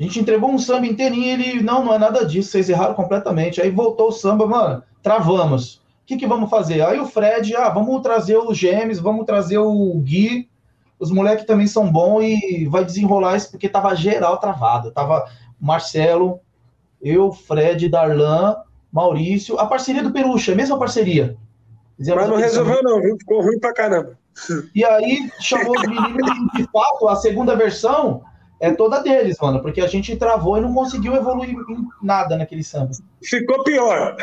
A gente entregou um samba inteirinho e ele, não, não é nada disso, vocês erraram completamente. Aí voltou o samba, mano, travamos que, que vamos fazer? Aí o Fred, ah, vamos trazer os gêmeos, vamos trazer o Gui, os moleques também são bons e vai desenrolar isso, porque tava geral travado. Tava Marcelo, eu, Fred, Darlan, Maurício, a parceria do Perucha, a mesma parceria. Fizemos Mas não resolveu não, viu? Ficou ruim pra caramba. E aí chamou os meninos e, de fato, a segunda versão é toda deles, mano, porque a gente travou e não conseguiu evoluir em nada naquele samba. Ficou pior.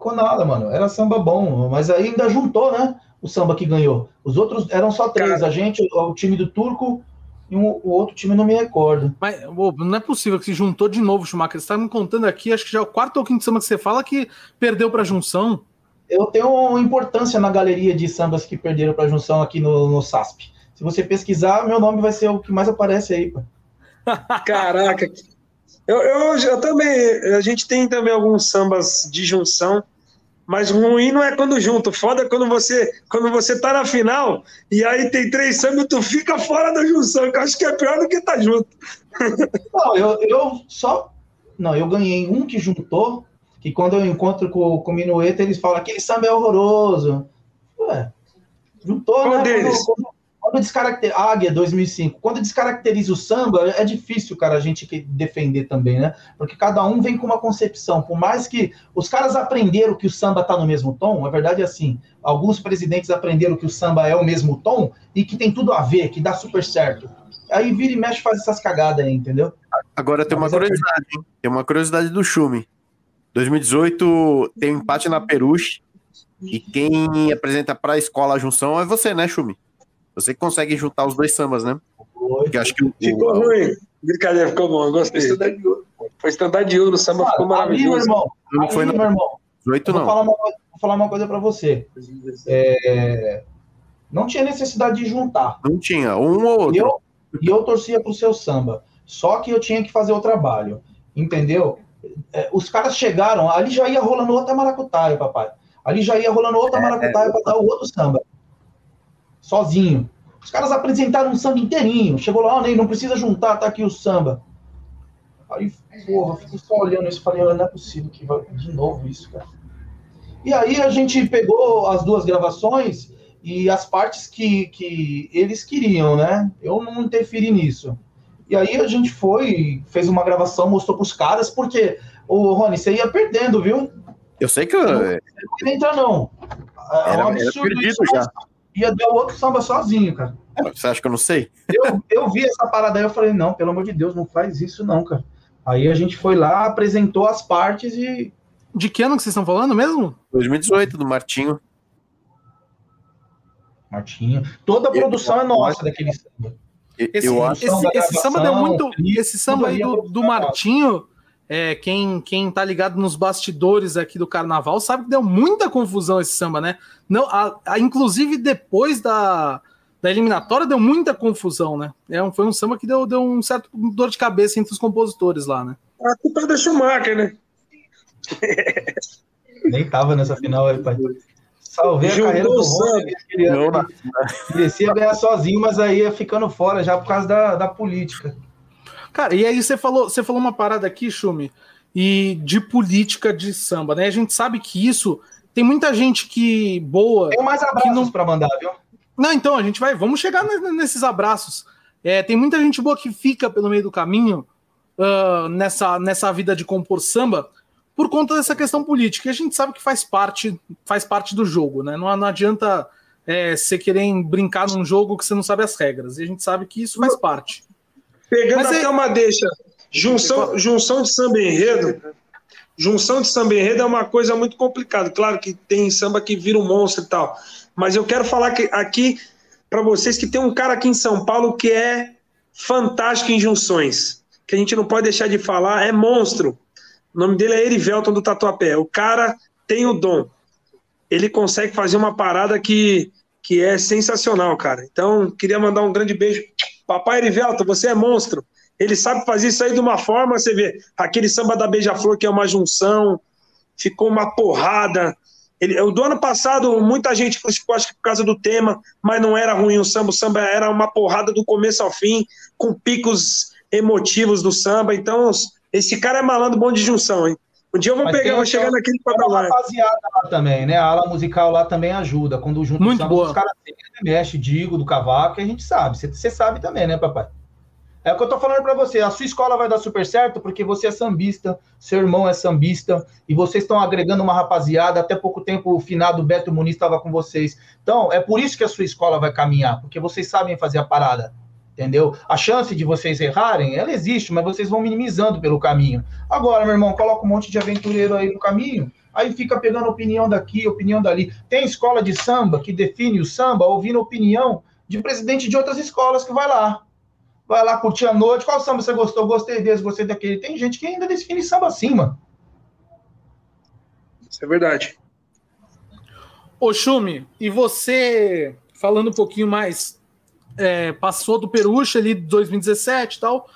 Ficou nada, mano. Era samba bom, mas aí ainda juntou, né? O samba que ganhou. Os outros eram só três. Cara. A gente, o, time do Turco e um, o outro time não me recordo. Mas ô, não é possível que se juntou de novo, Schumacher. Você tá me contando aqui, acho que já é o quarto ou quinto samba que você fala que perdeu pra junção. Eu tenho importância na galeria de sambas que perderam pra junção aqui no, no SASP. Se você pesquisar, meu nome vai ser o que mais aparece aí, pô. (laughs) Caraca. Eu, eu, eu também, a gente tem também alguns sambas de junção, mas ruim não é quando junto. Foda é quando você, quando você tá na final e aí tem três sambas e tu fica fora da junção, que eu acho que é pior do que tá junto. (laughs) Não, eu, eu só. Não, eu ganhei um que juntou, que quando eu encontro com, com o Minueta, eles falam aquele samba é horroroso. Ué, juntou, Qual né? deles? Quando, quando, descaracteriza. Águia 2005. Quando descaracteriza o samba, é difícil, cara, a gente defender também, né? Porque cada um vem com uma concepção. Por mais que os caras aprenderam que o samba tá no mesmo tom, a verdade é assim. Alguns presidentes aprenderam que o samba é o mesmo tom e que tem tudo a ver, que dá super certo. Aí vira e mexe faz essas cagadas aí, entendeu? Agora tem uma Mas é curiosidade, hein? Tem uma curiosidade do Chume. 2018 tem um empate na Peruche e quem apresenta para a escola a junção é você, né, Chume? Você consegue juntar os dois sambas, né? Porque eu acho que o, Ficou o- ruim. Brincadeira, ficou bom, eu gostei. Foi estandar de ouro, o samba ficou ali, meu maravilhoso. irmão, não ali, foi meu irmão, 18 eu vou não. falar uma, coisa- vou falar uma coisa pra você. É, não tinha necessidade de juntar. Não tinha, um ou E outro. eu, e eu torcia pro seu samba. Só que eu tinha que fazer o trabalho. Entendeu? É, os caras chegaram, ali já ia rolando outra maracutaia, papai. Ali já ia rolando outra maracutaia para dar o outro samba. Sozinho. Os caras apresentaram um samba inteirinho. Chegou lá, ah, Ney, não precisa juntar, tá aqui o samba. Aí, porra, eu fico só olhando isso e falei, "Ah, não é possível que vai de novo isso, cara. E aí a gente pegou as duas gravações e as partes que, que eles queriam, né? Eu não interferi nisso. E aí a gente foi, fez uma gravação, mostrou pros caras, porque, ô Rony, você ia perdendo, viu? Eu sei que eu, Não ia entrar, não. É Era- um era absurdo perdido isso, já. Ia dar o outro samba sozinho, cara. você acha que eu não sei? Eu, eu vi essa parada aí, eu falei, não, pelo amor de Deus, não faz isso não, cara. Aí a gente foi lá, apresentou as partes e De que ano que vocês estão falando mesmo? 2018 do Martinho. Martinho, toda a Eu- produção é nossa daquele samba. Eu, Esse, eu acho. esse, esse samba deu muito. Esse samba aí tudo do, é do Martinho, é, quem, quem tá ligado nos bastidores aqui do carnaval sabe que deu muita confusão esse samba, né? Não, a, a- inclusive depois da, da eliminatória deu muita confusão, né? É um, foi um samba que deu, deu um certo dor de cabeça entre os compositores lá, né? A culpa é da Schumacher, né? (laughs) Nem tava nessa final aí, pai. Salvei a carreira do o Rony, queria- ele merecia ganhar sozinho, mas aí ia ficando fora já por causa da, da política. Cara, e aí você falou, você falou uma parada aqui, Chumi, e de política de samba, né? A gente sabe que isso tem muita gente que boa. Tenho mais abraços não- pra mandar, viu? Não, então a gente vai, vamos chegar ne- nesses abraços. É, tem muita gente boa que fica pelo meio do caminho ah, nessa, nessa vida de compor samba por conta dessa questão política. E a gente sabe que faz parte, faz parte do jogo, né? Não, não adianta é, você querer brincar num jogo que você não sabe as regras. E a gente sabe que isso faz parte. Pegando Mas até é- uma deixa. Junção, junção de samba enredo. Junção de samba enredo é uma coisa muito complicada. Claro que tem samba que vira um monstro e tal. Mas eu quero falar que, aqui para vocês que tem um cara aqui em São Paulo que é fantástico em junções. Que a gente não pode deixar de falar. É monstro. O nome dele é Erivelton do Tatuapé. O cara tem o dom. Ele consegue fazer uma parada que, que é sensacional, cara. Então, queria mandar um grande beijo. Papai Erivelton, você é monstro. Ele sabe fazer isso aí de uma forma, você vê, aquele samba da Beija-Flor, que é uma junção, ficou uma porrada. Ele, o do ano passado, muita gente criticou, acho que por causa do tema, mas não era ruim o samba, o samba era uma porrada do começo ao fim, com picos emotivos do samba. Então, esse cara é malandro bom de junção, hein? Um dia eu vou Mas pegar, vou chegar naquele Tem uma patamar. rapaziada lá também, né? A ala musical lá também ajuda. Quando junta Muito boa. os caras sempre mexe, digo, do cavaco, que a gente sabe. Você- sabe também, né, papai? É o que eu tô falando pra você. A sua escola vai dar super certo porque você é sambista, seu irmão é sambista, e vocês estão agregando uma rapaziada. Até pouco tempo o finado Beto Muniz estava com vocês. Então, é por isso que a sua escola vai caminhar, porque vocês sabem fazer a parada. Entendeu? A chance de vocês errarem, ela existe, mas vocês vão minimizando pelo caminho. Agora, meu irmão, coloca um monte de aventureiro aí no caminho, aí fica pegando opinião daqui, opinião dali. Tem escola de samba que define o samba ouvindo opinião de presidente de outras escolas que vai lá. Vai lá curtir a noite. Qual samba você gostou? Gostei desse, gostei daquele. Tem gente que ainda define samba assim, mano. Isso é verdade. Ô, Chumi, e você, falando um pouquinho mais é, passou do Peruche ali de 2017 e tal,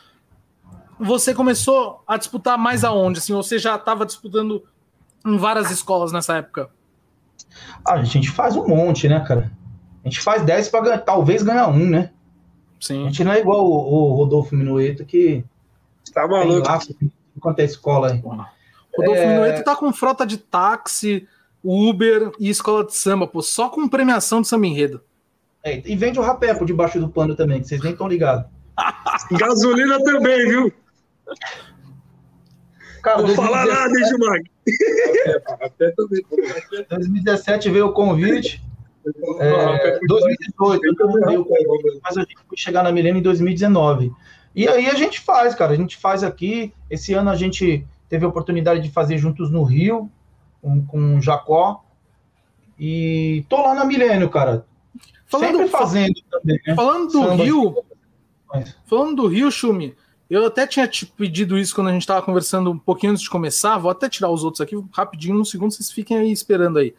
você começou a disputar mais aonde? Assim, você já estava disputando em várias escolas nessa época? Ah, a gente faz um monte, né, cara? A gente faz 10 para talvez ganhar um, né? Sim. A gente não é igual o, o Rodolfo Minueto que tá maluco. Lá, quanto é escola aí. Rodolfo é... Minueto tá com frota de táxi, Uber e escola de samba, pô, só com premiação de samba enredo. É, e vende o rapé por debaixo do pano também, que vocês nem estão ligados. (laughs) Gasolina também, viu? Cara, Vou 2017... falar nada, hein, Gilmar? 2017 veio o convite. É, 2018, mas a gente foi chegar na Milênio em 2019. E aí a gente faz, cara, a gente faz aqui. Esse ano a gente teve a oportunidade de fazer juntos no Rio, com, com o Jacó. E tô lá na Milênio, cara. Falando, Sempre fazendo também. Né? Falando do Samba Rio, falando do Rio, Chumi, eu até tinha te pedido isso quando a gente estava conversando um pouquinho antes de começar. Vou até tirar os outros aqui rapidinho, um segundo, vocês fiquem aí esperando aí.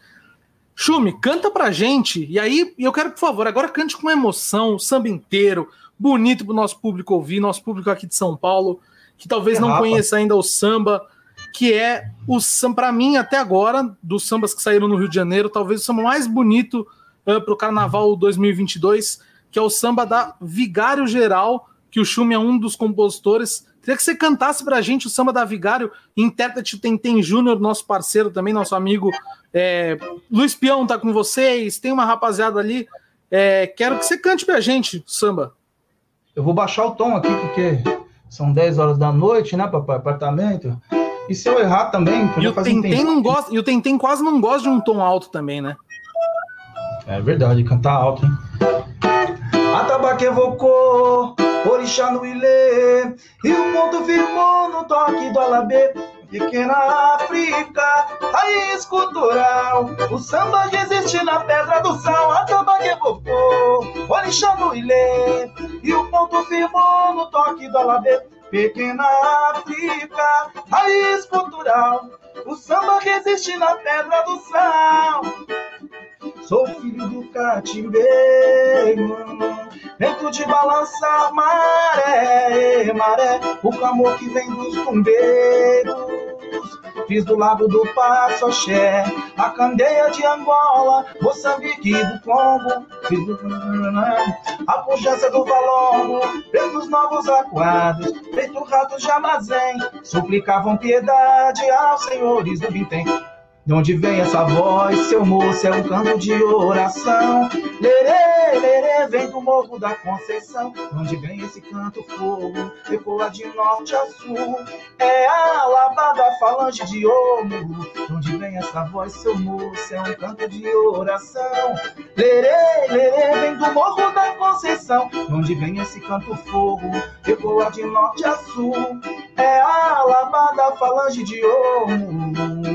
Chumi, canta pra gente. E aí, eu quero, por favor, agora cante com emoção, o samba inteiro, bonito pro nosso público ouvir, nosso público aqui de São Paulo, que talvez é não conheça ainda o samba, que é o samba, para mim, até agora, dos sambas que saíram no Rio de Janeiro, talvez o samba mais bonito uh, pro Carnaval 2022, que é o samba da Vigário Geral, que o Chumi é um dos compositores. Queria que você cantasse pra gente o samba da Vigário, intérprete Tentem Júnior, nosso parceiro também, nosso amigo. É, Luiz Peão tá com vocês, tem uma rapaziada ali. É, quero que você cante pra gente o samba. Eu vou baixar o tom aqui, porque são 10 horas da noite, né, papai? Apartamento. E se eu errar também, e o Tentem não gosta, e o Tentem quase não gosta de um tom alto também, né? É verdade, cantar alto, hein? Atabaque evocou orixá no Ilê, e o ponto firmou no toque do alabê. Pequena África, raiz cultural, o samba que existe na pedra do sal, a tamba que evocou, orixá no Ilê, e o ponto firmou no toque do alabê. Pequena África, raiz cultural, o samba que existe na pedra do sal. Sou filho do cativeiro, vento de balançar maré, maré, o clamor que vem dos bombeiros. Fiz do lado do Passo Axé, a candeia de Angola, Moçambique do Congo, fiz do... a pujança do Valongo, pretos novos aquados, feito ratos de armazém, suplicavam piedade aos senhores do Vintém. De onde vem essa voz, seu moço, é um canto de oração. Lerê, lerê, vem do morro da Conceição. De onde vem esse canto fogo, ecoa de norte a sul. É a lavada falange de ouro. De onde vem essa voz, seu moço, é um canto de oração. Lerê, lerê, vem do morro da Conceição. De onde vem esse canto fogo, ecoa de norte a sul. É a lavada falange de ouro.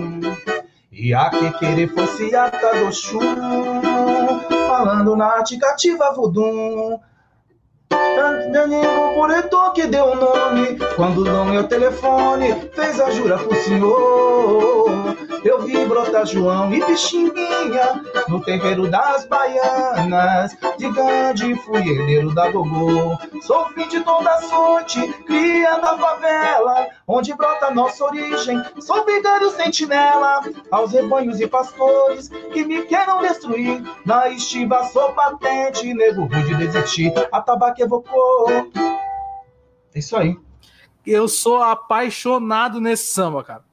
E a que querer fosse ata do chum, falando na arte cativa voodoo. Danilo Pureto que deu o nome, quando não meu telefone, fez a jura pro senhor. Eu vi brotar João e Pixinguinha no terreiro das baianas. De Gandhi fui herdeiro da Gogô. Sou filho de toda sorte, cria da favela, onde brota nossa origem. Sou vigário sentinela aos rebanhos e pastores que me queiram destruir. Na estiva sou patente, nego rude desistir. A tabaco evocou. É isso aí. Eu sou apaixonado nesse samba, cara.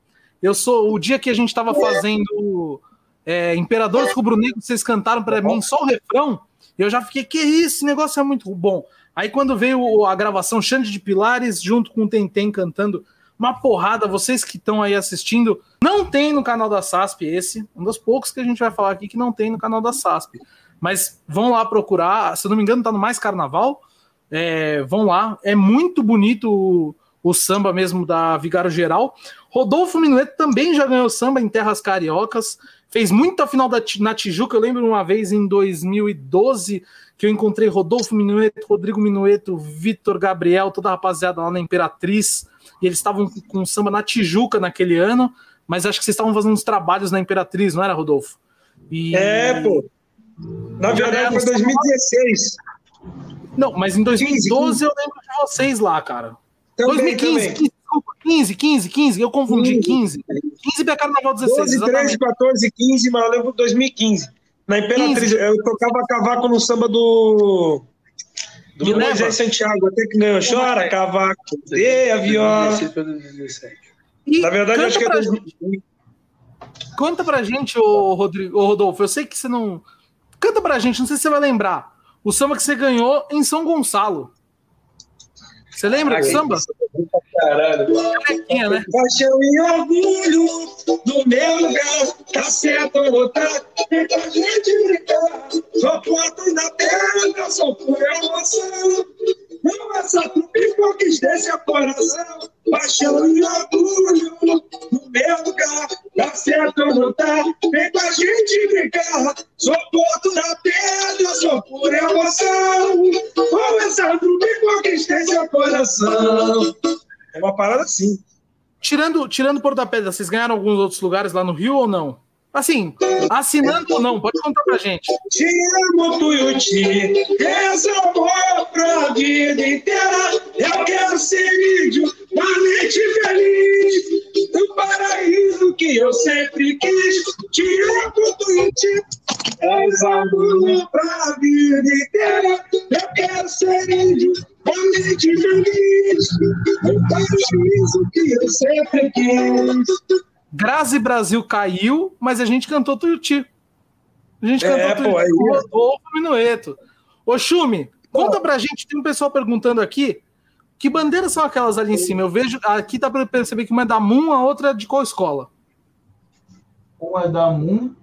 Eu sou. O dia que a gente estava fazendo é, Imperadores Rubro-Negro, vocês cantaram para mim só o refrão, eu já fiquei, que isso, esse negócio é muito bom. Aí quando veio a gravação Xande de Pilares, junto com o Tentem cantando, uma porrada, vocês que estão aí assistindo, não tem no canal da SASP esse, um dos poucos que a gente vai falar aqui que não tem no canal da SASP. Mas vão lá procurar, se eu não me engano, tá no Mais Carnaval. É, vão lá, é muito bonito o, o samba mesmo da Vigário Geral. Rodolfo Minueto também já ganhou samba em terras cariocas, fez muita final da, na Tijuca. Eu lembro uma vez em 2012 que eu encontrei Rodolfo Minueto, Rodrigo Minueto, Vitor Gabriel, toda a rapaziada lá na Imperatriz, e eles estavam com samba na Tijuca naquele ano, mas acho que vocês estavam fazendo uns trabalhos na Imperatriz, não era, Rodolfo? E... É, pô. Na verdade, foi 2016. Não, mas em 2012 15, eu lembro de vocês lá, cara. Também, 2015, também. 15, 15, 15, eu confundi, 15. 15 para Carnaval 16. 12, exatamente. 13, 14, 15, mas eu lembro 2015. Na Imperatriz, 15. eu tocava cavaco no samba do. Do Moisés Santiago, até que não chora, é? cavaco, dê a viola. E Na verdade, acho que é 2015. Conta pra gente, ô, Rodrigo, ô Rodolfo, eu sei que você não. Canta pra gente, não sei se você vai lembrar. O samba que você ganhou em São Gonçalo. Você lembra do samba? Caralho. É, né? Paixão e orgulho do meu lugar, tá certo tá? Tem pra gente brincar. Sou porta na terra, sou por emoção. Não essa trupe conquistei seu coração. Paixão e orgulho no meu lugar. Tá certo ou não tá? Vem com a gente brincar. Sou porto da pedra, sou por emoção. Com essa trupe conquistei seu coração. É uma parada assim. Tirando, tirando Porto da Pedra, vocês ganharam alguns outros lugares lá no Rio ou não? Assim, assinando ou não, pode contar pra gente. Te amo, Tuiuti, esse amor pra vida inteira. Eu quero ser índio, valente e feliz, do paraíso que eu sempre quis. Te amo, Tuiuti, esse amor pra vida inteira. Eu quero ser índio, valente e feliz, do paraíso que eu sempre quis. Grazi Brasil caiu, mas a gente cantou Tuiuti. A gente é, cantou Tuiuti com Rodolfo Minueto. Ô, Chumi, conta pra gente, tem um pessoal perguntando aqui, que bandeiras são aquelas ali em cima? Eu vejo, aqui dá pra perceber que uma é da Moon, a outra é de qual escola? Uma é da Moon,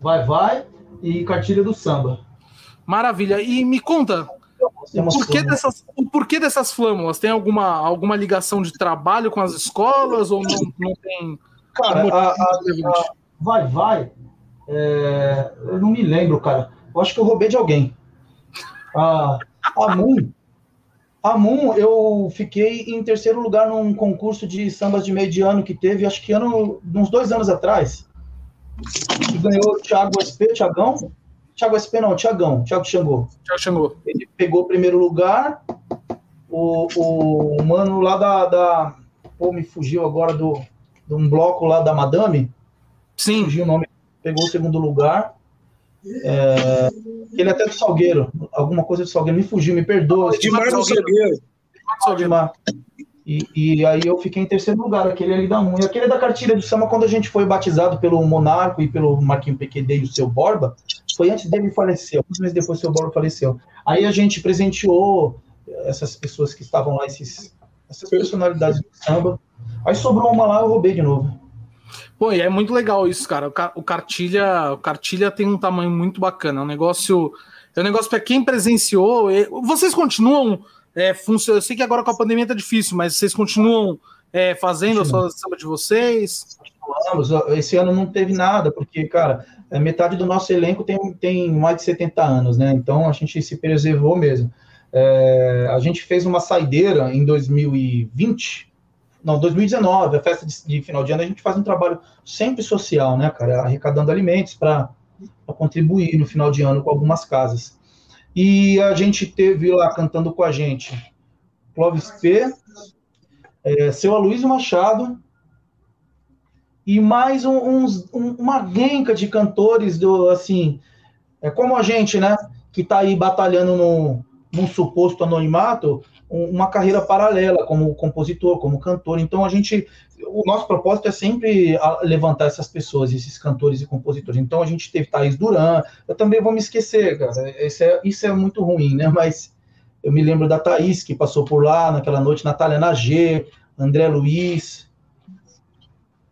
Vai Vai e Cartilha do Samba. Maravilha. E me conta, o porquê, dessas, o porquê dessas flâmulas? Tem alguma, alguma ligação de trabalho com as escolas ou não, não tem... Cara, a, a, a, vai, vai. É, eu não me lembro, cara. Eu acho que eu roubei de alguém. A, a Moon. A Moon, eu fiquei em terceiro lugar num concurso de sambas de meio de ano que teve, acho que ano, uns dois anos atrás. Que ganhou o Thiago SP, Thiagão. Thiago SP não, Thiagão, Thiago Xangô. Thiago Xangô. Ele pegou o primeiro lugar. O, o mano lá da, da. Pô, me fugiu agora do de um bloco lá da Madame. Sim. Fugiu o nome, pegou o segundo lugar. É, ele é até do Salgueiro, alguma coisa do Salgueiro, me fugiu, me perdoa. Edmar do Salgueiro. Edmar. E, e, aí eu fiquei em terceiro lugar, aquele ali da Munha. Aquele da cartilha do samba, quando a gente foi batizado pelo Monarco e pelo Marquinho PQD e o seu Borba, foi antes dele falecer, alguns meses depois o seu Borba faleceu. Aí a gente presenteou essas pessoas que estavam lá, esses, essas personalidades do samba, Aí sobrou uma lá, eu roubei de novo. Pô, e é muito legal isso, cara. O, cartilha, o cartilha tem um tamanho muito bacana. É um negócio, é um negócio para quem presenciou. Vocês continuam é, funcionando. Eu sei que agora com a pandemia tá difícil, mas vocês continuam é, fazendo a sua samba de vocês? Continuamos. Esse ano não teve nada, porque, cara, é, metade do nosso elenco tem, tem mais de 70 anos, né? Então a gente se preservou mesmo. É, a gente fez uma saideira em 2020 não, 2019, a festa de, de, final de ano, a gente faz um trabalho sempre social, né, cara? Arrecadando alimentos para contribuir no final de ano com algumas casas. E a gente teve lá cantando com a gente Clóvis P., é, seu Aloysio Machado, e mais um, uns, um, uma genca de cantores do assim, é como a gente, né, que está aí batalhando no, num suposto anonimato, uma carreira paralela como compositor, como cantor. Então a gente, o nosso propósito é sempre levantar essas pessoas, esses cantores e compositores. Então a gente teve Thaís Duran, eu também vou me esquecer, cara. Isso é, isso é muito ruim, né? Mas eu me lembro da Thaís que passou por lá naquela noite, Natália Nagê, André Luiz,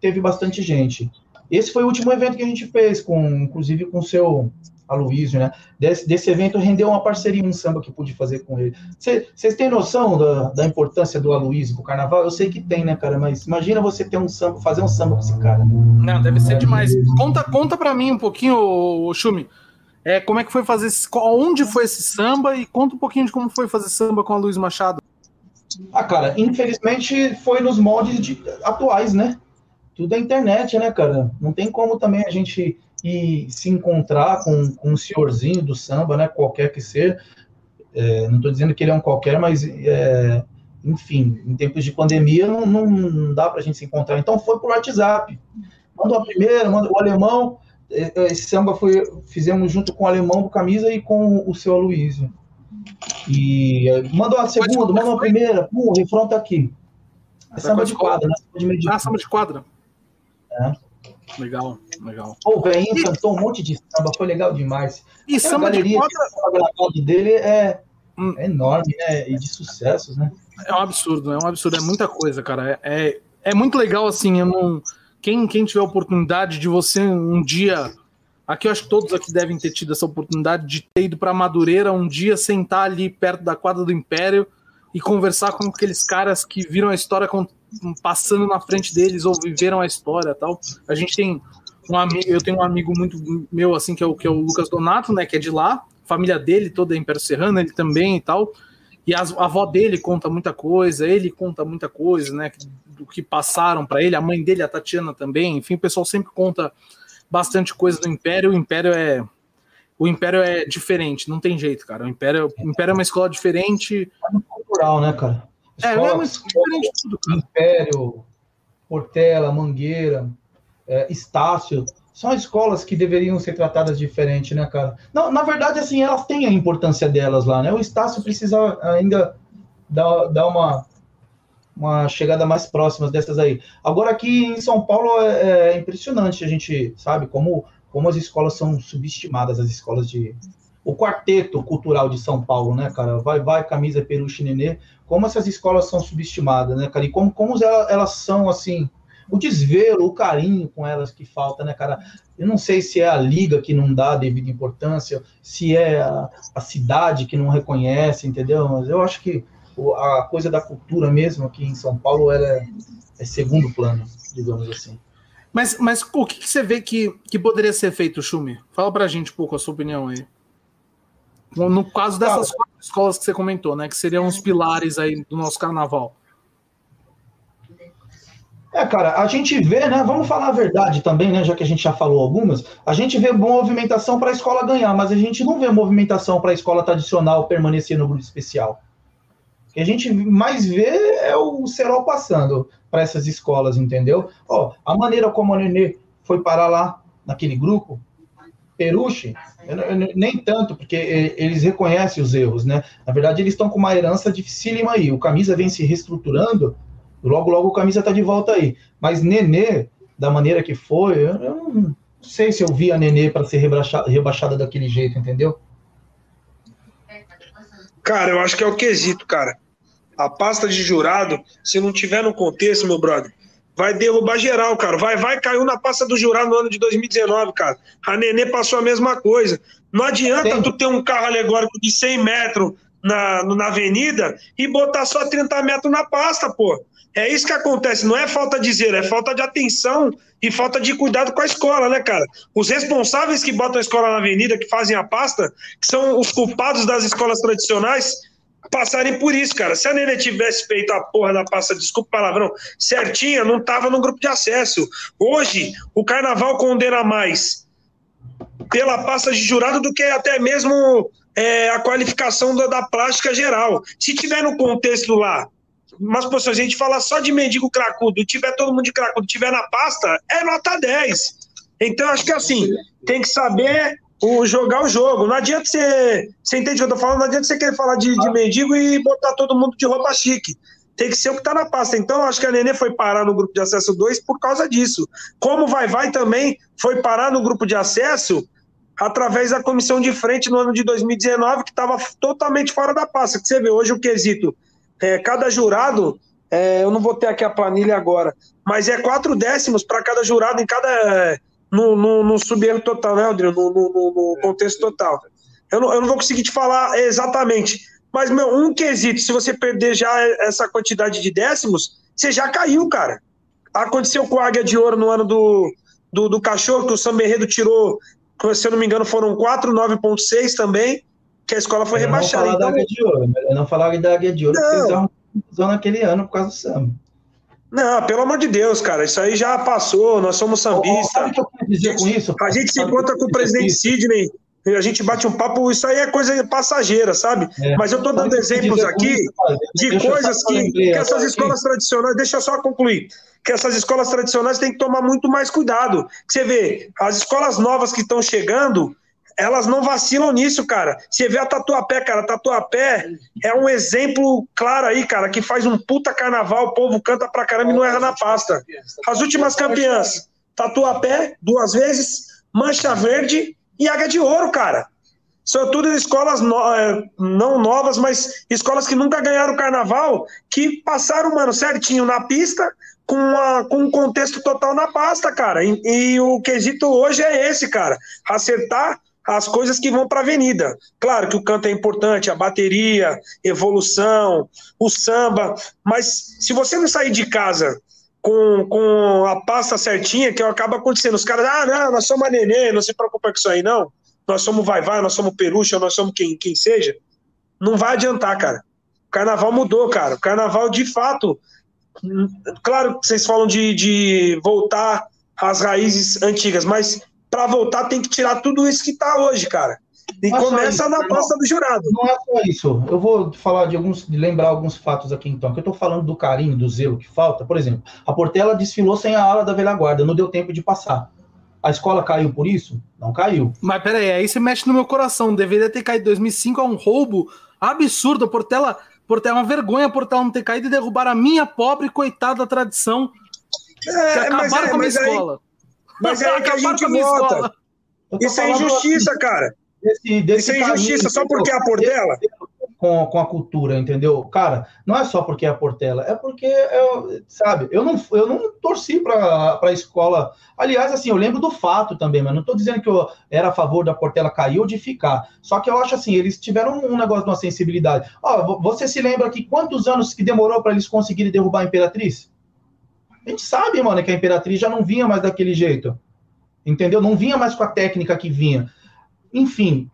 teve bastante gente. Esse foi o último evento que a gente fez, com, inclusive com o seu Aloysio, né? Desse, desse evento rendeu uma parceria, um samba que pude fazer com ele. Vocês têm noção da, da importância do Aloysio pro carnaval? Eu sei que tem, né, cara? Mas imagina você ter um samba, fazer um samba com esse cara. Não, deve ser é, demais. Conta, conta para mim um pouquinho, Chumi. É, como é que foi fazer esse, onde foi esse samba e conta um pouquinho de como foi fazer samba com a Luiz Machado. Ah, cara, infelizmente foi nos moldes de, atuais, né? Tudo é internet, né, cara? Não tem como também a gente e se encontrar com, com um senhorzinho do samba, né, qualquer que seja, É, não estou dizendo que ele é um qualquer, mas, é, enfim, em tempos de pandemia não, não, não dá para a gente se encontrar. Então foi por WhatsApp. Mandou a primeira, mandou o alemão. É, é, esse samba foi, fizemos junto com o alemão do camisa e com o seu Aloysio. E é, mandou a segunda, mandou a primeira, pum, o refrão tá aqui. É samba de quadra, né? Samba de. Ah, samba de quadra. É. Legal, legal. O velhinho cantou um monte de samba, foi legal demais. E a samba galeria de quadra... dele é, hum. é, enorme, né? E de sucessos, né? É um absurdo, é um absurdo, é muita coisa, cara. É, é, é muito legal, assim, eu não... Quem, quem tiver a oportunidade de você um dia... Aqui eu acho que todos aqui devem ter tido essa oportunidade de ter ido para Madureira um dia, sentar ali perto da quadra do Império e conversar com aqueles caras que viram a história passando na frente deles ou viveram a história tal. A gente tem um amigo, eu tenho um amigo muito meu assim que é o que é o Lucas Donato, né, que é de lá, família dele toda é Império Serrano, ele também e tal. E a, a avó dele conta muita coisa, ele conta muita coisa, né, do que passaram para ele, a mãe dele, a Tatiana também. Enfim, o pessoal sempre conta bastante coisa do Império. O Império é o Império é diferente, não tem jeito, cara. O Império, o Império é uma escola diferente. É cultural, né, cara? Escola, é, é uma escola diferente de tudo, cara. Império, Portela, Mangueira, é, Estácio, são escolas que deveriam ser tratadas diferente, né, cara? Não, na verdade, assim, elas têm a importância delas lá, né? O Estácio precisa ainda dar, dar uma, uma chegada mais próxima dessas aí. Agora, aqui em São Paulo é, é impressionante a gente, sabe, como como as escolas são subestimadas, as escolas de. O quarteto cultural de São Paulo, né, cara? Vai, vai, camisa, peruche, nenê. Como essas escolas são subestimadas, né, cara? E como, como elas, elas são, assim, o desvelo, o carinho com elas que falta, né, cara? Eu não sei se é a liga que não dá devida importância, se é a, a cidade que não reconhece, entendeu? Mas eu acho que a coisa da cultura mesmo aqui em São Paulo é, é segundo plano, digamos assim. Mas, mas o que, que, você vê que, que poderia ser feito, Chumi? Fala pra gente um pouco a sua opinião aí. No caso dessas quatro escolas que você comentou, né? Que seriam os pilares aí do nosso carnaval. É, cara, a gente vê, né? Vamos falar a verdade também, né? Já que a gente já falou algumas, a gente vê movimentação para a escola ganhar, mas a gente não vê movimentação para a escola tradicional permanecer no grupo especial. O que a gente mais vê é o Serol passando para essas escolas, entendeu? Ó, a maneira como a Nenê foi parar lá, naquele grupo, Peruche, nem tanto, porque eles reconhecem os erros, né? Na verdade, eles estão com uma herança dificílima aí. O Camisa vem se reestruturando, logo, logo o Camisa está de volta aí. Mas Nenê, da maneira que foi, eu não sei se eu vi a Nenê para ser rebaixada, rebaixada daquele jeito, entendeu? Cara, eu acho que é o quesito, cara. A pasta de jurado, se não tiver no contexto, meu brother, vai derrubar geral, cara. Vai, vai, caiu na pasta do jurado no ano de 2019, cara. A Nenê passou a mesma coisa. Não adianta Entendi. tu ter um carro alegórico de 100 metros na, na avenida e botar só 30 metros na pasta, pô. É isso que acontece, não é falta de zelo, é falta de atenção e falta de cuidado com a escola, né, cara? Os responsáveis que botam a escola na avenida, que fazem a pasta, que são os culpados das escolas tradicionais, passarem por isso, cara. Se a Nenê tivesse feito a porra da pasta, desculpa o palavrão, certinha, não tava no grupo de acesso. Hoje, o carnaval condena mais pela pasta de jurado do que até mesmo é, a qualificação da, da plástica geral. Se tiver no contexto lá, mas, pô, se a gente falar só de mendigo cracudo, tiver todo mundo de cracudo, tiver na pasta, é nota 10. Então, acho que assim, tem que saber o, jogar o jogo. Não adianta você. Você entende o que eu tô falando? Não adianta você querer falar de, de mendigo e botar todo mundo de roupa chique. Tem que ser o que tá na pasta. Então, acho que a Nenê foi parar no grupo de acesso 2 por causa disso. Como Vai Vai também foi parar no grupo de acesso através da comissão de frente no ano de 2019, que estava totalmente fora da pasta. Que você vê hoje o quesito é, cada jurado, é, eu não vou ter aqui a planilha agora, mas é quatro décimos para cada jurado em cada. No, no, no suberro total, né, Aldrinho? No, no, no, contexto total. Eu não, eu não vou conseguir te falar exatamente, mas, meu, um quesito, se você perder já essa quantidade de décimos, você já caiu, cara. Aconteceu com a Águia de Ouro no ano do, do, do cachorro, que o São Berredo tirou, se eu não me engano, foram 4, 9,6 também que a escola foi eu rebaixada. Não então... da Águia de Ouro, eu não falar da Águia de Ouro, não. porque eles naquele ano por causa do samba. Não, pelo amor de Deus, cara, isso aí já passou, nós somos sambistas. Sabe o que eu quero dizer com isso? A gente se encontra com o presidente Sidney, a gente bate um papo, isso aí é coisa passageira, sabe? É. Mas eu estou dando exemplos aqui de coisas que, que essas escolas tradicionais, deixa eu só concluir, que essas escolas tradicionais têm que tomar muito mais cuidado. Você vê, as escolas novas que estão chegando, elas não vacilam nisso, cara. Você vê a Tatuapé, cara, a Tatuapé é um exemplo claro aí, cara, que faz um puta carnaval, o povo canta pra caramba e não erra na pasta. As últimas campeãs, Tatuapé, duas vezes, Mancha Verde e Águia de Ouro, cara. São tudo escolas no, é, não novas, mas escolas que nunca ganharam carnaval, que passaram, mano, certinho na pista, com, com um contexto total na pasta, cara. E, e o quesito hoje é esse, cara. Acertar as coisas que vão para a avenida. Claro que o canto é importante, a bateria, evolução, o samba, mas se você não sair de casa com, com a pasta certinha, que acaba acontecendo. Os caras, ah, não, nós somos a nenê, não se preocupa com isso aí, não. Nós somos vai-vai, nós somos perucha, nós somos quem, quem seja. Não vai adiantar, cara. O carnaval mudou, cara. O carnaval, de fato. Claro que vocês falam de, de voltar às raízes antigas, mas para voltar tem que tirar tudo isso que tá hoje, cara. E Mas começa na pasta do jurado. Não é só isso. Eu vou falar de alguns, de lembrar alguns fatos aqui então. Que eu estou falando do carinho, do zelo que falta. Por exemplo, a Portela desfilou sem a ala da velha guarda, não deu tempo de passar. A escola caiu por isso? Não caiu. Mas peraí, aí você mexe no meu coração. Deveria ter caído em 2005 a um roubo absurdo. A Portela, Portela é uma vergonha a Portela não ter caído e derrubar a minha pobre coitada tradição. É, que acabaram é, com a minha escola. Mas é aí que a gente volta. Isso é injustiça, assim. cara desse, desse Isso é injustiça só porque é a Portela? Com, com a cultura, entendeu? Cara, não é só porque é a Portela, é porque, eu, sabe, eu não, eu não torci para a escola. Aliás, assim, eu lembro do fato também, mas não estou dizendo que eu era a favor da Portela cair ou de ficar. Só que eu acho assim, eles tiveram um negócio de uma sensibilidade. Ó, você se lembra que quantos anos que demorou para eles conseguirem derrubar a Imperatriz? A gente sabe, mano, que a Imperatriz já não vinha mais daquele jeito. Entendeu? Não vinha mais com a técnica que vinha. Enfim,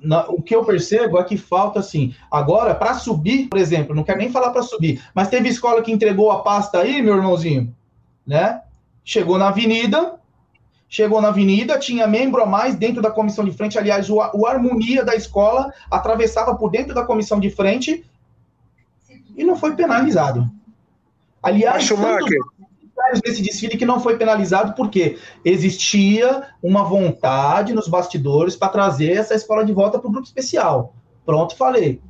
na, o que eu percebo é que falta assim. Agora, para subir, por exemplo, não quero nem falar para subir, mas teve escola que entregou a pasta aí, meu irmãozinho, né? Chegou na avenida, chegou na avenida, tinha membro a mais dentro da comissão de frente. Aliás, o, o harmonia da escola atravessava por dentro da comissão de frente e não foi penalizado. Aliás, tanto, desse desfile que não foi penalizado porque existia uma vontade nos bastidores para trazer essa escola de volta para o grupo especial. Pronto, falei.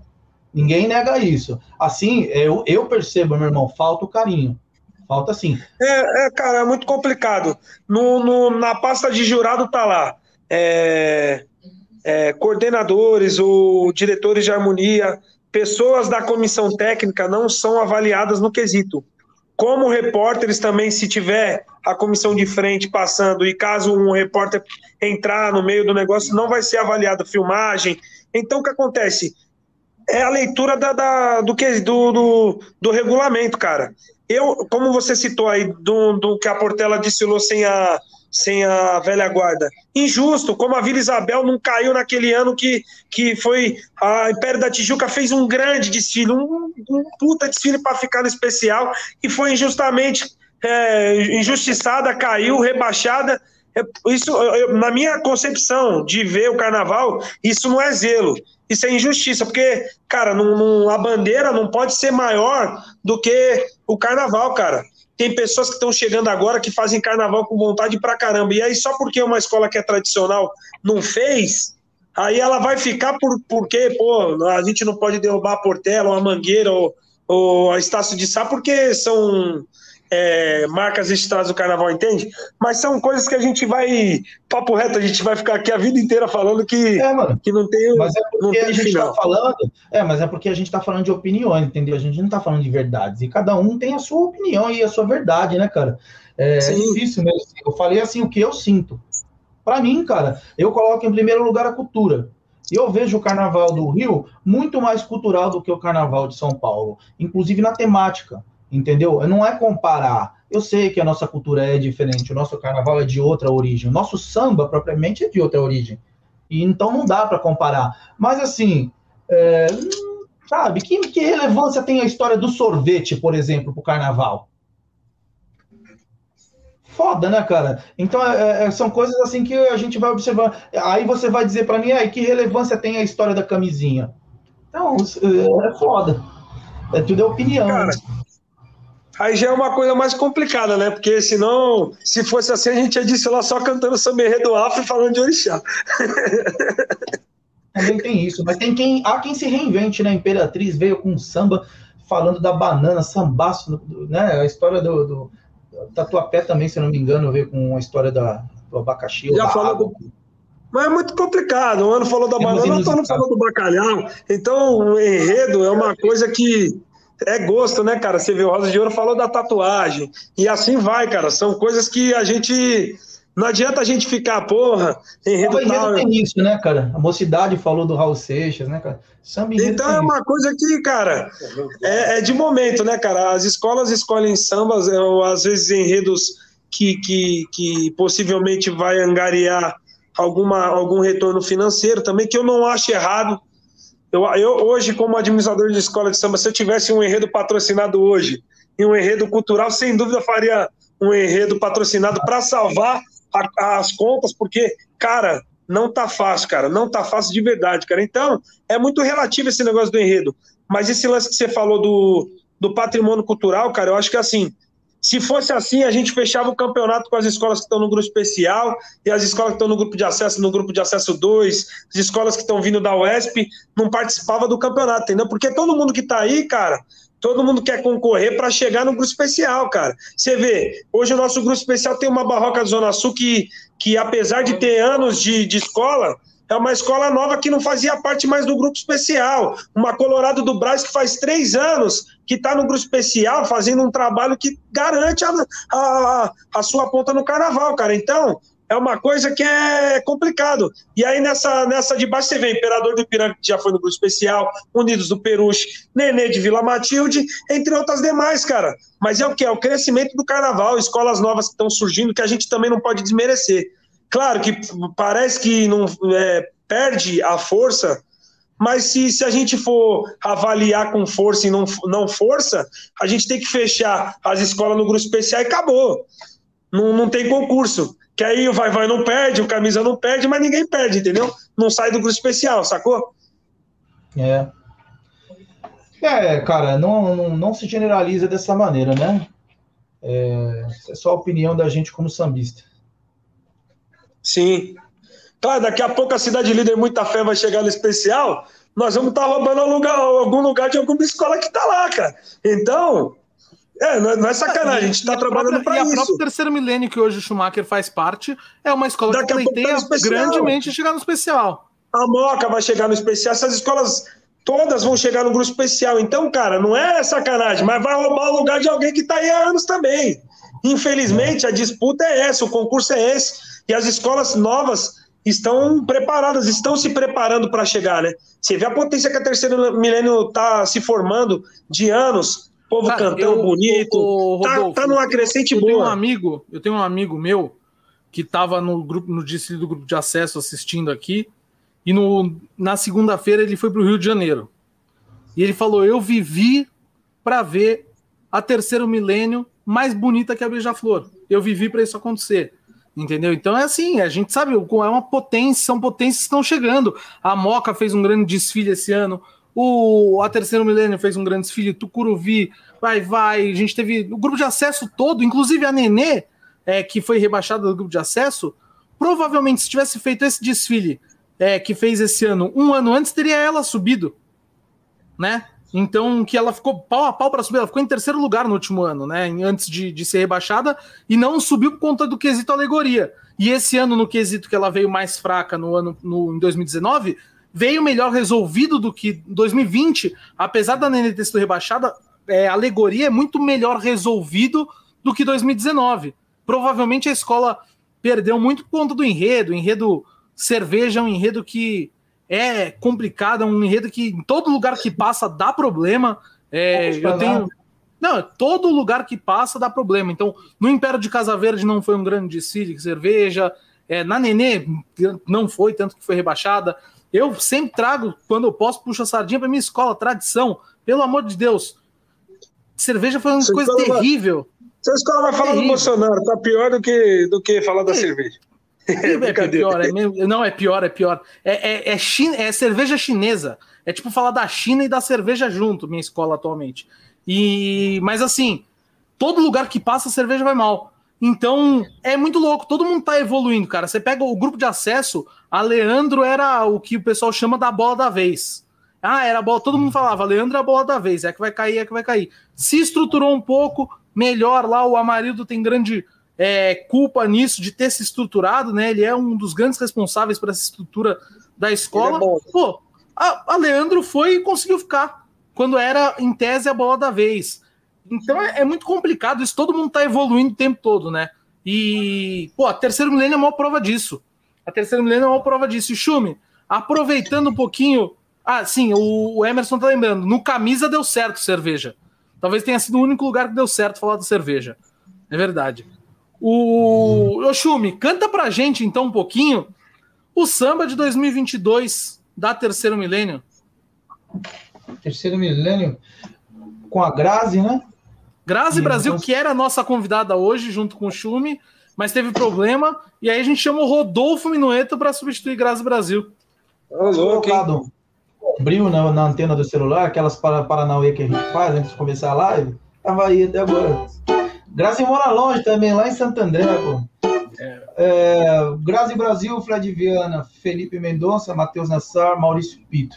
Ninguém nega isso. Assim, eu, eu percebo, meu irmão, falta o carinho. Falta sim. É, é, cara, é muito complicado. No, no, na pasta de jurado tá lá. É, é, coordenadores ou diretores de harmonia, pessoas da comissão técnica não são avaliadas no quesito. Como repórteres também, se tiver a comissão de frente passando e caso um repórter entrar no meio do negócio, não vai ser avaliada filmagem. Então, o que acontece? É a leitura da, da do, que, do, do, do, regulamento, cara. Eu, como você citou aí, do, do que a Portela desfilou sem a, sem a velha guarda. Injusto, como a Vila Isabel não caiu naquele ano que, que foi. A Império da Tijuca fez um grande desfile, um, um puta desfile para ficar no especial, e foi injustamente é, injustiçada, caiu, rebaixada. É, isso, eu, na minha concepção de ver o carnaval, isso não é zelo, isso é injustiça, porque, cara, não, não, a bandeira não pode ser maior do que o carnaval, cara. Tem pessoas que estão chegando agora que fazem carnaval com vontade pra caramba. E aí, só porque uma escola que é tradicional não fez, aí ela vai ficar por, porque, pô, a gente não pode derrubar a Portela, ou a Mangueira, ou, ou a Estácio de Sá, porque são é, marcas registradas do carnaval, entende? Mas são coisas que a gente vai, papo reto, a gente vai ficar aqui a vida inteira falando que, é, mano, que não tem, mas é não tem a gente final. Tá falando, é, mas é porque a gente está falando de opiniões, entendeu? A gente não está falando de verdades. E cada um tem a sua opinião e a sua verdade, né, cara? É, é difícil mesmo. Eu falei assim o que eu sinto. Para mim, cara, eu coloco em primeiro lugar a cultura. Eu vejo o carnaval do Rio muito mais cultural do que o carnaval de São Paulo, inclusive na temática entendeu? Não é comparar. Eu sei que a nossa cultura é diferente, o nosso carnaval é de outra origem, o nosso samba propriamente é de outra origem. E então não dá para comparar. Mas assim, é, sabe, que, que relevância tem a história do sorvete, por exemplo, para o carnaval? foda, né, cara? Então é, é, são coisas assim que a gente vai observar. Aí você vai dizer para mim, aí que relevância tem a história da camisinha? Então é, é foda. É tudo é opinião. Cara, aí já é uma coisa mais complicada, né? Porque senão, se fosse assim, a gente ia dizer lá só cantando samba do Afro e falando de orixá. (laughs) Também tem isso, mas tem quem há quem se reinvente, né? A Imperatriz veio com samba falando da banana, sambaço, né? A história do, do Tatuapé também, se não me engano, veio com a história da, do abacaxi. Já falou do... Mas é muito complicado. Um ano falou da banana, outro ano falou do bacalhau. Então, o enredo é uma coisa que é gosto, né, cara? Você vê o Rosa de Ouro falou da tatuagem. E assim vai, cara. São coisas que a gente não adianta a gente ficar, porra, enredo Samba tal. tem isso, né, cara? A mocidade falou do Raul Seixas, né, cara? Samba então é uma coisa que, cara, é, é, de momento, né, cara? As escolas escolhem sambas, é, ou, às vezes enredos que, que, que possivelmente vai angariar alguma, algum retorno financeiro também, que eu não acho errado. Eu, eu hoje, como administrador de escola de samba, se eu tivesse um enredo patrocinado hoje e um enredo cultural, sem dúvida faria um enredo patrocinado para salvar a, as contas, porque, cara, não tá fácil, cara, não tá fácil de verdade, cara. Então, é muito relativo esse negócio do enredo. Mas esse lance que você falou do, do patrimônio cultural, cara, eu acho que assim, se fosse assim, a gente fechava o campeonato com as escolas que estão no grupo especial e as escolas que estão no grupo de acesso, no grupo de acesso 2, as escolas que estão vindo da UESP, não participava do campeonato, entendeu? Porque todo mundo que tá aí, cara, Todo mundo quer concorrer para chegar no grupo especial, cara. Você vê, hoje o nosso grupo especial tem uma barroca da Zona Sul que, que apesar de ter anos de, de escola, é uma escola nova que não fazia parte mais do grupo especial. Uma Colorado do Braz que faz três anos que está no grupo especial, fazendo um trabalho que garante a, a, a sua ponta no carnaval, cara. Então, é uma coisa que é complicado. E aí nessa, nessa de baixo você vê Imperador do Ipiranga, que já foi no grupo especial, Unidos do Peruche, Nenê de Vila Matilde, entre outras demais, cara. Mas é o que? É o crescimento do carnaval, escolas novas que estão surgindo, que a gente também não pode desmerecer. Claro que parece que não é, perde a força, mas se, se a gente for avaliar com força e não, não força, a gente tem que fechar as escolas no grupo especial e acabou. Não, não tem concurso que aí o vai vai não perde, o camisa não perde, mas ninguém perde, entendeu? Não sai do grupo especial, sacou? É. É, cara, não, não, não se generaliza dessa maneira, né? É, é só a opinião da gente como sambista. Sim. Claro, daqui a pouco a cidade líder Muita Fé vai chegar no especial, nós vamos estar tá roubando algum lugar, algum lugar de alguma escola que está lá, cara. Então, é, não é, é sacanagem, a gente está trabalhando para isso. E a própria terceiro milênio que hoje o Schumacher faz parte é uma escola Daqui que pleiteia tá grandemente chegar no especial. A Moca vai chegar no especial, essas escolas todas vão chegar no grupo especial. Então, cara, não é sacanagem, mas vai roubar o lugar de alguém que está aí há anos também. Infelizmente, a disputa é essa, o concurso é esse. E as escolas novas estão preparadas, estão se preparando para chegar, né? Você vê a potência que a terceiro milênio está se formando de anos Povo Cara, cantando eu, bonito. O, o tá, Rodolfo, tá numa crescente eu boa. Tenho um amigo, eu tenho um amigo meu que estava no grupo, no distrito do grupo de acesso assistindo aqui. E no, na segunda-feira ele foi para o Rio de Janeiro. E ele falou: Eu vivi para ver a terceiro milênio mais bonita que a Beija-Flor. Eu vivi para isso acontecer. Entendeu? Então é assim, a gente sabe, é uma potência, são potências que estão chegando. A Moca fez um grande desfile esse ano, o a Terceiro Milênio fez um grande desfile, Tucuruvi, vai, vai. A gente teve o grupo de acesso todo, inclusive a Nenê, é, que foi rebaixada do grupo de acesso. Provavelmente, se tivesse feito esse desfile é, que fez esse ano, um ano antes, teria ela subido, né? Então, que ela ficou pau a pau para subir, ela ficou em terceiro lugar no último ano, né? Antes de, de ser rebaixada, e não subiu por conta do quesito alegoria. E esse ano, no quesito que ela veio mais fraca no ano no, em 2019, veio melhor resolvido do que 2020, apesar da Nenê ter sido rebaixada, é, alegoria é muito melhor resolvido do que 2019. Provavelmente a escola perdeu muito por conta do enredo. Enredo cerveja um enredo que é complicado, é um enredo que em todo lugar que passa dá problema. É, eu tenho. Não, todo lugar que passa dá problema. Então, no Império de Casa Verde não foi um grande desfile, cerveja. É, na Nenê não foi, tanto que foi rebaixada. Eu sempre trago, quando eu posso, puxo a sardinha para minha escola, tradição. Pelo amor de Deus. Cerveja foi uma Você coisa terrível. Sua escola vai falar É do. Bolsonaro, tá pior do que, do que falar da cerveja. É, pior, é mesmo- não, é pior, é pior. É, é, é, é cerveja chinesa. É tipo falar da China e da cerveja junto, minha escola atualmente. E, mas assim, todo lugar que passa a cerveja vai mal. Então, é muito louco, todo mundo tá evoluindo, cara. Você pega o grupo de acesso, a Leandro era o que o pessoal chama da bola da vez. Ah, era a bola, todo mundo falava, Leandro é a bola da vez, é que vai cair, é que vai cair. Se estruturou um pouco, melhor lá, o Amarildo tem grande é, culpa nisso, de ter se estruturado, né? Ele é um dos grandes responsáveis por essa estrutura da escola. É. Pô, a, a Leandro foi e conseguiu ficar, quando era, em tese, a bola da vez. Então é, é muito complicado isso, todo mundo tá evoluindo o tempo todo, né? E, pô, a terceiro milênio é uma prova disso. A terceira milênio é uma prova disso. E Chume, aproveitando um pouquinho. Ah, sim, o, o Emerson tá lembrando. No camisa deu certo cerveja. Talvez tenha sido o único lugar que deu certo falar de cerveja. É verdade. O Ô, Chume, canta pra gente então um pouquinho o samba de 2022 da terceiro milênio. Terceiro milênio com a Grazi, né? Grazi Sim, Brasil, nós- que era a nossa convidada hoje, junto com o Chume, mas teve problema, e aí a gente chamou Rodolfo Minueto para substituir Grazi Brasil. Ô, louco, hein? na, na antena do celular, aquelas para, Paranauê que a gente faz antes de começar a live, tava aí até agora. Grazi mora longe também, lá em Santo André, pô. É, Grazi Brasil, Fred Viana, Felipe Mendonça, Matheus Nassar, Maurício Pito.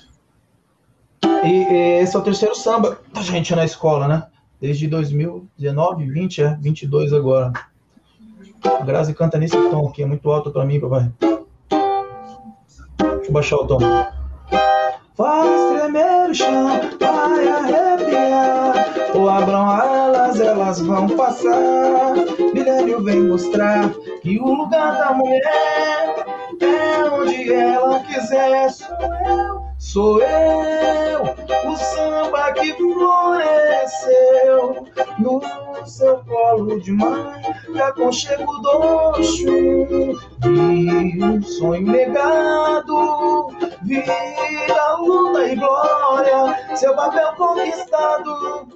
E, e esse é o terceiro samba da gente na escola, né? Desde 2019, 20, é, 22 agora. A Grazi canta nesse tom aqui, é muito alto pra mim, papai. Deixa eu baixar o tom. Faz tremer o chão, vai arrepiar. Ou abram alas, elas vão passar. Milênio vem mostrar que o lugar da mulher é onde ela quiser. Sou eu, sou eu, o samba que floresceu no seu colo de mãe, de aconchego do Oxum. E um sonho negado vira luta e glória, seu papel conquistado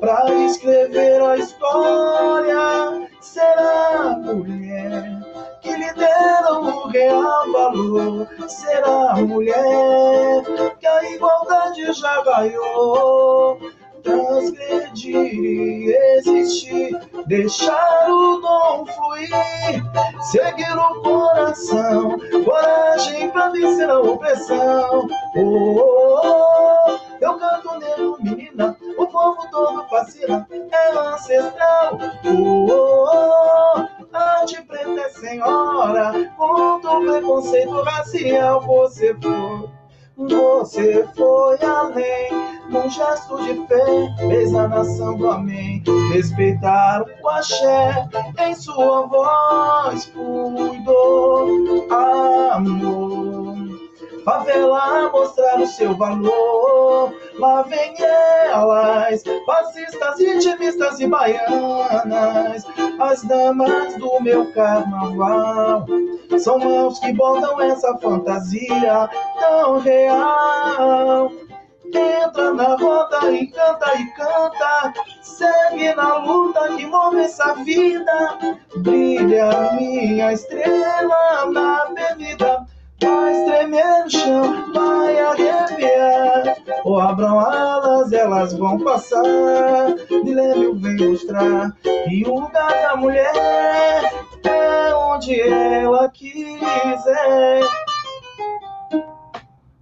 pra escrever a história. Será a mulher que lhe deram o real valor? Será a mulher que a igualdade já ganhou? Transgredir e existir, deixar o dom fluir, seguir o coração, coragem pra vencer a opressão. Oh, oh, oh, eu canto negro, menina, o povo todo fascina, é ancestral. Oh, oh, oh, a de preta é senhora, contra o preconceito racial, você foi. Você foi além, num gesto de fé, fez a nação do amém. Respeitar o axé, em sua voz cuidou amor. Favela mostrar o seu valor, lá vem elas, fascistas, vitimistas e baianas, as damas do meu carnaval. São mãos que botam essa fantasia tão real. Entra na roda e canta e canta. Segue na luta que move essa vida. Brilha minha estrela na avenida. Faz tremer o chão, vai arrepiar. Ou abram alas, elas vão passar. Milênio vem mostrar que o lugar da mulher é onde ela quiser.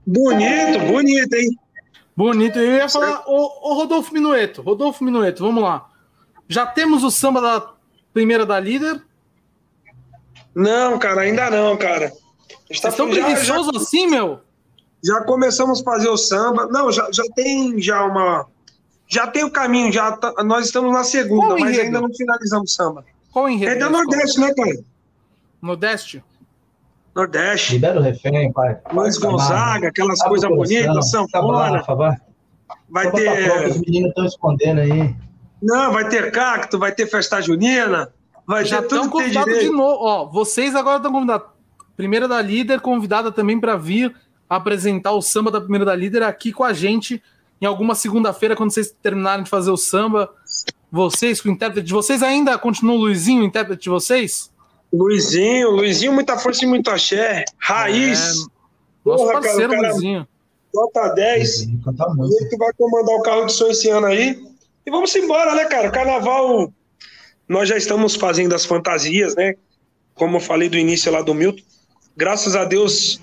Bonito, bonito, hein? Bonito. Eu ia falar, ô, ô Rodolfo Minueto, Rodolfo Minueto, vamos lá. Já temos o samba da primeira da líder. Não, cara, ainda não, cara. Tá Vocês estão já, preguiçosos assim, meu? já começamos a fazer o samba. Não, já, já tem já uma. Já tem o caminho, já tá- nós estamos na segunda, Qual mas enredo? ainda não finalizamos o samba. Qual enredo? É da? Nordeste, né, cara? Nordeste? Nordeste. Libera o refém, pai. Luiz Gonzaga, aquelas abre o coisas bonitas, sanfona. vai. Vai ter. Os meninos estão escondendo aí. Não, vai ter cacto, vai ter festa junina, vai Já ter tudo que tem convidados de novo. Ó, vocês agora estão convidados. Primeira da líder, convidada também para vir apresentar o samba da primeira da líder aqui com a gente em alguma segunda-feira, quando vocês terminarem de fazer o samba. vocês, com o intérprete de vocês. Ainda continua o Luizinho, o intérprete de vocês? Luizinho, Luizinho, muita força e muito axé. Raiz. É, nosso Porra, parceiro, cara, Luizinho. Nota 10. Ele que vai comandar o carro de som esse ano aí. E vamos embora, né, cara? Carnaval, nós já estamos fazendo as fantasias, né? Como eu falei do início lá do Milton. Graças a Deus,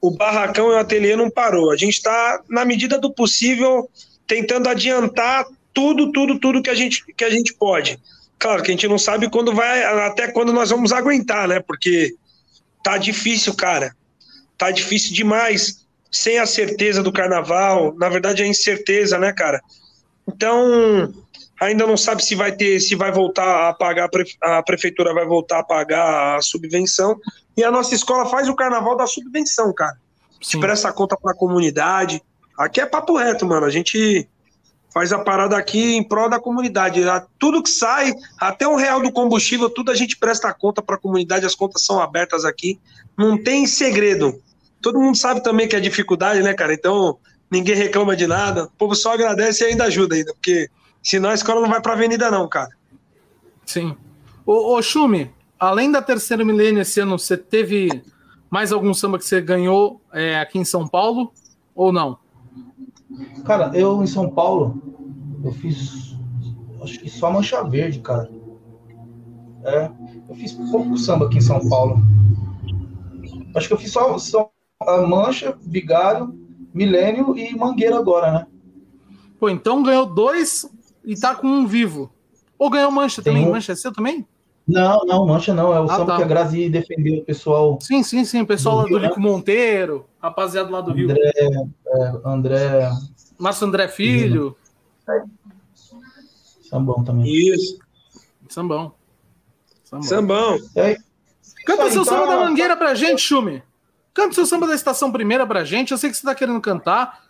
o barracão e o ateliê não parou. A gente está, na medida do possível, tentando adiantar tudo, tudo, tudo que a gente, que a gente pode. Claro que a gente não sabe quando vai, até quando nós vamos aguentar, né? Porque tá difícil, cara. Tá difícil demais. Sem a certeza do carnaval, na verdade é incerteza, né, cara? Então, ainda não sabe se vai ter, se vai voltar a pagar, a prefeitura vai voltar a pagar a subvenção. E a nossa escola faz o carnaval da subvenção, cara. Sim. Presta conta para a comunidade. Aqui é papo reto, mano. A gente faz a parada aqui em prol da comunidade. Tudo que sai, até um real do combustível, tudo a gente presta conta para a comunidade. As contas são abertas aqui. Não tem segredo. Todo mundo sabe também que é dificuldade, né, cara? Então, ninguém reclama de nada. O povo só agradece e ainda ajuda ainda, porque senão a escola não vai para a avenida não, cara. Sim. Ô, ô além da terceira milênio esse ano, você teve mais algum samba que você ganhou é, aqui em São Paulo ou não? Cara, eu em São Paulo, eu fiz acho que só Mancha Verde, cara. É, eu fiz pouco samba aqui em São Paulo. Acho que eu fiz só, só a Mancha, Vigário Milênio e Mangueira agora, né? Pô, então ganhou dois e tá com um vivo. Ou ganhou Mancha Tem também? Um... Mancha é seu também? Não, não, Mancha não. É o ah, samba tá. que a Grazi defendeu o pessoal. Sim, sim, sim. O pessoal do lá do Rio, Lico né? Monteiro, rapaziada lá do André, Rio. É, André. Márcio André Filho. É. Sambão também. Isso. Sambão. Sambão. Sambão. É. Canta seu então, samba da mangueira pra gente, Chume. Canta seu samba da estação primeira pra gente. Eu sei que você tá querendo cantar.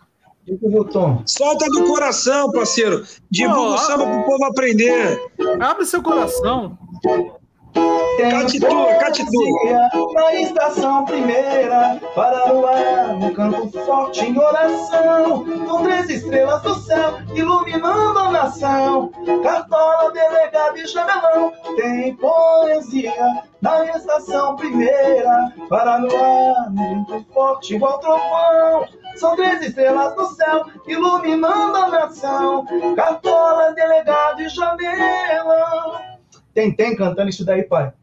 Solta do coração, parceiro. Divulga o samba pro povo aprender. Abre seu coração. Catitua, catitua. Na estação primeira, para o ar, um canto forte em oração, com três estrelas do céu, iluminando a nação. Cartola, delegado e jamelão, tem poesia. Na estação primeira, para no ar, um canto forte igual trovão. São três estrelas do céu, iluminando a nação. Cartola, delegado e jamelão. Tem, tem cantando isso daí, pai.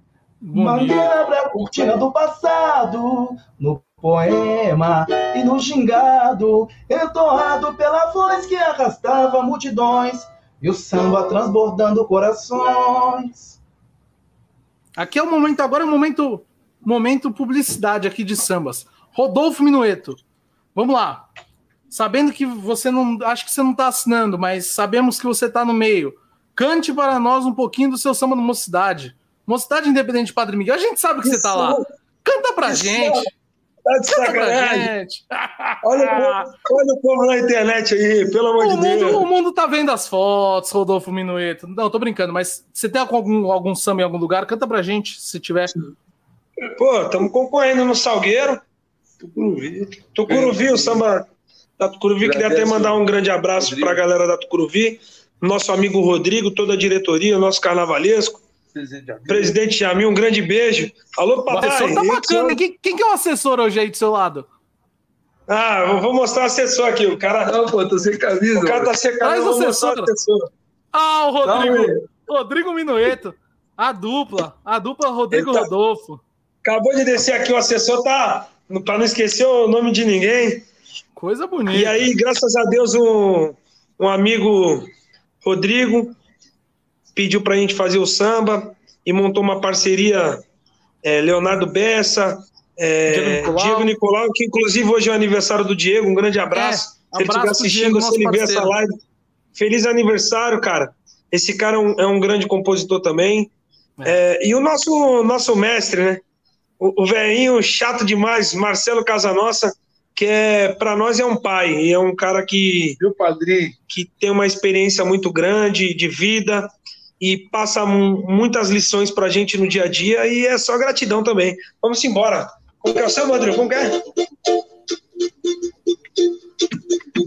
Mangueira abre a cortina do passado, no poema e no gingado, entoado pela voz que arrastava multidões, e o samba transbordando corações. Aqui é o momento, agora é o momento, momento publicidade aqui de sambas. Rodolfo Minueto, vamos lá. Sabendo que você não, acho que você não está assinando, mas sabemos que você está no meio. Cante para nós um pouquinho do seu samba do Mocidade. Mocidade Independente de Padre Miguel. A gente sabe que você está lá. Canta pra gente. Tá de sacanagem. (laughs) Olha, olha, o povo na internet aí, pelo amor o de mundo, Deus. O mundo tá vendo as fotos, Rodolfo Minueto. Não, tô brincando, mas você tem algum, algum samba em algum lugar? Canta pra gente, se tiver. Pô, estamos concorrendo no Salgueiro. Tucuruvi. Tucuruvi, o samba da Tucuruvi. Queria até mandar um grande abraço para a galera da Tucuruvi nosso amigo Rodrigo, toda a diretoria, nosso carnavalesco. Presidente Jamil, um grande beijo. Alô, papai. O assessor tá bacana. Quem, quem que é o assessor hoje aí do seu lado? Ah, eu vou mostrar o assessor aqui. O cara. Não, pô, tô sem camisa. O cara tá sem camisa. Traz o assessor. assessor. Ah, o Rodrigo. Não, Rodrigo Minueto. A dupla. A dupla Rodrigo tá... Rodolfo. Acabou de descer aqui, o assessor tá. Pra não esquecer o nome de ninguém. Coisa bonita. E aí, graças a Deus, um, um amigo Rodrigo pediu para a gente fazer o samba e montou uma parceria é, Leonardo Bessa, é, Diego, Nicolau. Diego, Nicolau. que inclusive hoje é o aniversário do Diego, um grande abraço. É, se ele estiver assistindo, Diego, se ele ver essa live, feliz aniversário, cara. Esse cara é um, é um grande compositor também. É. É, e o nosso, nosso mestre, né? O, o velhinho chato demais, Marcelo Casanossa, que é para nós é um pai, e é um cara que Meu padrinho. que tem uma experiência muito grande de vida e passa muitas lições para a gente no dia a dia e é só gratidão também. Vamos embora. Como que é o seu, Rodrigo? Como que é?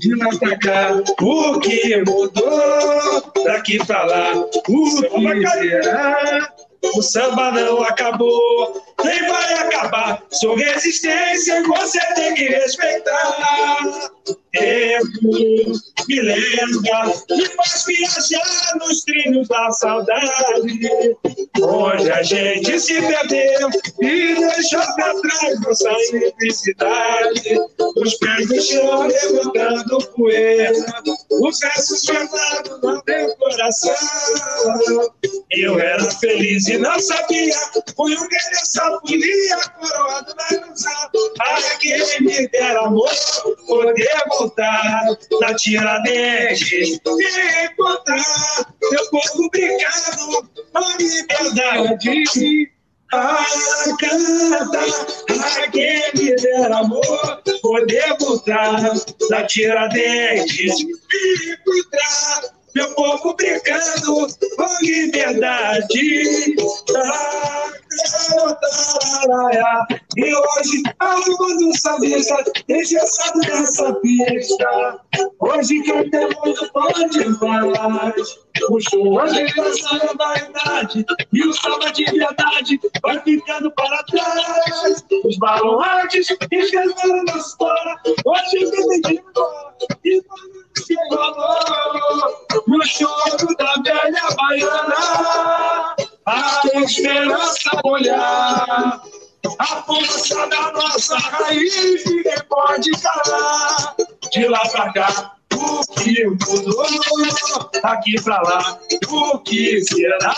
de lá pra cá, o que mudou? Daqui pra lá, o que será? O samba não acabou, nem vai acabar. Sou resistência e você tem que respeitar. Tempo me lembra, me faz viajar nos trilhos da saudade. Onde a gente se perdeu e deixou pra trás nossa simplicidade. Os pés no chão levantando poeira, os versos guardados no meu coração. Eu era feliz e não sabia, fui um guerreiro sapulia, coroado na ilusão. Quem me dera amor, poder voltar na Tiradentes encontrar meu povo brincando a liberdade. Ah, canta, ai, quem me dera amor, poder voltar na Tiradentes encontrar meu povo brincando com liberdade. E hoje a lua do sambista engessado nessa pista. Hoje tem muito pode faz. O show a geração da idade e o samba de verdade vai ficando para trás. Os baluartes esqueceram da história. Hoje me dedico e se rolou no choro da velha baiana. A esperança olhar, a força da nossa raiz, ninguém pode calar. De lá pra cá, o que mudou? Aqui pra lá, o que será?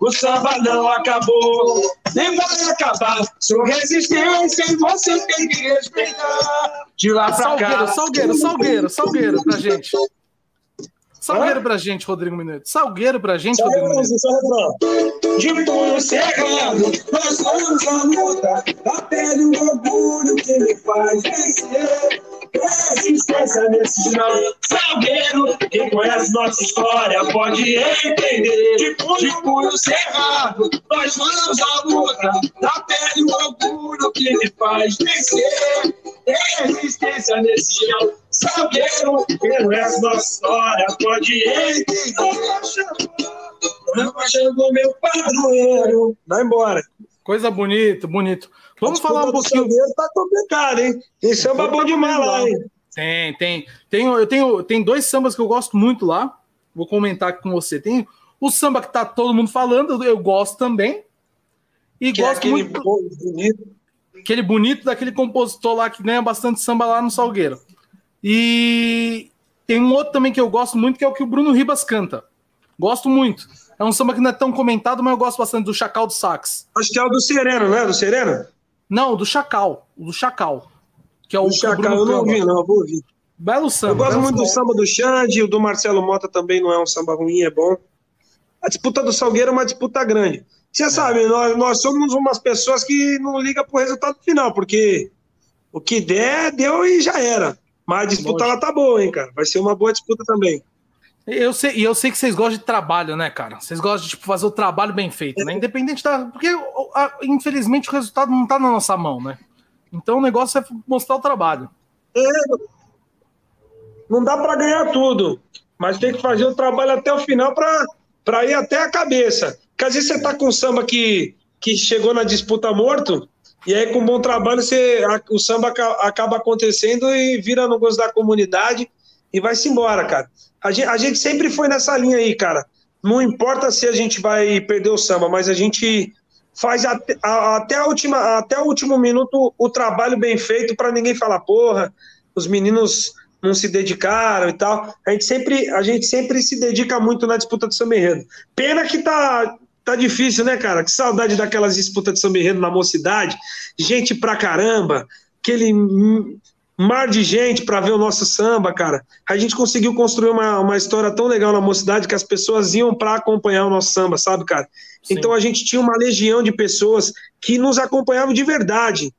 O samba não acabou, nem vai acabar. Sou resistência e você tem que respeitar. De lá pra Salgueiro, cá. Salgueiro, Salgueiro, Salgueiro pra gente. Salgueiro pra gente, Rodrigo Minuto. Salgueiro pra gente, Só Rodrigo Minuto. só refrão. De punho cerrado, nós vamos à luta. A pele o orgulho que me faz vencer. Resistência nesse chão. Salgueiro, quem conhece nossa história pode entender. De punho, de punho cerrado, nós vamos à luta. A pele o orgulho que me faz vencer. Resistência nesse chão. Salgueiro, quem conhece nossa história pode entender. Não chegou meu padroeiro. Vai embora. Coisa bonita, bonito. Vamos falar um pouquinho. Salgueiro tá complicado, hein? Tem samba bom demais lá, hein? Tem, tem. tem eu tenho, tem dois sambas que eu gosto muito lá. Vou comentar aqui com você. Tem o samba que tá todo mundo falando, eu gosto também. E Que é gosto aquele muito bonito. aquele bonito daquele compositor lá que ganha bastante samba lá no Salgueiro. E tem um outro também que eu gosto muito, que é o que o Bruno Ribas canta. Gosto muito. É um samba que não é tão comentado, mas eu gosto bastante do Chacal do Sax. Acho que é o do Sereno, né? Do Sereno? Não, do Chacal. O do Chacal. Que é o O que o Chacal, Bruno eu não ouvi, não. Eu vou ouvir. Belo samba. Eu gosto muito do samba do Xande, o do Marcelo Mota também não é um samba ruim, é bom. A disputa do Salgueiro é uma disputa grande. Você sabe, nós, nós somos umas pessoas que não ligam pro resultado final, porque o que der, deu e já era. Mas a disputa Lógico. ela tá boa, hein, cara? Vai ser uma boa disputa também. Eu sei, e eu sei que vocês gostam de trabalho, né, cara? Vocês gostam de tipo, fazer o trabalho bem feito, né? Independente da. Porque, infelizmente, o resultado não tá na nossa mão, né? Então o negócio é mostrar o trabalho. Não dá para ganhar tudo, mas tem que fazer o trabalho até o final para ir até a cabeça. Porque às vezes você tá com um samba que, que chegou na disputa morto, e aí com bom trabalho você, a- o samba aca- acaba acontecendo e vira no gosto da comunidade e vai-se embora, cara. A gente, a gente sempre foi nessa linha aí, cara. Não importa se a gente vai perder o samba, mas a gente faz até, a- até, a última, até o último minuto o trabalho bem feito para ninguém falar, porra, os meninos não se dedicaram e tal. A gente sempre, a gente sempre se dedica muito na disputa do samba enredo. Pena que tá, tá difícil, né, cara? Que saudade daquelas disputas de samba enredo na mocidade. Gente pra caramba, aquele mar de gente para ver o nosso samba, cara. A gente conseguiu construir uma, uma história tão legal na mocidade que as pessoas iam para acompanhar o nosso samba, sabe, cara? Sim. Então a gente tinha uma legião de pessoas que nos acompanhavam de verdade.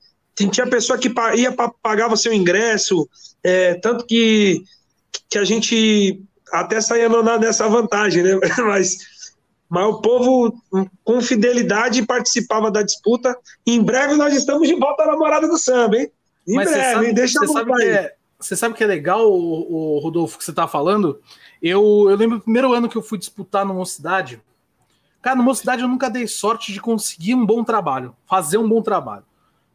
Tinha pessoa que ia pa- pagava seu ingresso, é, tanto que, que a gente até saía nessa vantagem, né? (laughs) Mas, mas o povo com fidelidade participava da disputa. Em breve nós estamos de volta à namorada do samba, hein? Em Mas breve, sabe, hein? Deixa eu sabe que é, você sabe que é legal, o, o Rodolfo, que você tá falando? Eu, eu lembro do primeiro ano que eu fui disputar no Mocidade. Cara, no Mocidade eu nunca dei sorte de conseguir um bom trabalho, fazer um bom trabalho.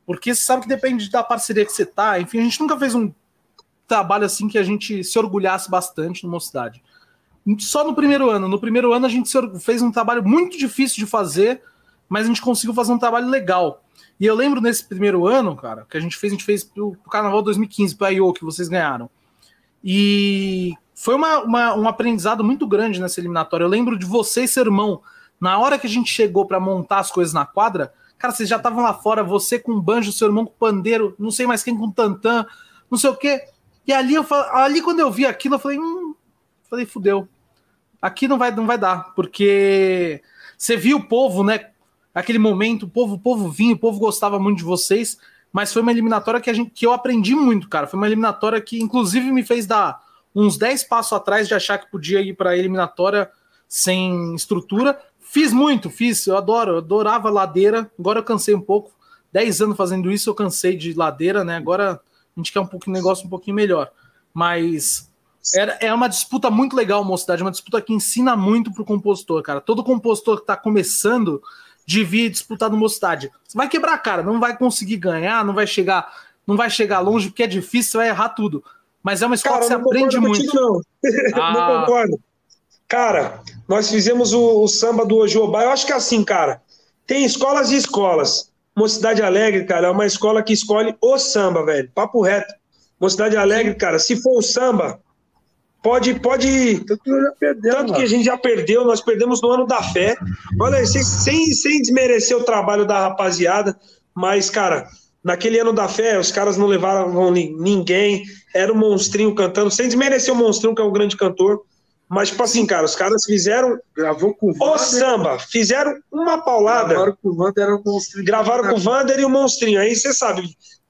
Porque você sabe que depende da parceria que você tá. Enfim, a gente nunca fez um trabalho assim que a gente se orgulhasse bastante no Mocidade. Só no primeiro ano. No primeiro ano a gente fez um trabalho muito difícil de fazer, mas a gente conseguiu fazer um trabalho legal. E eu lembro nesse primeiro ano, cara, que a gente fez, a gente fez pro, pro Carnaval 2015, pro I.O., que vocês ganharam. E foi uma, uma, um aprendizado muito grande nessa eliminatória. Eu lembro de você e seu irmão, na hora que a gente chegou para montar as coisas na quadra, cara, vocês já estavam lá fora, você com banjo, seu irmão com pandeiro, não sei mais quem com tantã, não sei o quê. E ali, eu, ali quando eu vi aquilo, eu falei, hum, falei, fudeu. Aqui não vai, não vai dar, porque você viu o povo, né? aquele momento, o povo, o povo vinha, o povo gostava muito de vocês, mas foi uma eliminatória que, a gente, que eu aprendi muito, cara. Foi uma eliminatória que, inclusive, me fez dar uns 10 passos atrás de achar que podia ir para eliminatória sem estrutura. Fiz muito, fiz, eu adoro, eu adorava ladeira, agora eu cansei um pouco. 10 anos fazendo isso, eu cansei de ladeira, né? Agora a gente quer um pouco negócio um pouquinho melhor. Mas era, é uma disputa muito legal, mocidade, uma disputa que ensina muito pro compositor, cara. Todo compositor que tá começando de vir disputar no Mocidade. Você vai quebrar a cara, não vai conseguir ganhar, não vai chegar, não vai chegar longe, porque é difícil, você vai errar tudo. Mas é uma escola cara, que você aprende muito. Contigo, não. (laughs) Ah. não concordo. Cara, nós fizemos o, o samba do Ojobá. Eu acho que é assim, cara. Tem escolas e escolas. Mocidade Alegre, cara, é uma escola que escolhe o samba, velho. Papo reto. Mocidade Alegre, cara, se for o samba, Pode, pode. Tanto, perdeu, tanto que a gente já perdeu, nós perdemos no ano da fé. Olha aí, sem, sem, sem desmerecer o trabalho da rapaziada, mas, cara, naquele ano da fé, os caras não levaram ninguém, era o um monstrinho cantando, sem desmerecer o monstrinho, que é um grande cantor. Mas, tipo assim, cara, os caras fizeram. Gravou com o Vander. O samba, fizeram uma paulada. Gravaram com o Vander, era o monstrinho. Gravaram com o Vander e o monstrinho. Aí você sabe.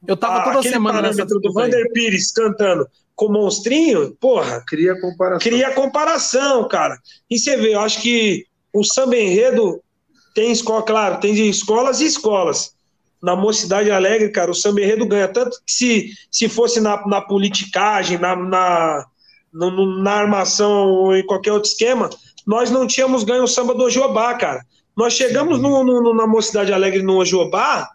Eu tava toda semana nessa do Vander Pires cantando com o monstrinho, porra. Cria comparação. Cria comparação, cara. E você vê, eu acho que o samba enredo tem escola, claro, tem de escolas e escolas. Na Mocidade Alegre, cara, o samba enredo ganha. Tanto que se, se fosse na, na politicagem, na, na, no, na armação ou em qualquer outro esquema, nós não tínhamos ganho o samba do Ojobá, cara. Nós chegamos no, no, na Mocidade Alegre no Ojobá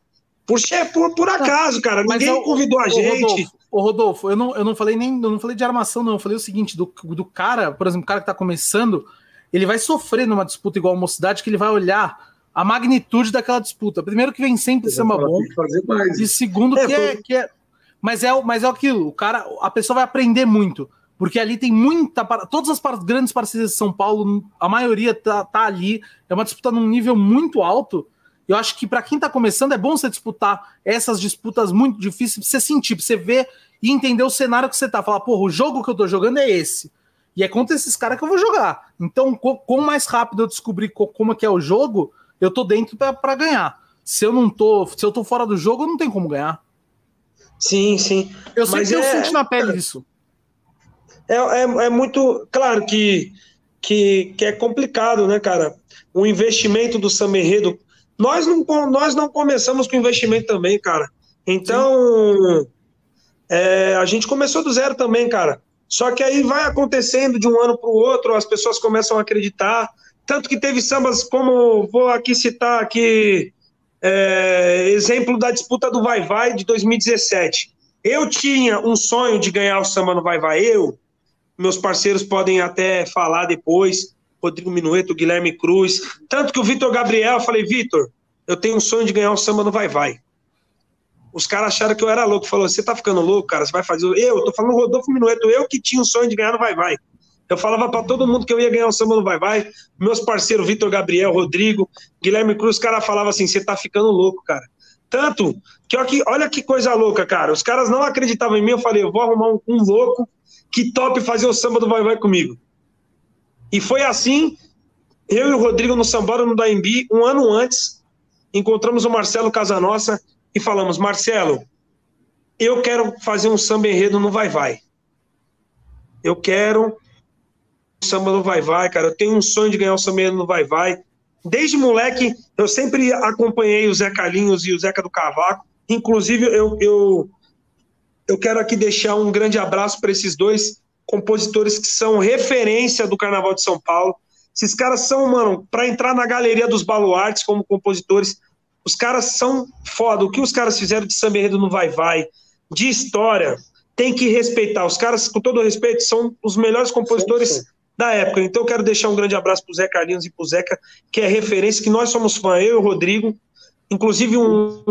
por, por, por acaso, cara. Ninguém eu, convidou a gente. Rodolfo, Ô, Rodolfo, eu não, eu não falei nem eu não falei de armação, não. Eu falei o seguinte: do, do cara, por exemplo, o cara que tá começando, ele vai sofrer numa disputa igual a Mocidade, que ele vai olhar a magnitude daquela disputa. Primeiro que vem sempre samba bom. E segundo é, que, é, que é. Mas é, mas é aquilo, o cara, a pessoa vai aprender muito. Porque ali tem muita. Todas as grandes parcerias de São Paulo, a maioria tá, tá ali. É uma disputa num nível muito alto. Eu acho que para quem está começando é bom você disputar essas disputas muito difíceis, pra você sentir, pra você ver e entender o cenário que você tá. Falar, porra, o jogo que eu tô jogando é esse. E é contra esses caras que eu vou jogar. Então, quanto mais rápido eu descobrir como é que é o jogo, eu tô dentro para ganhar. Se eu não tô, se eu tô fora do jogo, não tem como ganhar. Sim, sim. Eu sei que é... eu senti na pele isso. É, é, é, muito claro que, que, que é complicado, né, cara? O investimento do Samba Enredo. Nós não, nós não começamos com investimento também, cara. Então, é, a gente começou do zero também, cara. Só que aí vai acontecendo de um ano para o outro, as pessoas começam a acreditar. Tanto que teve sambas como, vou aqui citar aqui, é, exemplo da disputa do Vai Vai de 2017. Eu tinha um sonho de ganhar o samba no Vai Vai, eu. Meus parceiros podem até falar depois, Rodrigo Minueto, Guilherme Cruz. Tanto que o Vitor Gabriel, eu falei, Vitor, eu tenho um sonho de ganhar o samba no Vai Vai. Os caras acharam que eu era louco. Falou, você tá ficando louco, cara? Você vai fazer. Eu, tô falando Rodolfo Minueto, eu que tinha o sonho de ganhar no Vai Vai. Eu falava para todo mundo que eu ia ganhar o samba no Vai Vai. Meus parceiros, Vitor Gabriel, Rodrigo, Guilherme Cruz, os caras falavam assim: você tá ficando louco, cara. Tanto que, ó, que olha que coisa louca, cara. Os caras não acreditavam em mim. Eu falei: eu vou arrumar um, um louco que top fazer o samba do Vai Vai comigo. E foi assim. Eu e o Rodrigo no Sambódromo no Daimbi, um ano antes, encontramos o Marcelo Casanossa e falamos: Marcelo, eu quero fazer um samba enredo no Vai Vai. Eu quero samba no Vai Vai, cara. Eu tenho um sonho de ganhar o samba enredo no Vai Vai. Desde moleque, eu sempre acompanhei o Zé Carlinhos e o Zeca do Cavaco. Inclusive, eu, eu, eu quero aqui deixar um grande abraço para esses dois compositores que são referência do Carnaval de São Paulo. Esses caras são, mano, para entrar na galeria dos baluartes como compositores, os caras são foda. O que os caras fizeram de samba enredo no Vai Vai, de história, tem que respeitar. Os caras, com todo respeito, são os melhores compositores sim, sim. da época. Então eu quero deixar um grande abraço pro Zé Carlinhos e pro Zeca, que é referência, que nós somos fã, eu e o Rodrigo. Inclusive, um,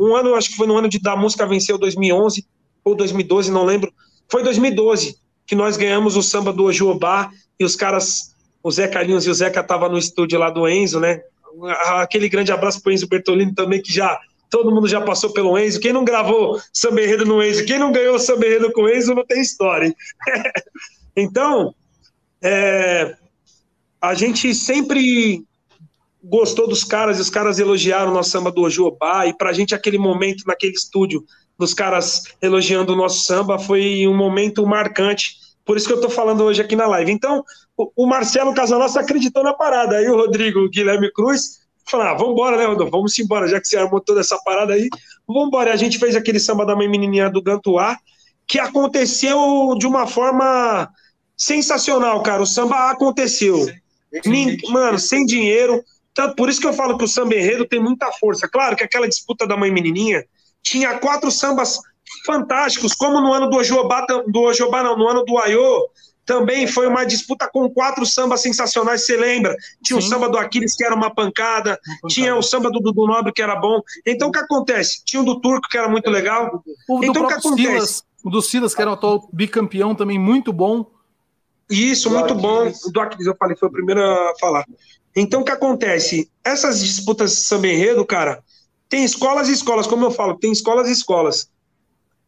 um ano, acho que foi no ano de da música venceu 2011 ou 2012, não lembro. Foi 2012 que nós ganhamos o samba do Ojuobá e os caras, o Zé Carlinhos e o Zeca estavam no estúdio lá do Enzo, né? Aquele grande abraço pro Enzo Bertolini também, que já todo mundo já passou pelo Enzo. Quem não gravou samba enredo no Enzo, quem não ganhou samba enredo com o Enzo, não tem história. (laughs) então, é, a gente sempre gostou dos caras, e os caras elogiaram o nosso samba do Ojuobá, e pra gente aquele momento naquele estúdio dos caras elogiando o nosso samba foi um momento marcante. Por isso que eu estou falando hoje aqui na live. Então, o Marcelo Casanossi acreditou na parada. Aí o Rodrigo o Guilherme Cruz falaram: ah, vamos embora, né, Rodolfo? Vamos embora, já que você armou toda essa parada aí. Vamos embora. A gente fez aquele samba da mãe menininha do Gantuá, que aconteceu de uma forma sensacional, cara. O samba aconteceu. Mano, sem dinheiro. Tanto por isso que eu falo que o samba enredo tem muita força. Claro que aquela disputa da mãe menininha tinha quatro sambas fantásticos, como no ano do Ojobá, do Ojobá não, no ano do Aiô, também foi uma disputa com quatro sambas sensacionais, você lembra? Tinha Sim. o samba do Aquiles, que era uma pancada, uma pancada, tinha o samba do Dudu Nobre, que era bom. Então, o que acontece? Tinha o do Turco, que era muito legal. O então, o que acontece? Silas, o do Silas, que era o atual bicampeão, também muito bom. Isso, muito bom. O do Aquiles, eu falei, foi o primeiro a falar. Então, o que acontece? Essas disputas de samba enredo, cara, tem escolas e escolas, como eu falo, tem escolas e escolas.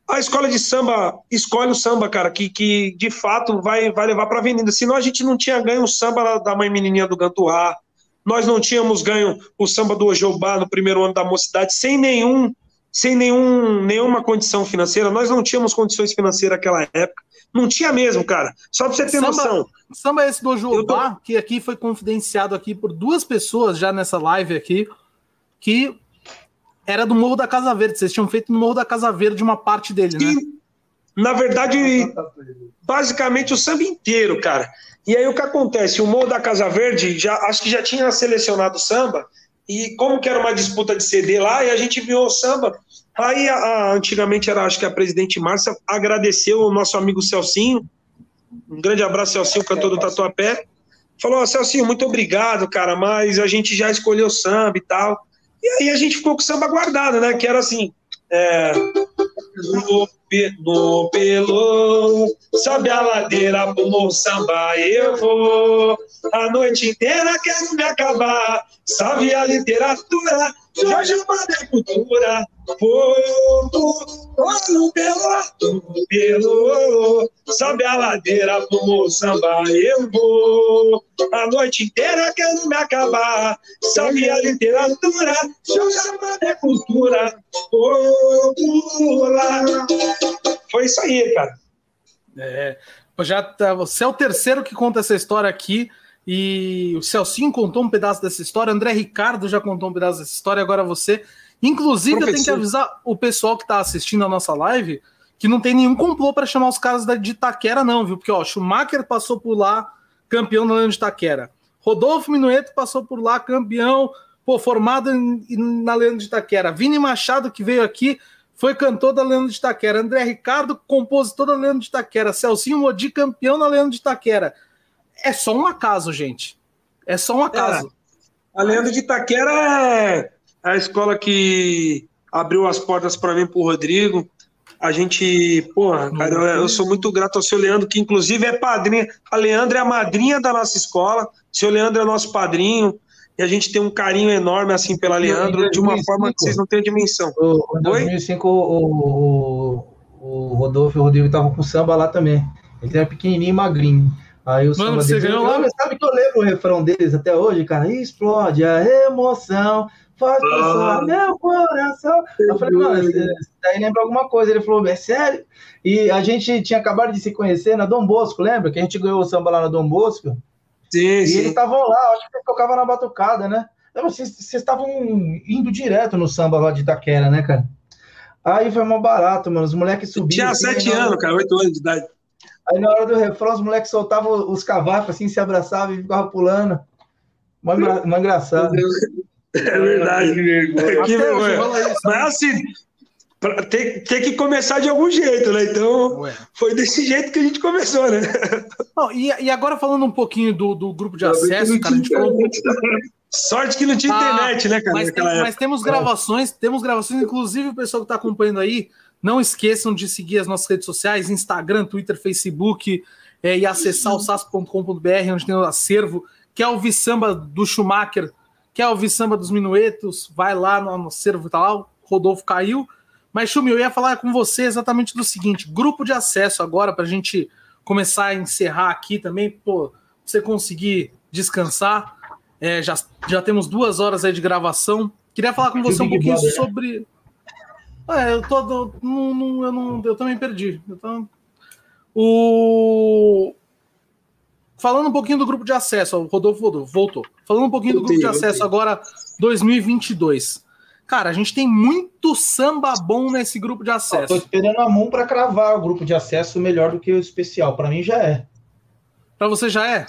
A escola de samba escolhe o samba, cara, que, que de fato vai, vai levar para a avenida. Senão a gente não tinha ganho o samba da mãe menininha do Gantuá, nós não tínhamos ganho o samba do Ojobá no primeiro ano da mocidade, sem nenhum, sem nenhum, nenhuma condição financeira. Nós não tínhamos condições financeiras naquela época. Não tinha mesmo, cara. Só para você ter samba, noção. Samba esse do Ojobá, tô... que aqui foi confidenciado aqui por duas pessoas já nessa live aqui, que era do Morro da Casa Verde. Vocês tinham feito no Morro da Casa Verde uma parte dele, né? Na verdade, basicamente o samba inteiro, cara. E aí o que acontece? O Morro da Casa Verde, já, acho que já tinha selecionado o samba, e como que era uma disputa de CD lá, e a gente viu o samba. Aí, a, a, antigamente era, acho que a presidente Márcia agradeceu o nosso amigo Celcinho. Um grande abraço, Celcinho, cantor do Tatuapé. Falou, Celcinho, muito obrigado, cara, mas a gente já escolheu samba e tal. E aí a gente ficou com o samba guardado, né? Que era assim. É, no pelo, sobe a ladeira pro samba, eu vou. A noite inteira quero me acabar. Salve a literatura, Jorge Amado cultura. Fogo, olho pelo, pelo, sobe a ladeira pro samba, eu vou. A noite inteira quero me acabar. Salve a literatura, Jorge Amado cultura. Fogo, lá. Foi isso aí, cara. É, já tá, você é o terceiro que conta essa história aqui. E o Celcinho contou um pedaço dessa história, André Ricardo já contou um pedaço dessa história, agora você. Inclusive, Professor. eu tenho que avisar o pessoal que está assistindo a nossa live que não tem nenhum complô para chamar os caras de Itaquera, não, viu? Porque, ó, Schumacher passou por lá, campeão na Leandro de Itaquera. Rodolfo Minueto passou por lá, campeão, pô, formado em, na Leandro de Itaquera. Vini Machado, que veio aqui, foi cantor da Leandro de Itaquera. André Ricardo, compositor da Leandro de Itaquera. Celcinho Modi, campeão na Leandro de Itaquera é só um acaso, gente. É só um acaso. É. A Leandro de Itaquera é a escola que abriu as portas para mim pro Rodrigo. A gente, porra, cara, eu, eu, sou muito grato ao seu Leandro, que inclusive é padrinha. A Leandro é a madrinha da nossa escola. O seu Leandro é nosso padrinho. E a gente tem um carinho enorme, assim, pela Leandro, de uma forma que vocês não têm dimensão. em 2005, o, o, o Rodolfo e o Rodrigo estavam com samba lá também. Ele era pequenininho e magrinho. Aí o Mano, você ganhou lá? Sabe que eu lembro o refrão deles até hoje, cara? Explode a emoção, faz passar ah, meu coração. Eu falei, mano, daí lembra alguma coisa. Ele falou, é sério? E a gente tinha acabado de se conhecer na Dom Bosco, lembra? Que a gente ganhou o samba lá na Dom Bosco. Sim, e sim. eles estavam lá, acho que tocava na batucada, né? Vocês estavam indo direto no samba lá de Itaquera, né, cara? Aí foi mó barato, mano. Os moleques subiam. Tinha assim, sete na hora- anos, cara, oito anos de idade. Aí na hora do refrão, os moleques soltavam os cavacos assim, se abraçavam e ficavam pulando. Mó, engra- mó engraçado. (laughs) É verdade. Que vergonha. Que vergonha. Mas assim, pra- tem, tem que começar de algum jeito, né? Então, Ué. foi desse jeito que a gente começou, né? Não, e, e agora falando um pouquinho do, do grupo de acesso, cara, a gente falou. Sorte que não tinha Ah, internet, né, cara? Mas, tem- mas temos gravações, temos gravações, inclusive o pessoal que está acompanhando aí, não esqueçam de seguir as nossas redes sociais, Instagram, Twitter, Facebook, é, e acessar o sas.com.br, onde tem o acervo, que é o samba do Schumacher, que é o samba dos Minuetos, vai lá no, no acervo, tá lá, o Rodolfo caiu. Mas, Chumi, eu ia falar com você exatamente do seguinte: grupo de acesso agora, para a gente começar a encerrar aqui também, pô, você conseguir descansar. É, já, já temos duas horas aí de gravação. Queria falar com você um pouquinho Brother, né? sobre. É, eu tô. do- não, não- eu, não, eu também perdi. Eu tô- O. Falando um pouquinho do grupo de acesso, o Rodolfo voltou. Falando um pouquinho do grupo de acesso agora, 2022. Cara, a gente tem muito samba bom nesse grupo de acesso. esperando a Moon para cravar o grupo de acesso melhor do que o especial. Para mim já é. Pra você já é?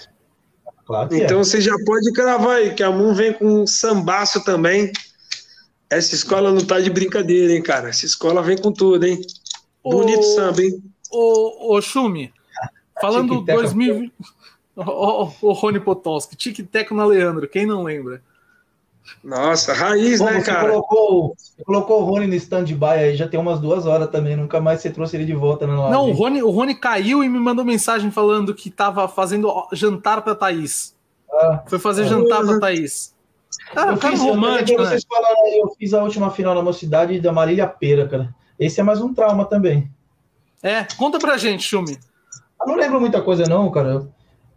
Claro Então é. você já pode cravar aí, que a Moon vem com um sambaço também. Essa escola não tá de brincadeira, hein, cara? Essa escola vem com tudo, hein? Bonito samba, hein? Ô, ô Chumi, falando Tic-tac. 2020. (laughs) Ô, ô, ô, Rony Potolski, tic-tac na Leandro, quem não lembra? Nossa, raiz, Pô, né, você, cara? colocou, você colocou o Rony no stand-by aí, já tem umas duas horas também. Nunca mais você trouxe ele de volta na live. Não, o Rony, o Rony caiu e me mandou mensagem falando que tava fazendo jantar pra Thaís. Ah. Foi fazer jantar pra Thaís. Cara, eu cara fiz, eu romântico, lembrei né? vocês falaram aí, eu fiz a última final na mocidade da Marília Pera, cara. Esse é mais um trauma também. É, conta pra gente, Chumi. Eu não lembro muita coisa, não, cara. Eu-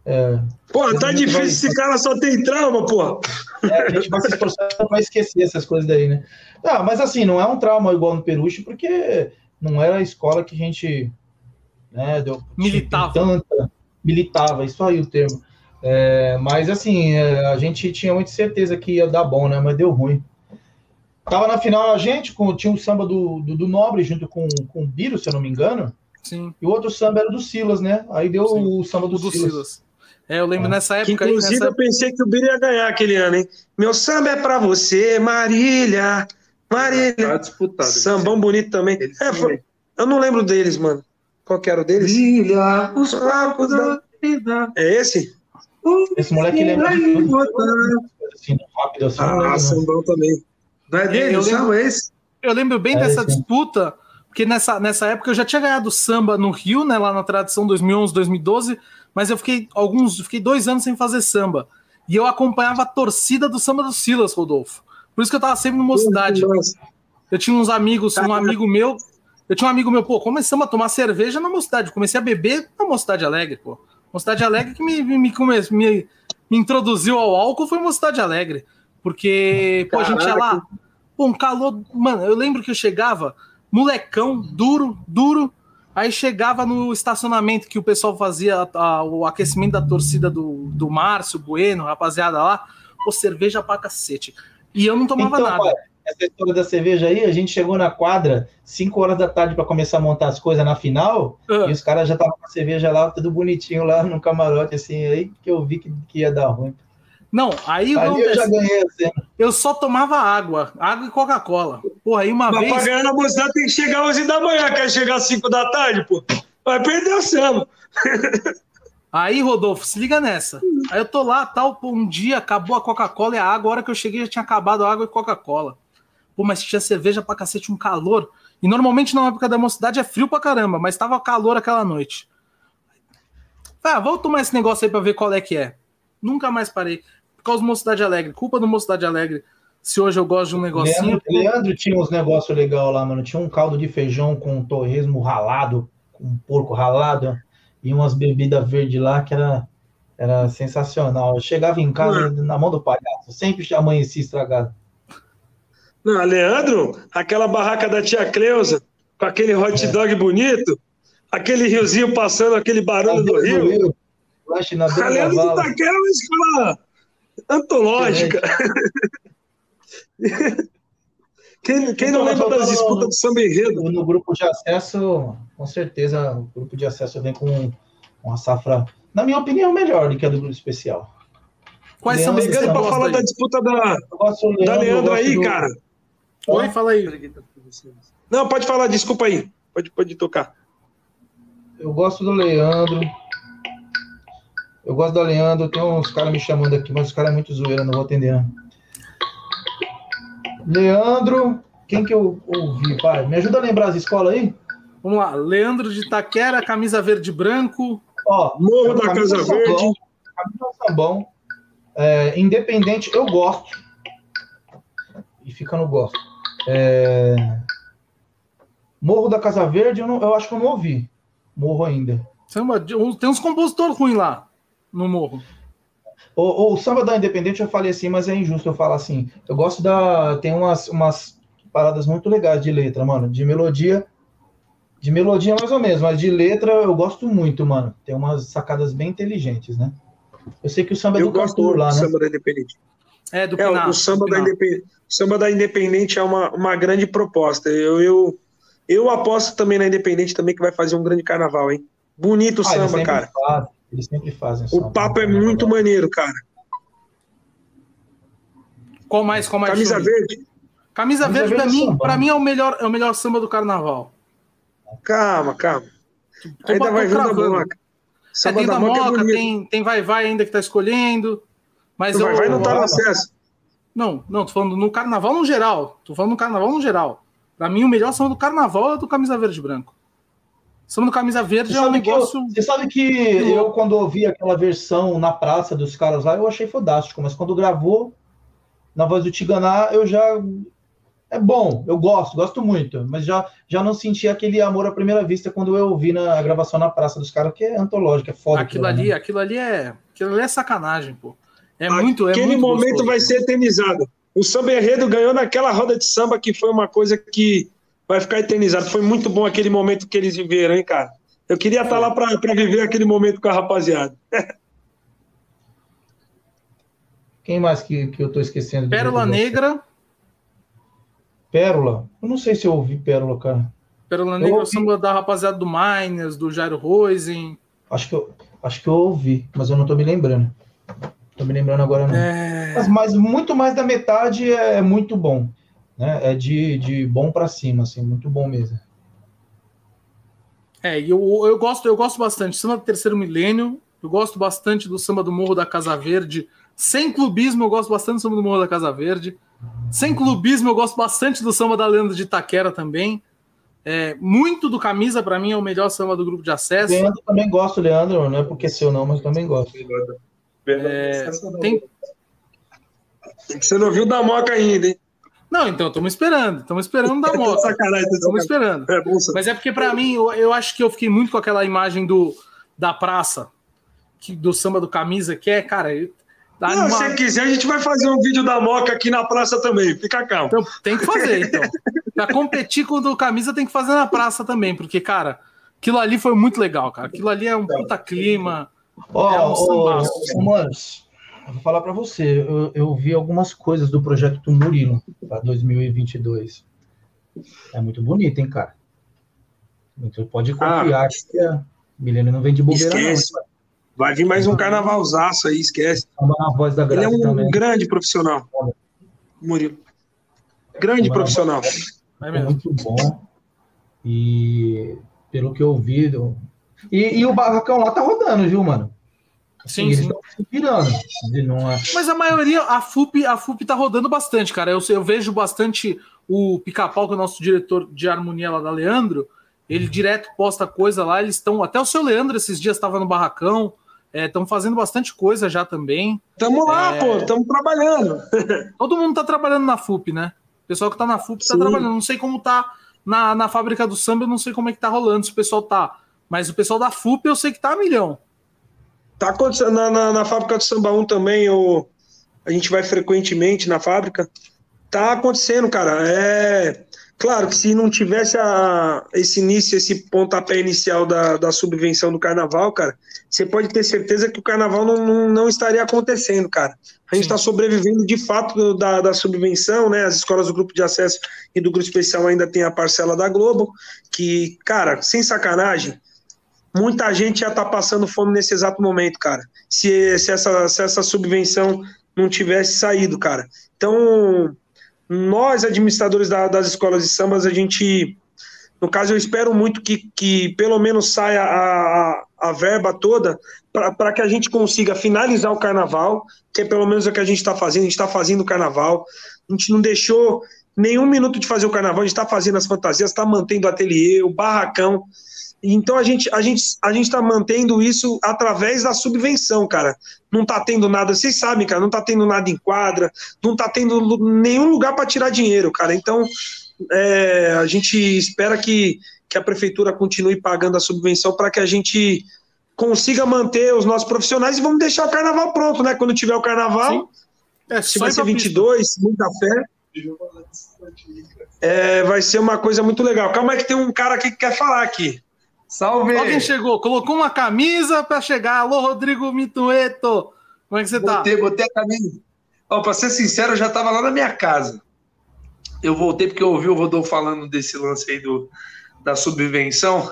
É, Pô, tá Vai- difícil, esse cara só tem trauma, pô. É, a gente vai se esforçar para esquecer essas coisas daí, né? Ah, mas assim, não é um trauma igual no Peruche, porque não era a escola que a gente né, deu, Militava. Tanta, militava, isso aí o termo. É, mas assim, é, a gente tinha muita certeza que ia dar bom, né? Mas deu ruim. Tava na final a gente, com, tinha um samba do, do, do Nobre junto com, com o Biro, se eu não me engano, Sim, e o outro samba era do Silas, né? Aí deu Sim. o samba do, o do Silas. Silas. É, eu lembro Ah. nessa Que, época aí, inclusive, nessa eu pensei que o Bira ia ganhar aquele ano, hein? Meu samba é pra você, Marília. Marília. Tá disputado. Sambão bonito também. É, foi- eu não lembro deles, mano. Qual que era o deles? Brilha os flacos da vida. É esse? Esse moleque lembra de tudo. Assim, rápido assim, Ah, não. sambão também. Não é Eu dele o lembro- samba esse? Eu lembro bem É, dessa sim. disputa, porque nessa, nessa época eu já tinha ganhado samba no Rio, né, lá na tradição 2011, 2012, mas eu fiquei alguns, fiquei dois anos sem fazer samba. E eu acompanhava a torcida do samba do Silas, Rodolfo. Por isso que eu tava sempre no Mocidade. Nossa. Eu tinha uns amigos, um amigo meu, eu tinha um amigo meu, pô, começamos a tomar cerveja na Mocidade, comecei a beber na Mocidade Alegre, pô. Mocidade Alegre que me, me, me, come- me, me introduziu ao álcool foi Mocidade Alegre. Porque, pô, a gente ia lá, pô, um calor. Mano, eu lembro que eu chegava, molecão, duro, duro. Aí chegava no estacionamento que o pessoal fazia a- o aquecimento da torcida do, do Márcio, Bueno, rapaziada lá, pô, cerveja pra cacete. E eu não tomava Então, nada. essa história da cerveja aí, a gente chegou na quadra 5 horas da tarde para começar a montar as coisas na final, Ah. e os caras já estavam com a cerveja lá, tudo bonitinho lá no camarote, assim, aí que eu vi que, que ia dar ruim. Não, aí eu já ganhei a cena. Eu só tomava água, água e Coca-Cola. Porra, aí uma Mas pra vez. ganhar na mocidade tem que chegar às 11 da manhã, quer chegar às 5 da tarde, pô. Vai perder o samba. Aí, Rodolfo, se liga nessa. Aí eu tô lá, tal, pô, um dia acabou a Coca-Cola e a água. A hora que eu cheguei já tinha acabado a água e Coca-Cola. Pô, mas tinha cerveja pra cacete, um calor. E normalmente na época da mocidade é frio pra caramba, mas tava calor aquela noite. Ah, vou tomar esse negócio aí pra ver qual é que é. Nunca mais parei. Por causa do Mocidade Alegre. Culpa do Mocidade Alegre. Se hoje eu gosto de um negocinho. Leandro, Leandro tinha uns negócios legais lá, mano. Tinha um caldo de feijão com torresmo ralado, com porco ralado, e umas bebidas verdes lá que era, era sensacional. Eu chegava em casa na mão do palhaço, sempre amanhecia estragado. Não, Leandro, aquela barraca da tia Cleusa, com aquele hot dog bonito, aquele riozinho passando, aquele barulho do rio. Lanche na A beira da Leandro é uma escola antológica. Quem, quem não Então, lembra eu tô das disputas do samba enredo? No grupo de acesso, com certeza, o grupo de acesso vem com uma safra, na minha opinião, melhor do que a do grupo especial. Quais Leandro, são Pegando gosta falar aí? da disputa da, do da Leandro, Leandro aí, do- cara. Oi, fala aí. Não, pode falar, desculpa aí. Pode, pode tocar. Eu gosto do Leandro. Eu gosto do Leandro. Tem uns caras me chamando aqui, mas os caras é muito zoeira, não vou atender. Não. Leandro, quem que eu ouvi, pai? Me ajuda a lembrar as escolas aí? Vamos lá. Leandro de Itaquera, camisa verde e branco. Ó, Morro da Casa Sambão, Verde. Camisa Sambão. É, independente, eu gosto. E fica no gosto. É, Morro da Casa Verde, eu, não- eu acho que eu não ouvi. Morro ainda. Tem uns compositores ruins lá no morro. O, o samba da Independente eu falei assim, mas é injusto eu falar assim. Eu gosto da. Tem umas, umas paradas muito legais de letra, mano. De melodia. De melodia mais ou menos, mas de letra eu gosto muito, mano. Tem umas sacadas bem inteligentes, né? Eu sei que o samba é Eu do gosto cantor lá, do né? samba da Independente. É, do É, Pinar, o samba do da. Independente, o samba da Independente é uma, uma grande proposta. Eu, eu, eu aposto também na Independente também que vai fazer um grande carnaval, hein? Bonito o Ah, samba, cara. fazem, eles sempre fazem O papo é muito maneiro, cara. Qual mais? Qual mais? Camisa ver. verde. Camisa, Camisa verde, pra verde é mim, pra né? mim é o melhor, é o melhor samba do carnaval. Calma, calma. Tô- Ainda vai vir da moca. É, Samba tem da da moca é Moca, bonito. tem, tem Vai Vai ainda que tá escolhendo. Mas Vai, eu, vai não tá no Vai, acesso. Não, não, tô falando no carnaval no geral. Tô falando no carnaval no geral. Pra mim, o melhor samba do carnaval é do camisa verde e branco. Samba do camisa verde Você é um sabe, que eu, negócio. você sabe que eu, quando ouvi aquela versão na praça dos caras lá, eu achei fodástico, mas quando gravou na voz do Tiganá, eu já. É bom, eu gosto, gosto muito, mas já, já não senti aquele amor à primeira vista quando eu ouvi na gravação na praça dos caras, que é antológico, é foda. Aquilo né? ali, aquilo ali é. Aquilo ali é sacanagem, pô. É muito. É Aquele muito momento gostoso. vai ser eternizado. O samba enredo ganhou naquela roda de samba que foi uma coisa que vai ficar eternizado. Foi muito bom aquele momento que eles viveram, hein, cara? Eu queria estar lá para viver aquele momento com a rapaziada. (laughs) Quem mais que, que eu tô esquecendo? Pérola? Negra. Pérola? Eu não sei se eu ouvi Pérola, cara. Pérola Negra é o ouvi. samba da rapaziada do Miners, do Jairo Rosen. Acho que eu, acho que eu ouvi, mas eu não tô me lembrando. Tô me lembrando agora não. É... Mas, mas muito mais da metade é muito bom. Né? É de, de bom para cima, assim, muito bom mesmo. É, e eu, eu, gosto, eu gosto bastante. Samba do Terceiro Milênio. Eu gosto bastante do samba do Morro da Casa Verde. Sem clubismo, eu gosto bastante do samba do Morro da Casa Verde. Sem clubismo, eu gosto bastante do samba da Lenda de Itaquera também. É, muito do Camisa, para mim, é o melhor samba do grupo de acesso. Leandro também gosto, Leandro, não é porque seu não, mas também gosto. É, tem... Você não viu da moca ainda, hein? Não, então, estamos esperando. Estamos esperando da (laughs) moto. Sacanagem, tô Estamos esperando. É? Mas é porque, para mim, eu, eu acho que eu fiquei muito com aquela imagem do, da praça, que, do samba do camisa, que é, cara. eu- dá Não, uma- se você quiser, a gente vai fazer um vídeo da moca aqui na praça também. Fica calmo. Então, tem que fazer, então. Pra competir com o do camisa, tem que fazer na praça também, porque, cara, aquilo ali foi muito legal, cara. Aquilo ali é um puta clima. Ó, É um ó, sambaço. Eu vou falar para você, eu, eu vi algumas coisas do projeto Murilo para 2022. É muito bonito, hein, cara? Você pode confiar que a Milena não vem de bobeira, Esquece. Vai vir mais um carnavalzaço aí, esquece. não. Na voz da Ele é um também. grande profissional. Murilo. Grande profissional. É É mesmo. muito bom. E pelo que eu vi. eu- E, e o barracão lá tá rodando, viu, mano? Sim, eles sim. estão se virando. Não é... Mas a maioria, a FUP, a FUP tá rodando bastante, cara. Eu, eu vejo bastante o Pica-Pau, que é o nosso diretor de harmonia lá da Leandro. Ele direto posta coisa lá. Eles estão. Até o seu Leandro esses dias estava no barracão. Estão fazendo bastante coisa já também. Tamo lá, É. pô, tamo trabalhando. (laughs) Todo mundo tá trabalhando na FUP, né? O pessoal que tá na FUP tá Sim. trabalhando. Não sei como tá na, na fábrica do samba, eu não sei como é que tá rolando, se o pessoal tá. Mas o pessoal da FUP eu sei que tá a milhão. Tá acontecendo na, na, na fábrica do Samba 1 também, o, a gente vai frequentemente na fábrica. Tá acontecendo, cara. É, Claro que se não tivesse a, esse início, esse pontapé inicial da, da subvenção do carnaval, cara, você pode ter certeza que o carnaval não, não, não estaria acontecendo, cara. A gente está sobrevivendo de fato da, da subvenção, né? As escolas do grupo de acesso e do grupo especial ainda tem a parcela da Globo, que, cara, sem sacanagem, muita gente já está passando fome nesse exato momento, cara. Se, se, essa, se essa subvenção não tivesse saído, cara. Então, nós, administradores da, das escolas de sambas, a gente, no caso, eu espero muito que, que pelo menos saia a, a verba toda para que a gente consiga finalizar o carnaval, que é pelo menos o que a gente está fazendo, a gente está fazendo o carnaval, a gente não deixou nenhum minuto de fazer o carnaval, a gente está fazendo as fantasias, está mantendo o ateliê, o barracão, então a gente a gente a gente está mantendo isso através da subvenção, cara. Não tá tendo nada, vocês sabem, cara, não tá tendo nada em quadra, não tá tendo nenhum lugar para tirar dinheiro, cara. Então é, a gente espera que, que a prefeitura continue pagando a subvenção para que a gente consiga manter os nossos profissionais e vamos deixar o carnaval pronto, né? Quando tiver o carnaval, é, se vai ser 22, muita fé. É, vai ser uma coisa muito legal. Calma aí que tem um cara aqui que quer falar aqui. Salve! Alguém chegou, colocou uma camisa para chegar. Alô, Rodrigo Mitueto. Como é que você tá? Botei, botei a camisa. Ó, pra ser sincero, eu já tava lá na minha casa. Eu voltei porque eu ouvi o Rodolfo falando desse lance aí do, da subvenção.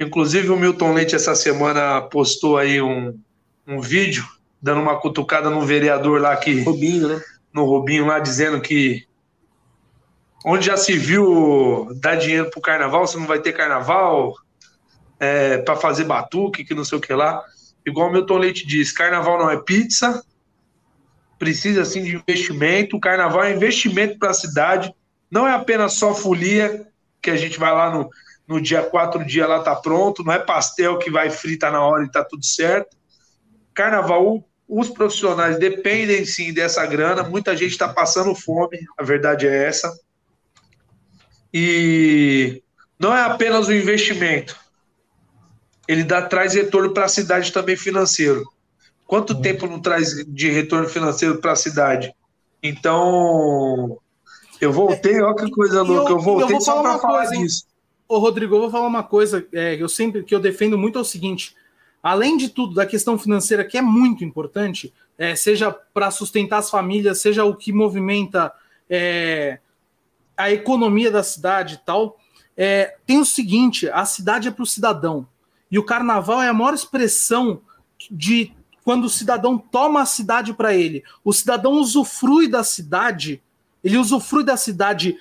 Inclusive, o Milton Leite, essa semana, postou aí um, um vídeo dando uma cutucada no vereador lá que. Rubinho, né? No Rubinho lá, dizendo que. Onde já se viu dar dinheiro pro carnaval, você não vai ter carnaval, é, para fazer batuque, que não sei o que lá. Igual o Milton Leite diz, carnaval não é pizza, precisa sim de investimento. O carnaval é investimento para a cidade, não é apenas só folia, que a gente vai lá no, no dia quatro dias lá tá pronto, não é pastel que vai fritar na hora e tá tudo certo. Carnaval, os profissionais dependem sim dessa grana, muita gente está passando fome, a verdade é essa. E não é apenas o investimento, ele dá, traz retorno para a cidade também financeiro. Quanto uhum. tempo não traz de retorno financeiro para a cidade? Então, eu voltei, olha que coisa louca, eu, eu voltei eu só para falar coisa, disso. Ô, Rodrigo, eu vou falar uma coisa é, eu sempre que eu defendo muito é o seguinte: além de tudo, da questão financeira, que é muito importante, é, seja para sustentar as famílias, seja o que movimenta é, a economia da cidade e tal, é, tem o seguinte: a cidade é para o cidadão. E o carnaval é a maior expressão de quando o cidadão toma a cidade para ele. O cidadão usufrui da cidade, ele usufrui da cidade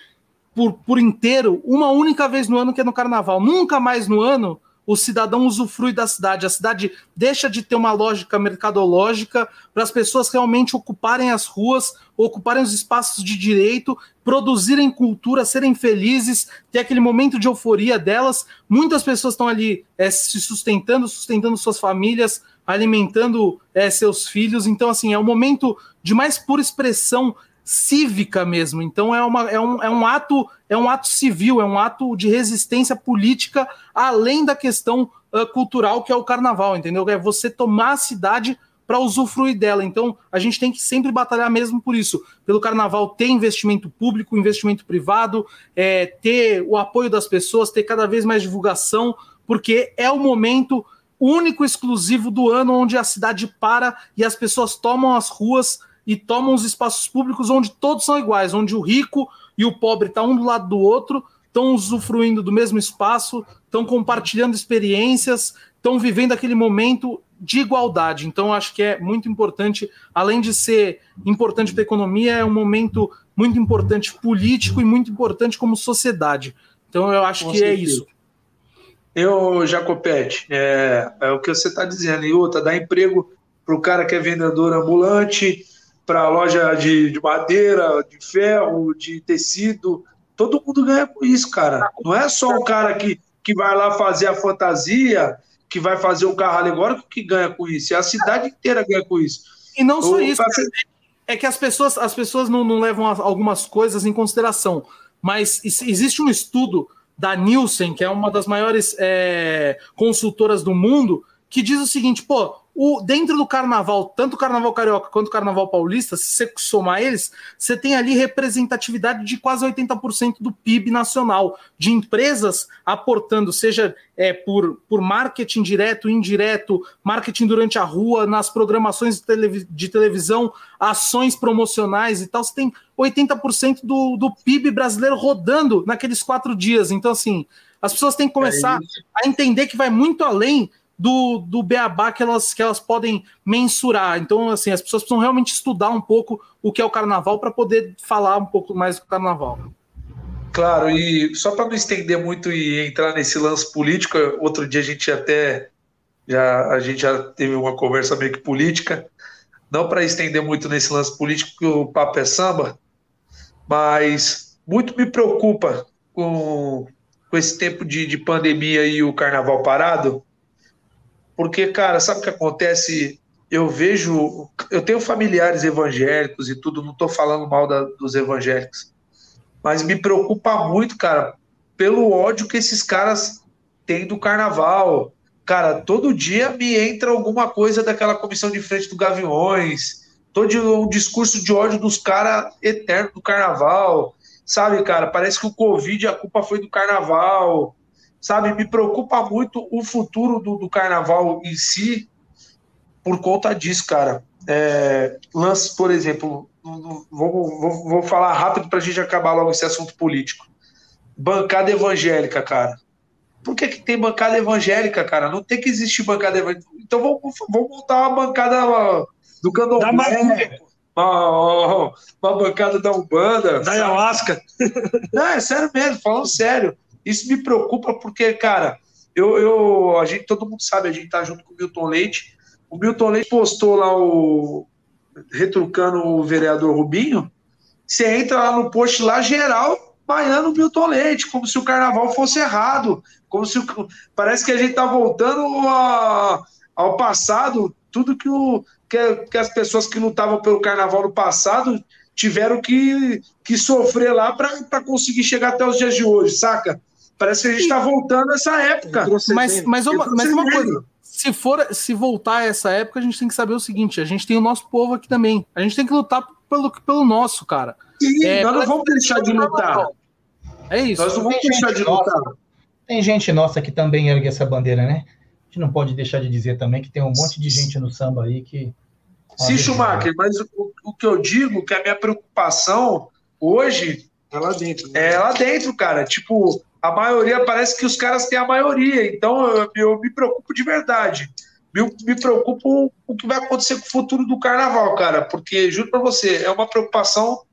por, por inteiro uma única vez no ano, que é no carnaval. Nunca mais no ano o cidadão usufrui da cidade. A cidade deixa de ter uma lógica mercadológica para as pessoas realmente ocuparem as ruas, ocuparem os espaços de direito, produzirem cultura, serem felizes, ter aquele momento de euforia delas. Muitas pessoas estão ali é, se sustentando, sustentando suas famílias, alimentando é, seus filhos. Então, assim, é o momento de mais pura expressão cívica mesmo. Então é, uma, é, um, é um ato é um ato civil, é um ato de resistência política além da questão uh, cultural que é o carnaval, entendeu? É você tomar a cidade para usufruir dela. Então a gente tem que sempre batalhar mesmo por isso, pelo carnaval ter investimento público, investimento privado, é, ter o apoio das pessoas, ter cada vez mais divulgação, porque é o momento único, exclusivo do ano onde a cidade para e as pessoas tomam as ruas e tomam os espaços públicos onde todos são iguais, onde o rico e o pobre estão tá um do lado do outro, estão usufruindo do mesmo espaço, estão compartilhando experiências, estão vivendo aquele momento de igualdade. Então, acho que é muito importante, além de ser importante para a economia, é um momento muito importante político e muito importante como sociedade. Então, eu acho Com que é certeza. é isso. Eu, Jacopete, é, é o que você está dizendo. E outra, dá emprego para o cara que é vendedor ambulante, para loja de, de madeira, de ferro, de tecido. Todo mundo ganha com isso, cara. Não é só o cara que, que vai lá fazer a fantasia, que vai fazer o carro alegórico que ganha com isso. É a cidade inteira ganha com isso. E não só o, isso, é que as pessoas, as pessoas não, não levam algumas coisas em consideração. Mas existe um estudo da Nielsen, que é uma das maiores é, consultoras do mundo, que diz o seguinte: pô, o, dentro do carnaval, tanto o carnaval carioca quanto o carnaval paulista, se você somar eles, você tem ali representatividade de quase 80% do PIB nacional, de empresas aportando, seja é, por, por marketing direto, indireto, marketing durante a rua, nas programações de, televi de televisão, ações promocionais e tal. Você tem 80% do, do PIB brasileiro rodando naqueles quatro dias. Então, assim, as pessoas têm que começar é a entender que vai muito além do, do beabá que elas, que elas podem mensurar. Então, assim, as pessoas precisam realmente estudar um pouco o que é o carnaval para poder falar um pouco mais do carnaval. Claro, e só para não estender muito e entrar nesse lance político, outro dia a gente até já a gente já teve uma conversa meio que política, não para estender muito nesse lance político, porque o papo é samba, mas muito me preocupa com, com esse tempo de, de pandemia e o carnaval parado, porque, cara, sabe o que acontece? Eu vejo, eu tenho familiares evangélicos e tudo, não estou falando mal da, dos evangélicos, mas me preocupa muito, cara, pelo ódio que esses caras têm do carnaval. Cara, todo dia me entra alguma coisa daquela comissão de frente do Gaviões, todo um discurso de ódio dos caras eterno do carnaval, sabe, cara? Parece que o Covid, a culpa foi do carnaval sabe? Me preocupa muito o futuro do, do carnaval em si por conta disso, cara. É, lance, por exemplo, vou, vou, vou falar rápido para a gente acabar logo esse assunto político. Bancada evangélica, cara. Por que, que tem bancada evangélica, cara? Não tem que existir bancada evangélica. Então vamos, vamos montar uma bancada do candomblé, uma, uma bancada da Umbanda. Da Ayahuasca. Não, é sério mesmo, falando sério. Isso me preocupa porque, cara, eu, eu, a gente, todo mundo sabe, a gente tá junto com o Milton Leite. O Milton Leite postou lá o retrucando o vereador Rubinho. Você entra lá no post lá geral baiano o Milton Leite, como se o carnaval fosse errado, como se o, parece que a gente tá voltando a, ao passado, tudo que, o, que, que as pessoas que lutavam pelo carnaval no passado tiveram que, que sofrer lá para conseguir chegar até os dias de hoje, saca? Parece que a gente está voltando a essa época. Mas, mas, uma, mas uma coisa, se for se voltar a essa época, a gente tem que saber o seguinte: a gente tem o nosso povo aqui também. A gente tem que lutar pelo, pelo nosso, cara. Sim, é, nós não vamos deixar de lutar. É isso. Nós não vamos deixar de lutar. Nossa, tem gente nossa que também ergue essa bandeira, né? A gente não pode deixar de dizer também que tem um monte de gente no samba aí que. Sim, Schumacher, mas o, o que eu digo que a minha preocupação hoje é lá dentro. Né? É lá dentro, cara. Tipo, a maioria parece que os caras têm a maioria, então eu, eu me preocupo de verdade. Me, me preocupo o que vai acontecer com o futuro do carnaval, cara, porque juro para você, é uma preocupação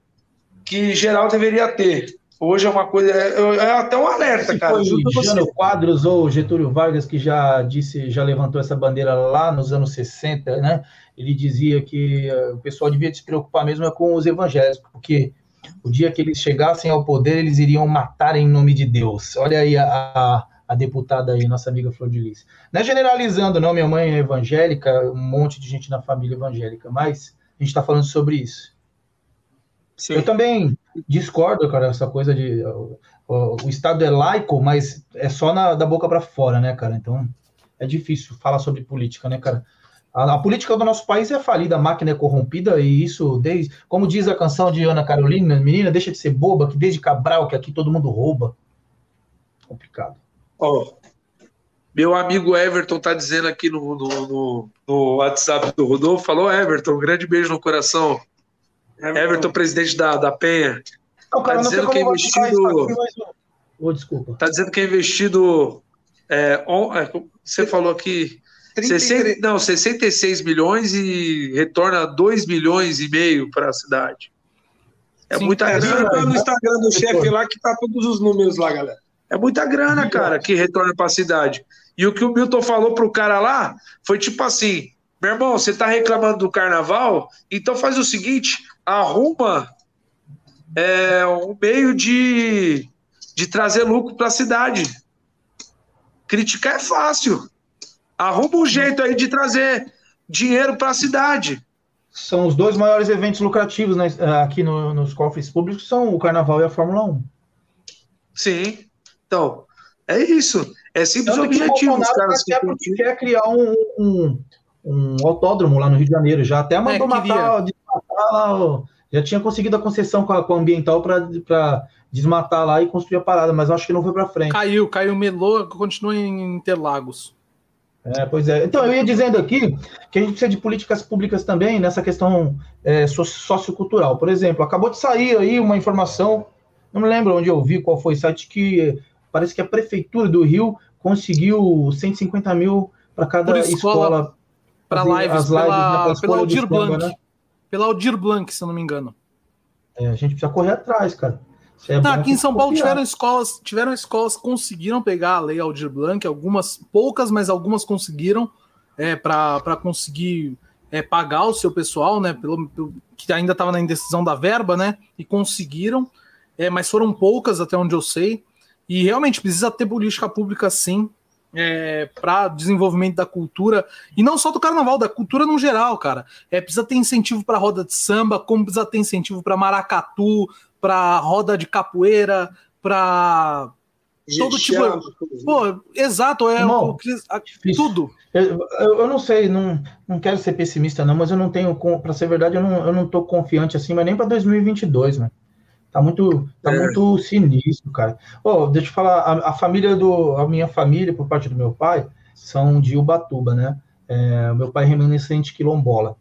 que geral deveria ter. Hoje é uma coisa, é, é até um alerta, Se cara. Foi Jano Quadros ou Getúlio Vargas que já disse, já levantou essa bandeira lá nos anos 60, né? Ele dizia que uh, o pessoal devia se preocupar mesmo é com os evangélicos, porque o dia que eles chegassem ao poder, eles iriam matar em nome de Deus. Olha aí a, a, a deputada aí, nossa amiga Flor de Lis. Não é generalizando, não, minha mãe é evangélica, um monte de gente na família evangélica, mas a gente está falando sobre isso. Sim. Eu também discordo, cara, essa coisa de. O, o, Estado é laico, mas é só na, da boca para fora, né, cara? Então é difícil falar sobre política, né, cara? A, a, política do nosso país é falida, a máquina é corrompida, e isso, desde, como diz a canção de Ana Carolina, menina, deixa de ser boba, que desde Cabral, que aqui todo mundo rouba. Complicado. Ó, oh, meu amigo Everton tá dizendo aqui no, no, no, no, WhatsApp do Rodolfo, falou Everton, um grande beijo no coração. Everton, Everton presidente da, da Penha. Não, cara, tá dizendo que é investido. Aqui, mas... oh, desculpa. Tá dizendo que é investido. É, on, é, você falou aqui 60, não, 66 milhões e retorna 2 milhões e meio para a cidade. É Sim, muita é, grana. no Instagram do chefe lá que tá todos os números lá, galera. É muita grana, cara, que retorna para a cidade. E o que o Milton falou pro cara lá foi tipo assim: meu irmão, você tá reclamando do carnaval? Então faz o seguinte: arruma é, um meio de, de trazer lucro para a cidade. Criticar é fácil. Arruma um jeito aí de trazer dinheiro para a cidade. São os dois maiores eventos lucrativos né, aqui no, nos cofres públicos, são o Carnaval e a Fórmula 1. Sim. Então, é isso. É simples o objetivo. Os caras quer, porque quer criar um, um, um autódromo lá no Rio de Janeiro. Já até mandou É, matar, desmatar lá, ó, já tinha conseguido a concessão com a, com a ambiental para desmatar lá e construir a parada, mas acho que não foi para frente. Caiu, caiu, melou, continua em Interlagos. É, pois é. Então, eu ia dizendo aqui que a gente precisa de políticas públicas também nessa questão é, so- sociocultural. Por exemplo, acabou de sair aí uma informação, não me lembro onde eu vi, qual foi o site, que parece que a Prefeitura do Rio conseguiu 150 mil para cada Por escola. Para lives, as lives, né, pela, pela escola de Aldir Blanc. né? Pela Aldir Blanc, se eu não me engano. É, a gente precisa correr atrás, cara. É bom aqui em São Paulo tiveram escolas, tiveram escolas que conseguiram pegar a lei Aldir Blanc, algumas poucas, mas algumas conseguiram é, para conseguir é, pagar o seu pessoal, né? Pelo, pelo- que ainda estava na indecisão da verba, né? E conseguiram, é, mas foram poucas até onde eu sei. E realmente precisa ter política pública sim. para desenvolvimento da cultura e não só do carnaval, da cultura no geral, cara. É precisa ter incentivo para roda de samba, como precisa ter incentivo para maracatu, para roda de capoeira, para todo tipo. Pô, exato, é Irmão, o tudo. Eu, eu, não sei, não, não quero ser pessimista, não, mas eu não tenho, para ser verdade, eu não, eu não tô confiante assim, mas nem para 2022, né? Tá muito, tá É. muito sinistro, cara. Ó, deixa eu falar, a, a família do, a minha família, por parte do meu pai, são de Ubatuba, né? É, meu pai é remanescente quilombola.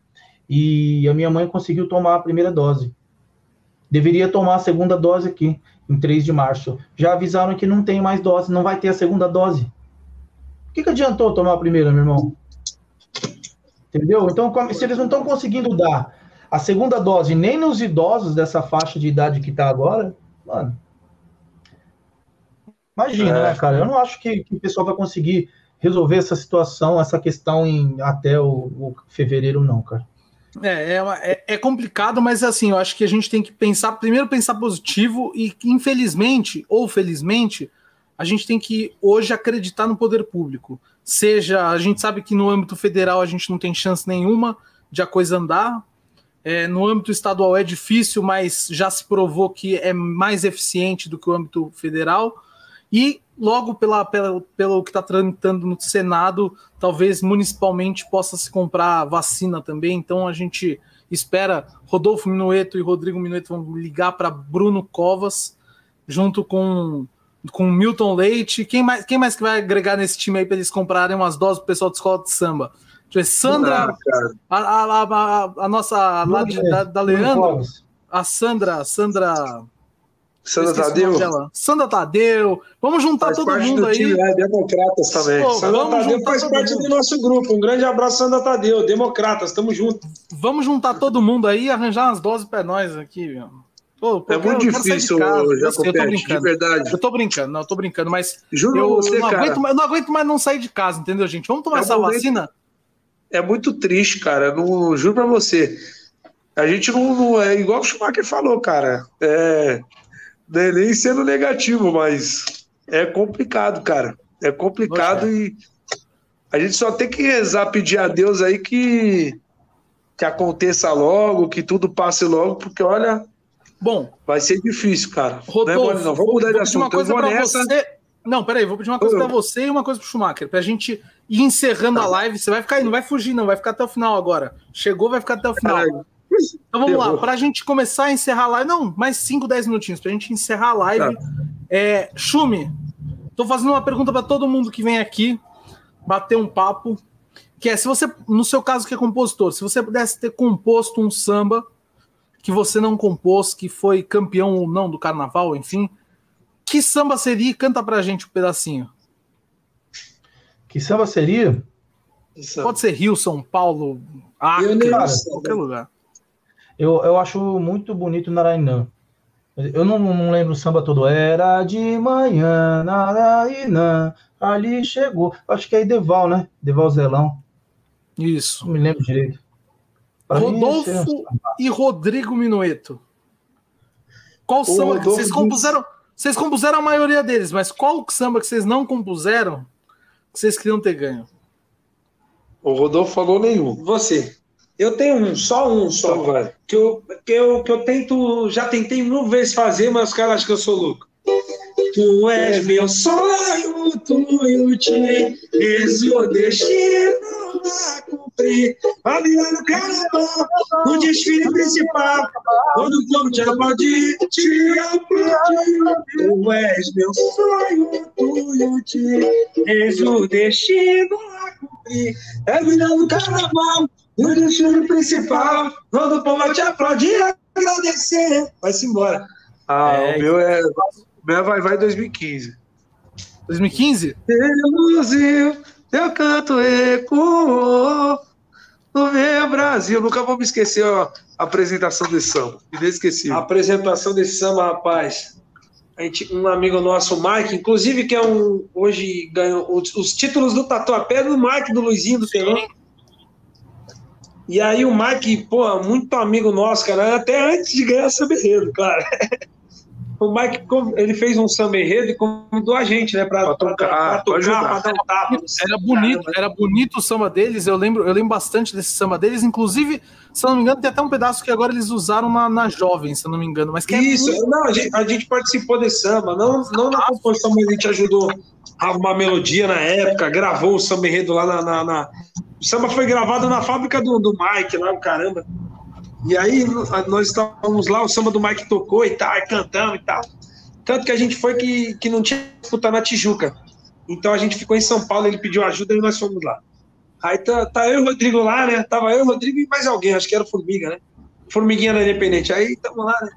E a minha mãe conseguiu tomar a primeira dose. Deveria tomar a segunda dose aqui, em 3 de março. Já avisaram que não tem mais dose, não vai ter a segunda dose. O que, que adiantou tomar a primeira, meu irmão? Entendeu? Então, se eles não estão conseguindo dar a segunda dose nem nos idosos dessa faixa de idade que está agora, mano. Imagina, É. né, cara? Eu não acho que, que o pessoal vai conseguir resolver essa situação, essa questão em até o, o fevereiro, não, cara. É, é, é- é complicado, mas assim, eu acho que a gente tem que pensar, primeiro pensar positivo e infelizmente ou felizmente, a gente tem que hoje acreditar no poder público. Seja, a gente sabe que no âmbito federal a gente não tem chance nenhuma de a coisa andar. É, no âmbito estadual é difícil, mas já se provou que é mais eficiente do que o âmbito federal. E logo pela, pela, pelo que está tramitando no Senado, talvez municipalmente possa se comprar vacina também. Então a gente espera Rodolfo Minueto e Rodrigo Minueto vão ligar para Bruno Covas, junto com, com Milton Leite. Quem mais, quem mais que vai agregar nesse time aí para eles comprarem umas doses pro pessoal de escola de samba? Sandra, Ah, a, a, a, a nossa lá de- da, da Leandro, a Sandra, Sandra. Sandra Tadeu. Sandra Tadeu. Vamos juntar faz todo parte mundo do aí. time, é, Democratas também. Pô, Sandra Tadeu faz parte mundo. do nosso grupo. Um grande abraço, Sandra Tadeu. Democratas, tamo junto. Vamos juntar todo mundo aí e arranjar umas doses pra nós aqui, meu. Pô, É eu muito eu difícil, casa. Eu sei, eu tô de verdade. Eu tô brincando, não, eu tô brincando, mas Juro eu, você, não, cara. aguento, mais- eu não aguento mais não sair de casa, entendeu, gente? Vamos tomar É essa vacina? É muito triste, cara. Não, juro pra você. A gente não, não- É igual o Schumacher falou, cara. É, não é nem sendo negativo, mas é complicado, cara. É complicado e a gente só tem que rezar, pedir a Deus aí que, que aconteça logo, que tudo passe logo, porque olha, Bom, vai ser difícil, cara. não é Rodolfo, mole, não. Vamos mudar de vou pedir uma assunto. Eu coisa vou pra nessa. você. Não, peraí, vou pedir uma coisa Ô. pra você e uma coisa pro Schumacher, pra gente ir encerrando a live. Você vai ficar aí, não vai fugir, não, vai ficar até o final agora. Chegou, vai ficar até o final. Caralho. Então vamos lá, para a gente começar a encerrar a live, não, mais 5, 10 minutinhos, para a gente encerrar a live. Tá. É, Chumi, tô fazendo uma pergunta para todo mundo que vem aqui bater um papo, que é se você, no seu caso que é compositor, se você pudesse ter composto um samba que você não compôs, que foi campeão ou não do carnaval, enfim, que samba seria? Canta pra gente um pedacinho. Que samba seria? Pode ser Rio, São Paulo, Acre, qualquer lugar. Eu, eu acho muito bonito Narainã. Eu não, não lembro o samba todo. Era de manhã, Narainã, ali chegou. Acho que é Deval, né? Deval Zelão. Isso. Não me lembro direito. Pra mim, Rodolfo esse é- e Rodrigo Minueto. Qual samba? Rodolfo Vocês compuseram, vocês compuseram a maioria deles, mas qual samba que vocês não compuseram que vocês queriam ter ganho? O Rodolfo falou nenhum. Você. Eu tenho um, só um só. Então que eu, que eu, que eu tento, já tentei mil vezes fazer, mas os caras acham que eu sou louco. Tu és meu sonho, tu eu te eis o destino a cumprir. Ali no carnaval, no desfile principal, quando o povo te aplaudir, te aplaudir. Tu és meu sonho, tu és o destino a cumprir. É virando no carnaval, no desfile principal, quando o povo te aplaudir, agradecer. Vai-se embora. Ah, É, o meu é. O meu é vai vai 2015. 2015? Brasil, teu canto ecoou no meu Brasil. Nunca vou me esquecer ó, a apresentação desse samba. A Inesquecível. apresentação desse samba, rapaz. A gente, um amigo nosso, o Mike, inclusive, que é um. Hoje ganhou os, os títulos do Tatuapé do Mike, do Luizinho, do Telão. E aí o Mike, pô, muito amigo nosso, cara, até antes de ganhar samba enredo, claro. (laughs) O Mike, ele fez um samba enredo e convidou a gente, né, pra, Pra tocar, pra tocar, pra dar um tapa. Era bonito, era bonito o samba deles. Eu lembro, eu lembro bastante desse samba deles. Inclusive, se eu não me engano, tem até um pedaço que agora eles usaram na, na Jovem, se eu não me engano. Mas que é Isso, muito- não, a gente, a gente participou desse samba, não, não na composição, mas a gente ajudou a arrumar melodia na época, gravou o samba enredo lá na. na- na- O samba foi gravado na fábrica do, do Mike, lá, o caramba. E aí nós estávamos lá, o samba do Mike tocou e tal, cantamos e tal. Tanto que a gente foi que, que não tinha disputa na Tijuca. Então a gente ficou em São Paulo, ele pediu ajuda e nós fomos lá. Aí tá, tá eu e o Rodrigo lá, né? Tava eu, o Rodrigo e mais alguém, acho que era o Formiga, né? Formiguinha da Independente. Aí tamo lá, né?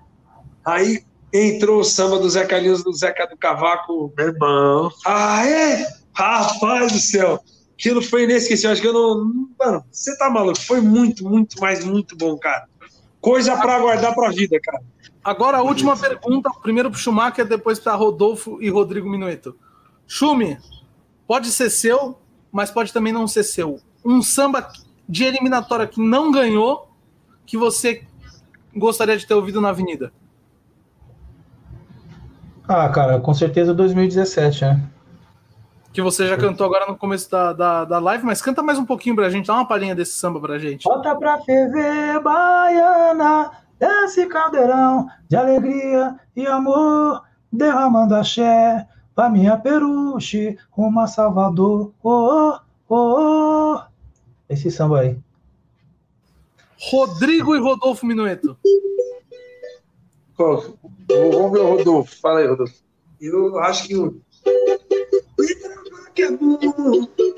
Aí entrou o samba do Zé Carlinhos, do Zeca do Cavaco. Meu irmão. Ah, é? Rapaz do céu. Aquilo foi inesquecível. Acho que eu não. Mano, você tá maluco? Foi muito, muito, mas muito bom, cara. Coisa pra guardar pra vida, cara. Agora a última pergunta, primeiro pro Schumacher, depois para Rodolfo e Rodrigo Minueto. Schumi, pode ser seu, mas pode também não ser seu. Um samba de eliminatória que não ganhou, que você gostaria de ter ouvido na Avenida? Ah, cara, com certeza 2017, né? Que você já cantou agora no começo da, da, da live, mas canta mais um pouquinho pra gente, dá uma palhinha desse samba pra gente. Bota pra ferver, baiana, desce caldeirão de alegria e amor, derramando axé pra minha peruche, rumo a Salvador, oh, oh, oh. Esse samba aí. Rodrigo e Rodolfo Minueto. Qual? Vamos ver o Rodolfo. Fala aí, Rodolfo. Eu acho que o. Que é bom,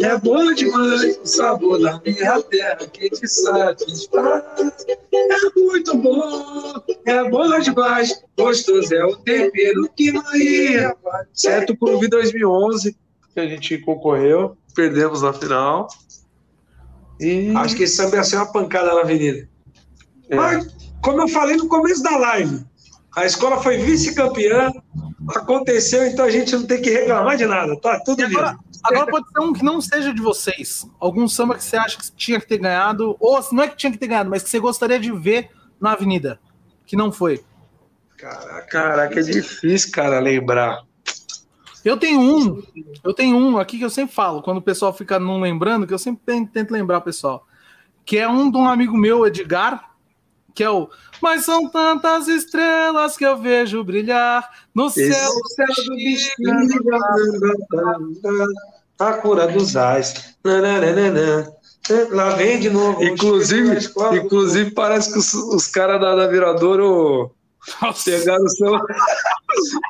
é bom demais o sabor da minha terra que te satisfaz. É muito bom, é bom demais, gostoso é o tempero que faz. Certo por ouvir 2011, que a gente concorreu. Perdemos na final. E. Acho que esse samba ia ser uma pancada na avenida. É. Mas, como eu falei no começo da live, a escola foi vice-campeã, aconteceu, então a gente não tem que reclamar de nada, tá tudo E agora, lindo. agora pode ser um que não seja de vocês. Algum samba que você acha que tinha que ter ganhado, ou não é que tinha que ter ganhado, mas que você gostaria de ver na Avenida, que não foi. Caraca, Caraca, é difícil, cara, lembrar. Eu tenho um, eu tenho um aqui que eu sempre falo, quando o pessoal fica não lembrando, que eu sempre tento, lembrar pessoal, que é um de um amigo meu, Edgar, que é o Mas são tantas estrelas que eu vejo brilhar no céu. Esse céu do bichinho, a cura dos ais. Nananana. Lá vem de novo. Inclusive, inclusive parece que os, os caras da, da Viradouro (laughs) pegaram o samba.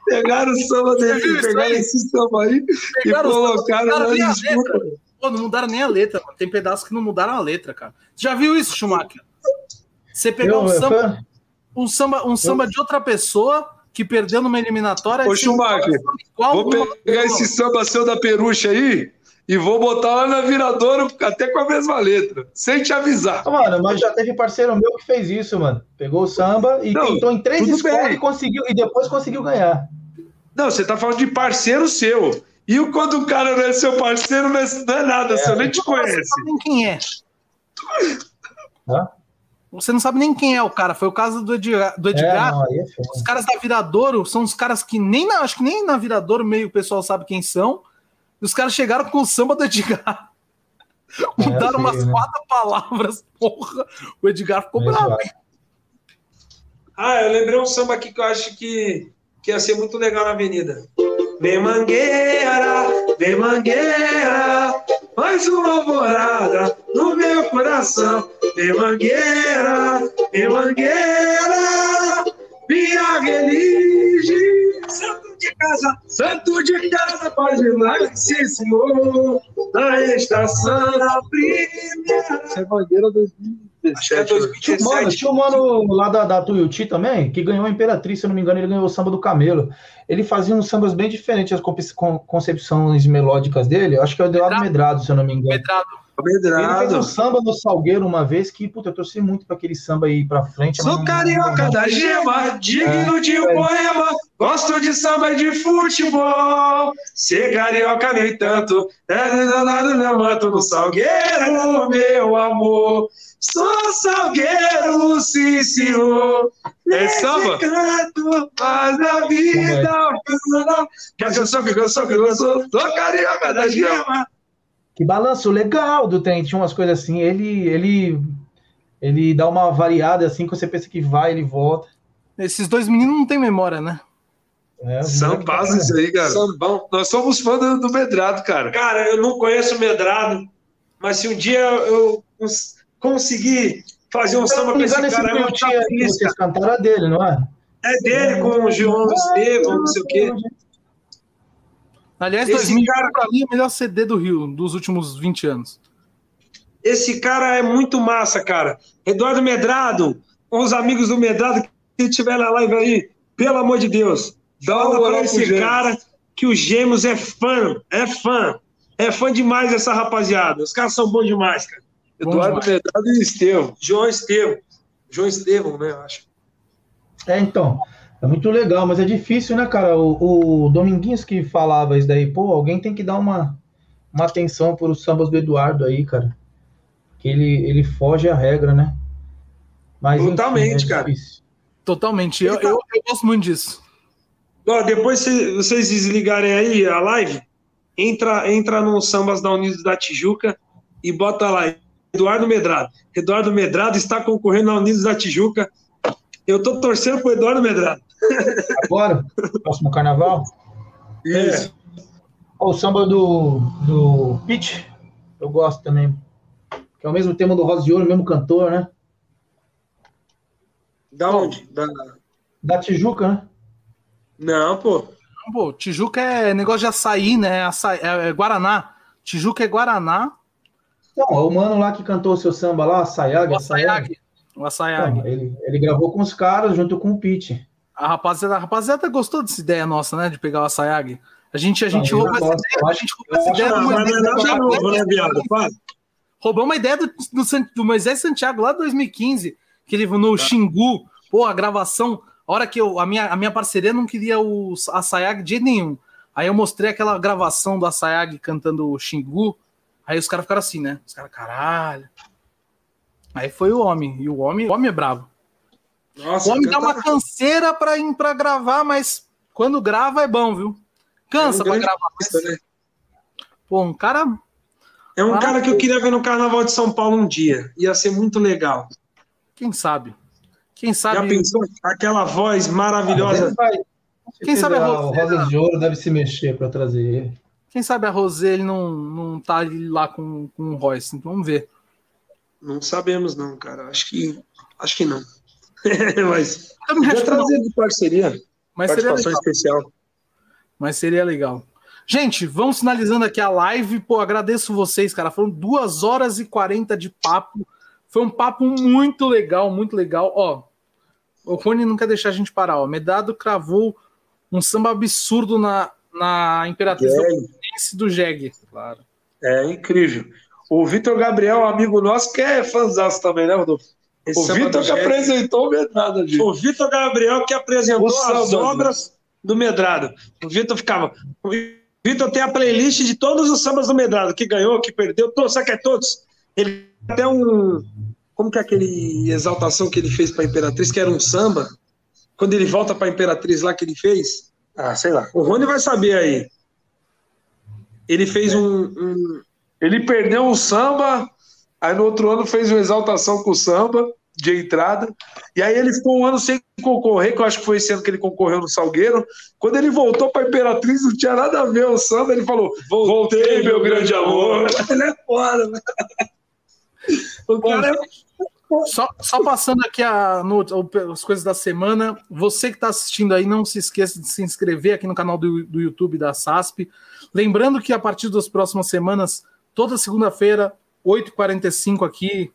pegaram o samba dele, pegaram esse samba aí Pegaram e o samba, colocaram mudaram na nem a disputa. letra. Pô, não mudaram nem a letra, mano. Tem pedaços que não mudaram a letra, cara. Já viu isso, Schumacher? Você pegar um Eu- samba, um samba, um samba de outra pessoa que perdeu numa eliminatória. Ô, e você Schumacher, Vou pegar esse samba seu da perucha aí e vou botar lá na Viradouro até com a mesma letra, sem te avisar. Mano, mas já teve parceiro meu que fez isso, mano. Pegou o samba e Não, tentou em três escolas bem. e conseguiu, e depois conseguiu ganhar. Não, você tá falando de parceiro seu. E o- quando o cara não é seu parceiro, não é, é nada, seu, nem te Você não conhece. quem é. Hã? Você não sabe nem quem é o cara. Foi o caso do Edgar. Do É, Edgar. não, é feio. Os caras da Viradouro são os caras que nem na, acho que nem na Viradouro meio o pessoal sabe quem são. E os caras chegaram com o samba do Edgar. (laughs) Mudaram feio, umas né? quatro palavras, porra. O Edgar ficou É bravo. Ah, eu lembrei um samba aqui que eu acho que, que ia ser muito legal na avenida. Vem mangueira, vem mangueira, mais uma alvorada no meu coração. Em mangueira, em mangueira, minha religião. Santo de casa, santo de casa, ir lá, sim, senhor. Na estação da primeira. Essa é bandeira 2017. Acho que é 2017. Mano, tinha um mano lá da, da Tuiuti também, que ganhou a Imperatriz, se eu não me engano, ele ganhou o samba do Camelo. Ele fazia uns sambas bem diferentes, as conce- con- concepções melódicas dele. Acho que é o Eduardo Medrado, se eu não me engano. Medrado. Ele fez um samba no Salgueiro uma vez que, puta, eu torci muito pra aquele samba aí pra frente. Sou carioca da gema, digno de um É. poema. Gosto de samba e de futebol. Ser carioca nem tanto. É danado meu manto no salgueiro, meu amor. Sou salgueiro, sim, senhor. É samba? Canto faz a vida. Que canção, que canção, que canção. Sou carioca da gema. Que balanço legal do trem, tinha umas coisas assim. Ele, ele, ele dá uma variada assim, que você pensa que vai, ele volta. Esses dois meninos não têm memória, né? É, São bases isso aí, cara. Sambão. Nós somos fãs do, do Medrado, cara. Cara, eu não conheço o Medrado, mas se um dia eu cons- conseguir fazer um samba não com esse cara, eu vou que feliz, vocês cantaram é dele, não é? É dele com o João Estevam, não sei o quê. Aliás, Esse 2000 cara- pra mim é o melhor CD do Rio dos últimos 20 anos. Esse cara é muito massa, cara. Eduardo Medrado, com os amigos do Medrado que estiver na live aí, pelo amor de Deus, Dá uma pra esse cara que o Gêmeos é fã, é fã. É fã demais dessa rapaziada. Os caras são bons demais, cara. Eduardo demais. Medrado e Estevam. João Estevam. João Estevam, né, eu acho. É, então. É muito legal, mas é difícil, né, cara? O, o Dominguinhos que falava isso daí, pô, alguém tem que dar uma, uma atenção para os sambas do Eduardo aí, cara. Que ele, ele foge à regra, né? Mas, Totalmente, é cara. Totalmente. Eu, eu, eu gosto muito disso. Ó, depois se vocês desligarem aí a live, entra, entra no Sambas da Unidos da Tijuca e bota lá Eduardo Medrado. Eduardo Medrado está concorrendo na Unidos da Tijuca. Eu tô torcendo pro Eduardo Medrado. Agora, próximo carnaval, Isso. ó, o samba do, do Pitch, eu gosto também. Que é o mesmo tema do Rosa de Ouro, o mesmo cantor, né? Da onde? Da... Da Tijuca, né? Não, pô. Pô, Tijuca é negócio de açaí, né? Açaí, é, é Guaraná. Tijuca é Guaraná. Não, é o mano lá que cantou o seu samba lá, Sayag. O. O açaiag. Então, ele, ele gravou com os caras junto com o Pitch. A rapaziada, a rapaziada gostou dessa ideia nossa, né? De pegar o açaiag. A gente, a gente Não, roubou essa gosto. ideia. A gente roubou essa ideia Não, não é novo, né. Roubou uma ideia do, do, do Moisés Santiago lá de 2015, que ele no Xingu, pô, a gravação, a hora que eu, a, minha, a minha parceria não queria o Asayag de jeito nenhum. Aí eu mostrei aquela gravação do Asayag cantando o Xingu, aí os caras ficaram assim, né? Os caras, caralho. Aí foi o homem, e o homem, o homem é bravo. Nossa, O homem dá uma canseira pra, ir- pra gravar, mas quando grava é bom, viu? Cansa É um pra gravar. Mas, né? pô, um cara É um cara que eu queria ver no Carnaval de São Paulo um dia. Ia ser muito legal. Quem sabe? Quem sabe? Já pensou? Aquela voz maravilhosa. vai- Quem sabe a a Rosé- Rosa de Ouro deve se mexer para trazer ele. Quem sabe a Rosé ele não, não tá ali lá com, com o Royce. Então, vamos ver. Não sabemos, não, cara. Acho que, acho que não. (laughs) Mas não, trazer de parceria, mas seria participação especial. Mas seria legal. Gente, vamos finalizando aqui a live. Pô, agradeço vocês, cara. Foram duas horas e 40 de papo. Foi um papo muito legal, muito legal. Ó, o Rony não quer deixar a gente parar. Ó. Medado cravou um samba absurdo na, na Imperatriz do Jeg. Claro. É incrível. O Vitor Gabriel, amigo nosso, que é fãzaço também, né, Rodolfo? Esse O samba Vitor que apresentou o Medrado ali. O Vitor Gabriel que apresentou as obras do Medrado. O Vitor ficava. O Vitor tem a playlist de todos os sambas do Medrado, que ganhou, que perdeu, todos, sabe que é todos? Ele tem até um. Como que é aquele exaltação que ele fez para a Imperatriz, que era um samba? Quando ele volta para a Imperatriz lá que ele fez? Ah, sei lá. O Rony vai saber aí. Ele fez um- um, Ele perdeu um samba, aí no outro ano fez uma exaltação com o samba. de entrada. E aí ele ficou um ano sem concorrer, que eu acho que foi esse ano que ele concorreu no Salgueiro. Quando ele voltou para Imperatriz, não tinha nada a ver o samba. Ele falou: Voltei, meu grande amor. (laughs) Ele é foda, né? O cara é só, só, passando aqui a, no, as coisas da semana, você que está assistindo aí, não se esqueça de se inscrever aqui no canal do, do YouTube da SASP. Lembrando que a partir das próximas semanas, toda segunda-feira, 8h45 aqui,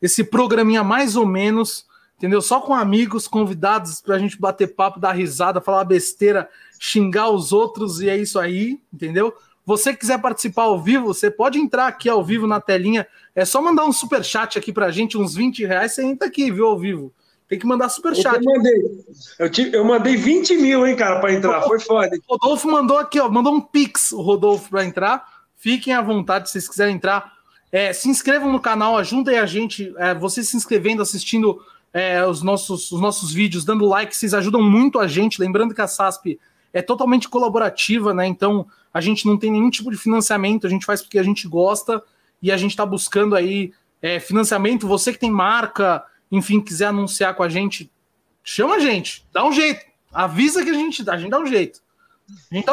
esse programinha mais ou menos, entendeu? Só com amigos, convidados para a gente bater papo, dar risada, falar besteira, xingar os outros e é isso aí, entendeu? Você quiser participar ao vivo, você pode entrar aqui ao vivo na telinha. É só mandar um super chat aqui pra gente, uns 20 reais, você entra aqui, viu, ao vivo. Tem que mandar super chat. Eu mandei, eu, te, eu mandei 20 mil, hein, cara, para entrar. Foi foda. O Rodolfo mandou aqui, ó, mandou um pix, o Rodolfo, para entrar. Fiquem à vontade se vocês quiserem entrar. É, se inscrevam no canal, ajudem a gente. É, vocês se inscrevendo, assistindo é, os, nossos, os nossos vídeos, dando like, vocês ajudam muito a gente. Lembrando que a SASP é totalmente colaborativa, né? Então a gente não tem nenhum tipo de financiamento, a gente faz porque a gente gosta e a gente está buscando aí é, financiamento. Você que tem marca, enfim, quiser anunciar com a gente, chama a gente, dá um jeito, avisa que a gente, a gente dá um jeito.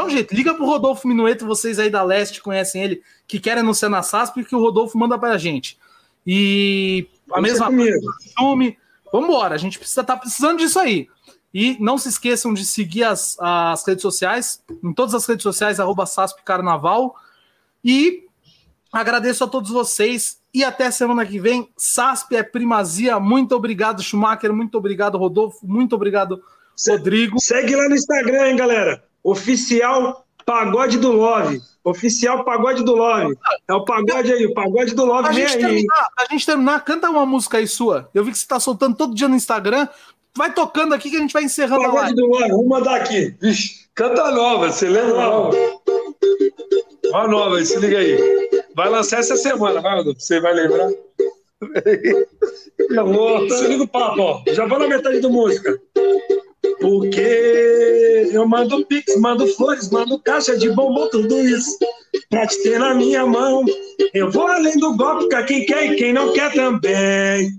A gente. Liga pro Rodolfo Minueto, vocês aí da Leste conhecem ele, que querem anunciar na SASP, que o Rodolfo manda para a gente. E a Vamos mesma coisa, filme. Vamos embora, a gente precisa estar tá precisando disso aí. E não se esqueçam de seguir as, as redes sociais, em todas as redes sociais, arroba SASP Carnaval. E agradeço a todos vocês. E até semana que vem. SASP é primazia. Muito obrigado, Schumacher. Muito obrigado, Rodolfo. Muito obrigado, Rodrigo. Segue lá no Instagram, hein, galera. Oficial Pagode do Love. Oficial Pagode do Love. É o pagode aí, o pagode do Love. A gente, terminar, a gente terminar, canta uma música aí sua. Eu vi que você está soltando todo dia no Instagram. Vai tocando aqui que a gente vai encerrando Pagode a live. do Love, vamos mandar aqui. Vixe, canta nova, você lembra nova? Ó nova, se liga aí. Vai lançar essa semana, vai, você vai lembrar? Amor, se liga o papo, ó. Já vou na metade da música. Porque eu mando pix, mando flores, mando caixa de bombom, tudo isso pra te ter na minha mão. Eu vou além do golpe pra quem quer e quem não quer também.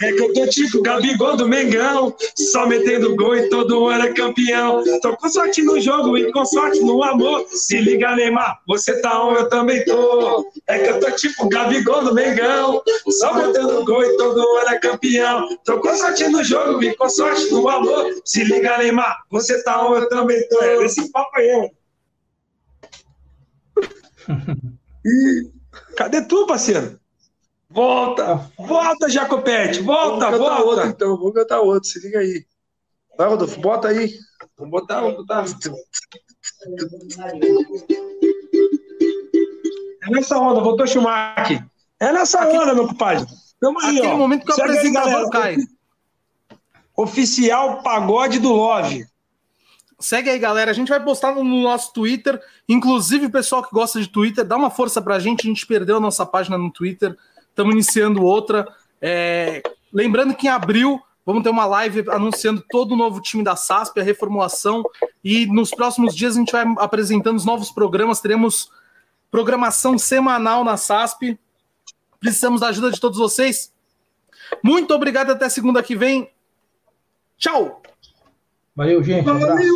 É que eu tô tipo Gabigol do Mengão, só metendo gol e todo ano é campeão. Tô com sorte no jogo e com sorte no amor. Se liga, Neymar, você tá on, eu também tô. É que eu tô tipo Gabigol do Mengão, só metendo gol e todo ano é campeão. Tô com sorte no jogo e com sorte no amor. Se liga, Neymar, você tá on, eu também tô. É esse papo aí. E (laughs) cadê tu, parceiro? Volta! Volta, Jacopete! Volta, vamos volta! Outro, então, vamos cantar outro, se liga aí. Vai, Rodolfo, bota aí. Vamos botar, vamos botar. É nessa onda, voltou Schumacher. É nessa Aqui... onda, meu compadre. Tamo aí, Aquele ó. momento que o apresentador cai. Oficial Pagode do Love. Segue aí, galera. A gente vai postar no nosso Twitter. Inclusive, o pessoal que gosta de Twitter, dá uma força pra gente. A gente perdeu a nossa página no Twitter. Estamos iniciando outra. É... Lembrando que em abril vamos ter uma live anunciando todo o novo time da SASP, a reformulação. E nos próximos dias a gente vai apresentando os novos programas. Teremos programação semanal na SASP. Precisamos da ajuda de todos vocês. Muito obrigado. Até segunda que vem. Tchau. Valeu, gente. Valeu.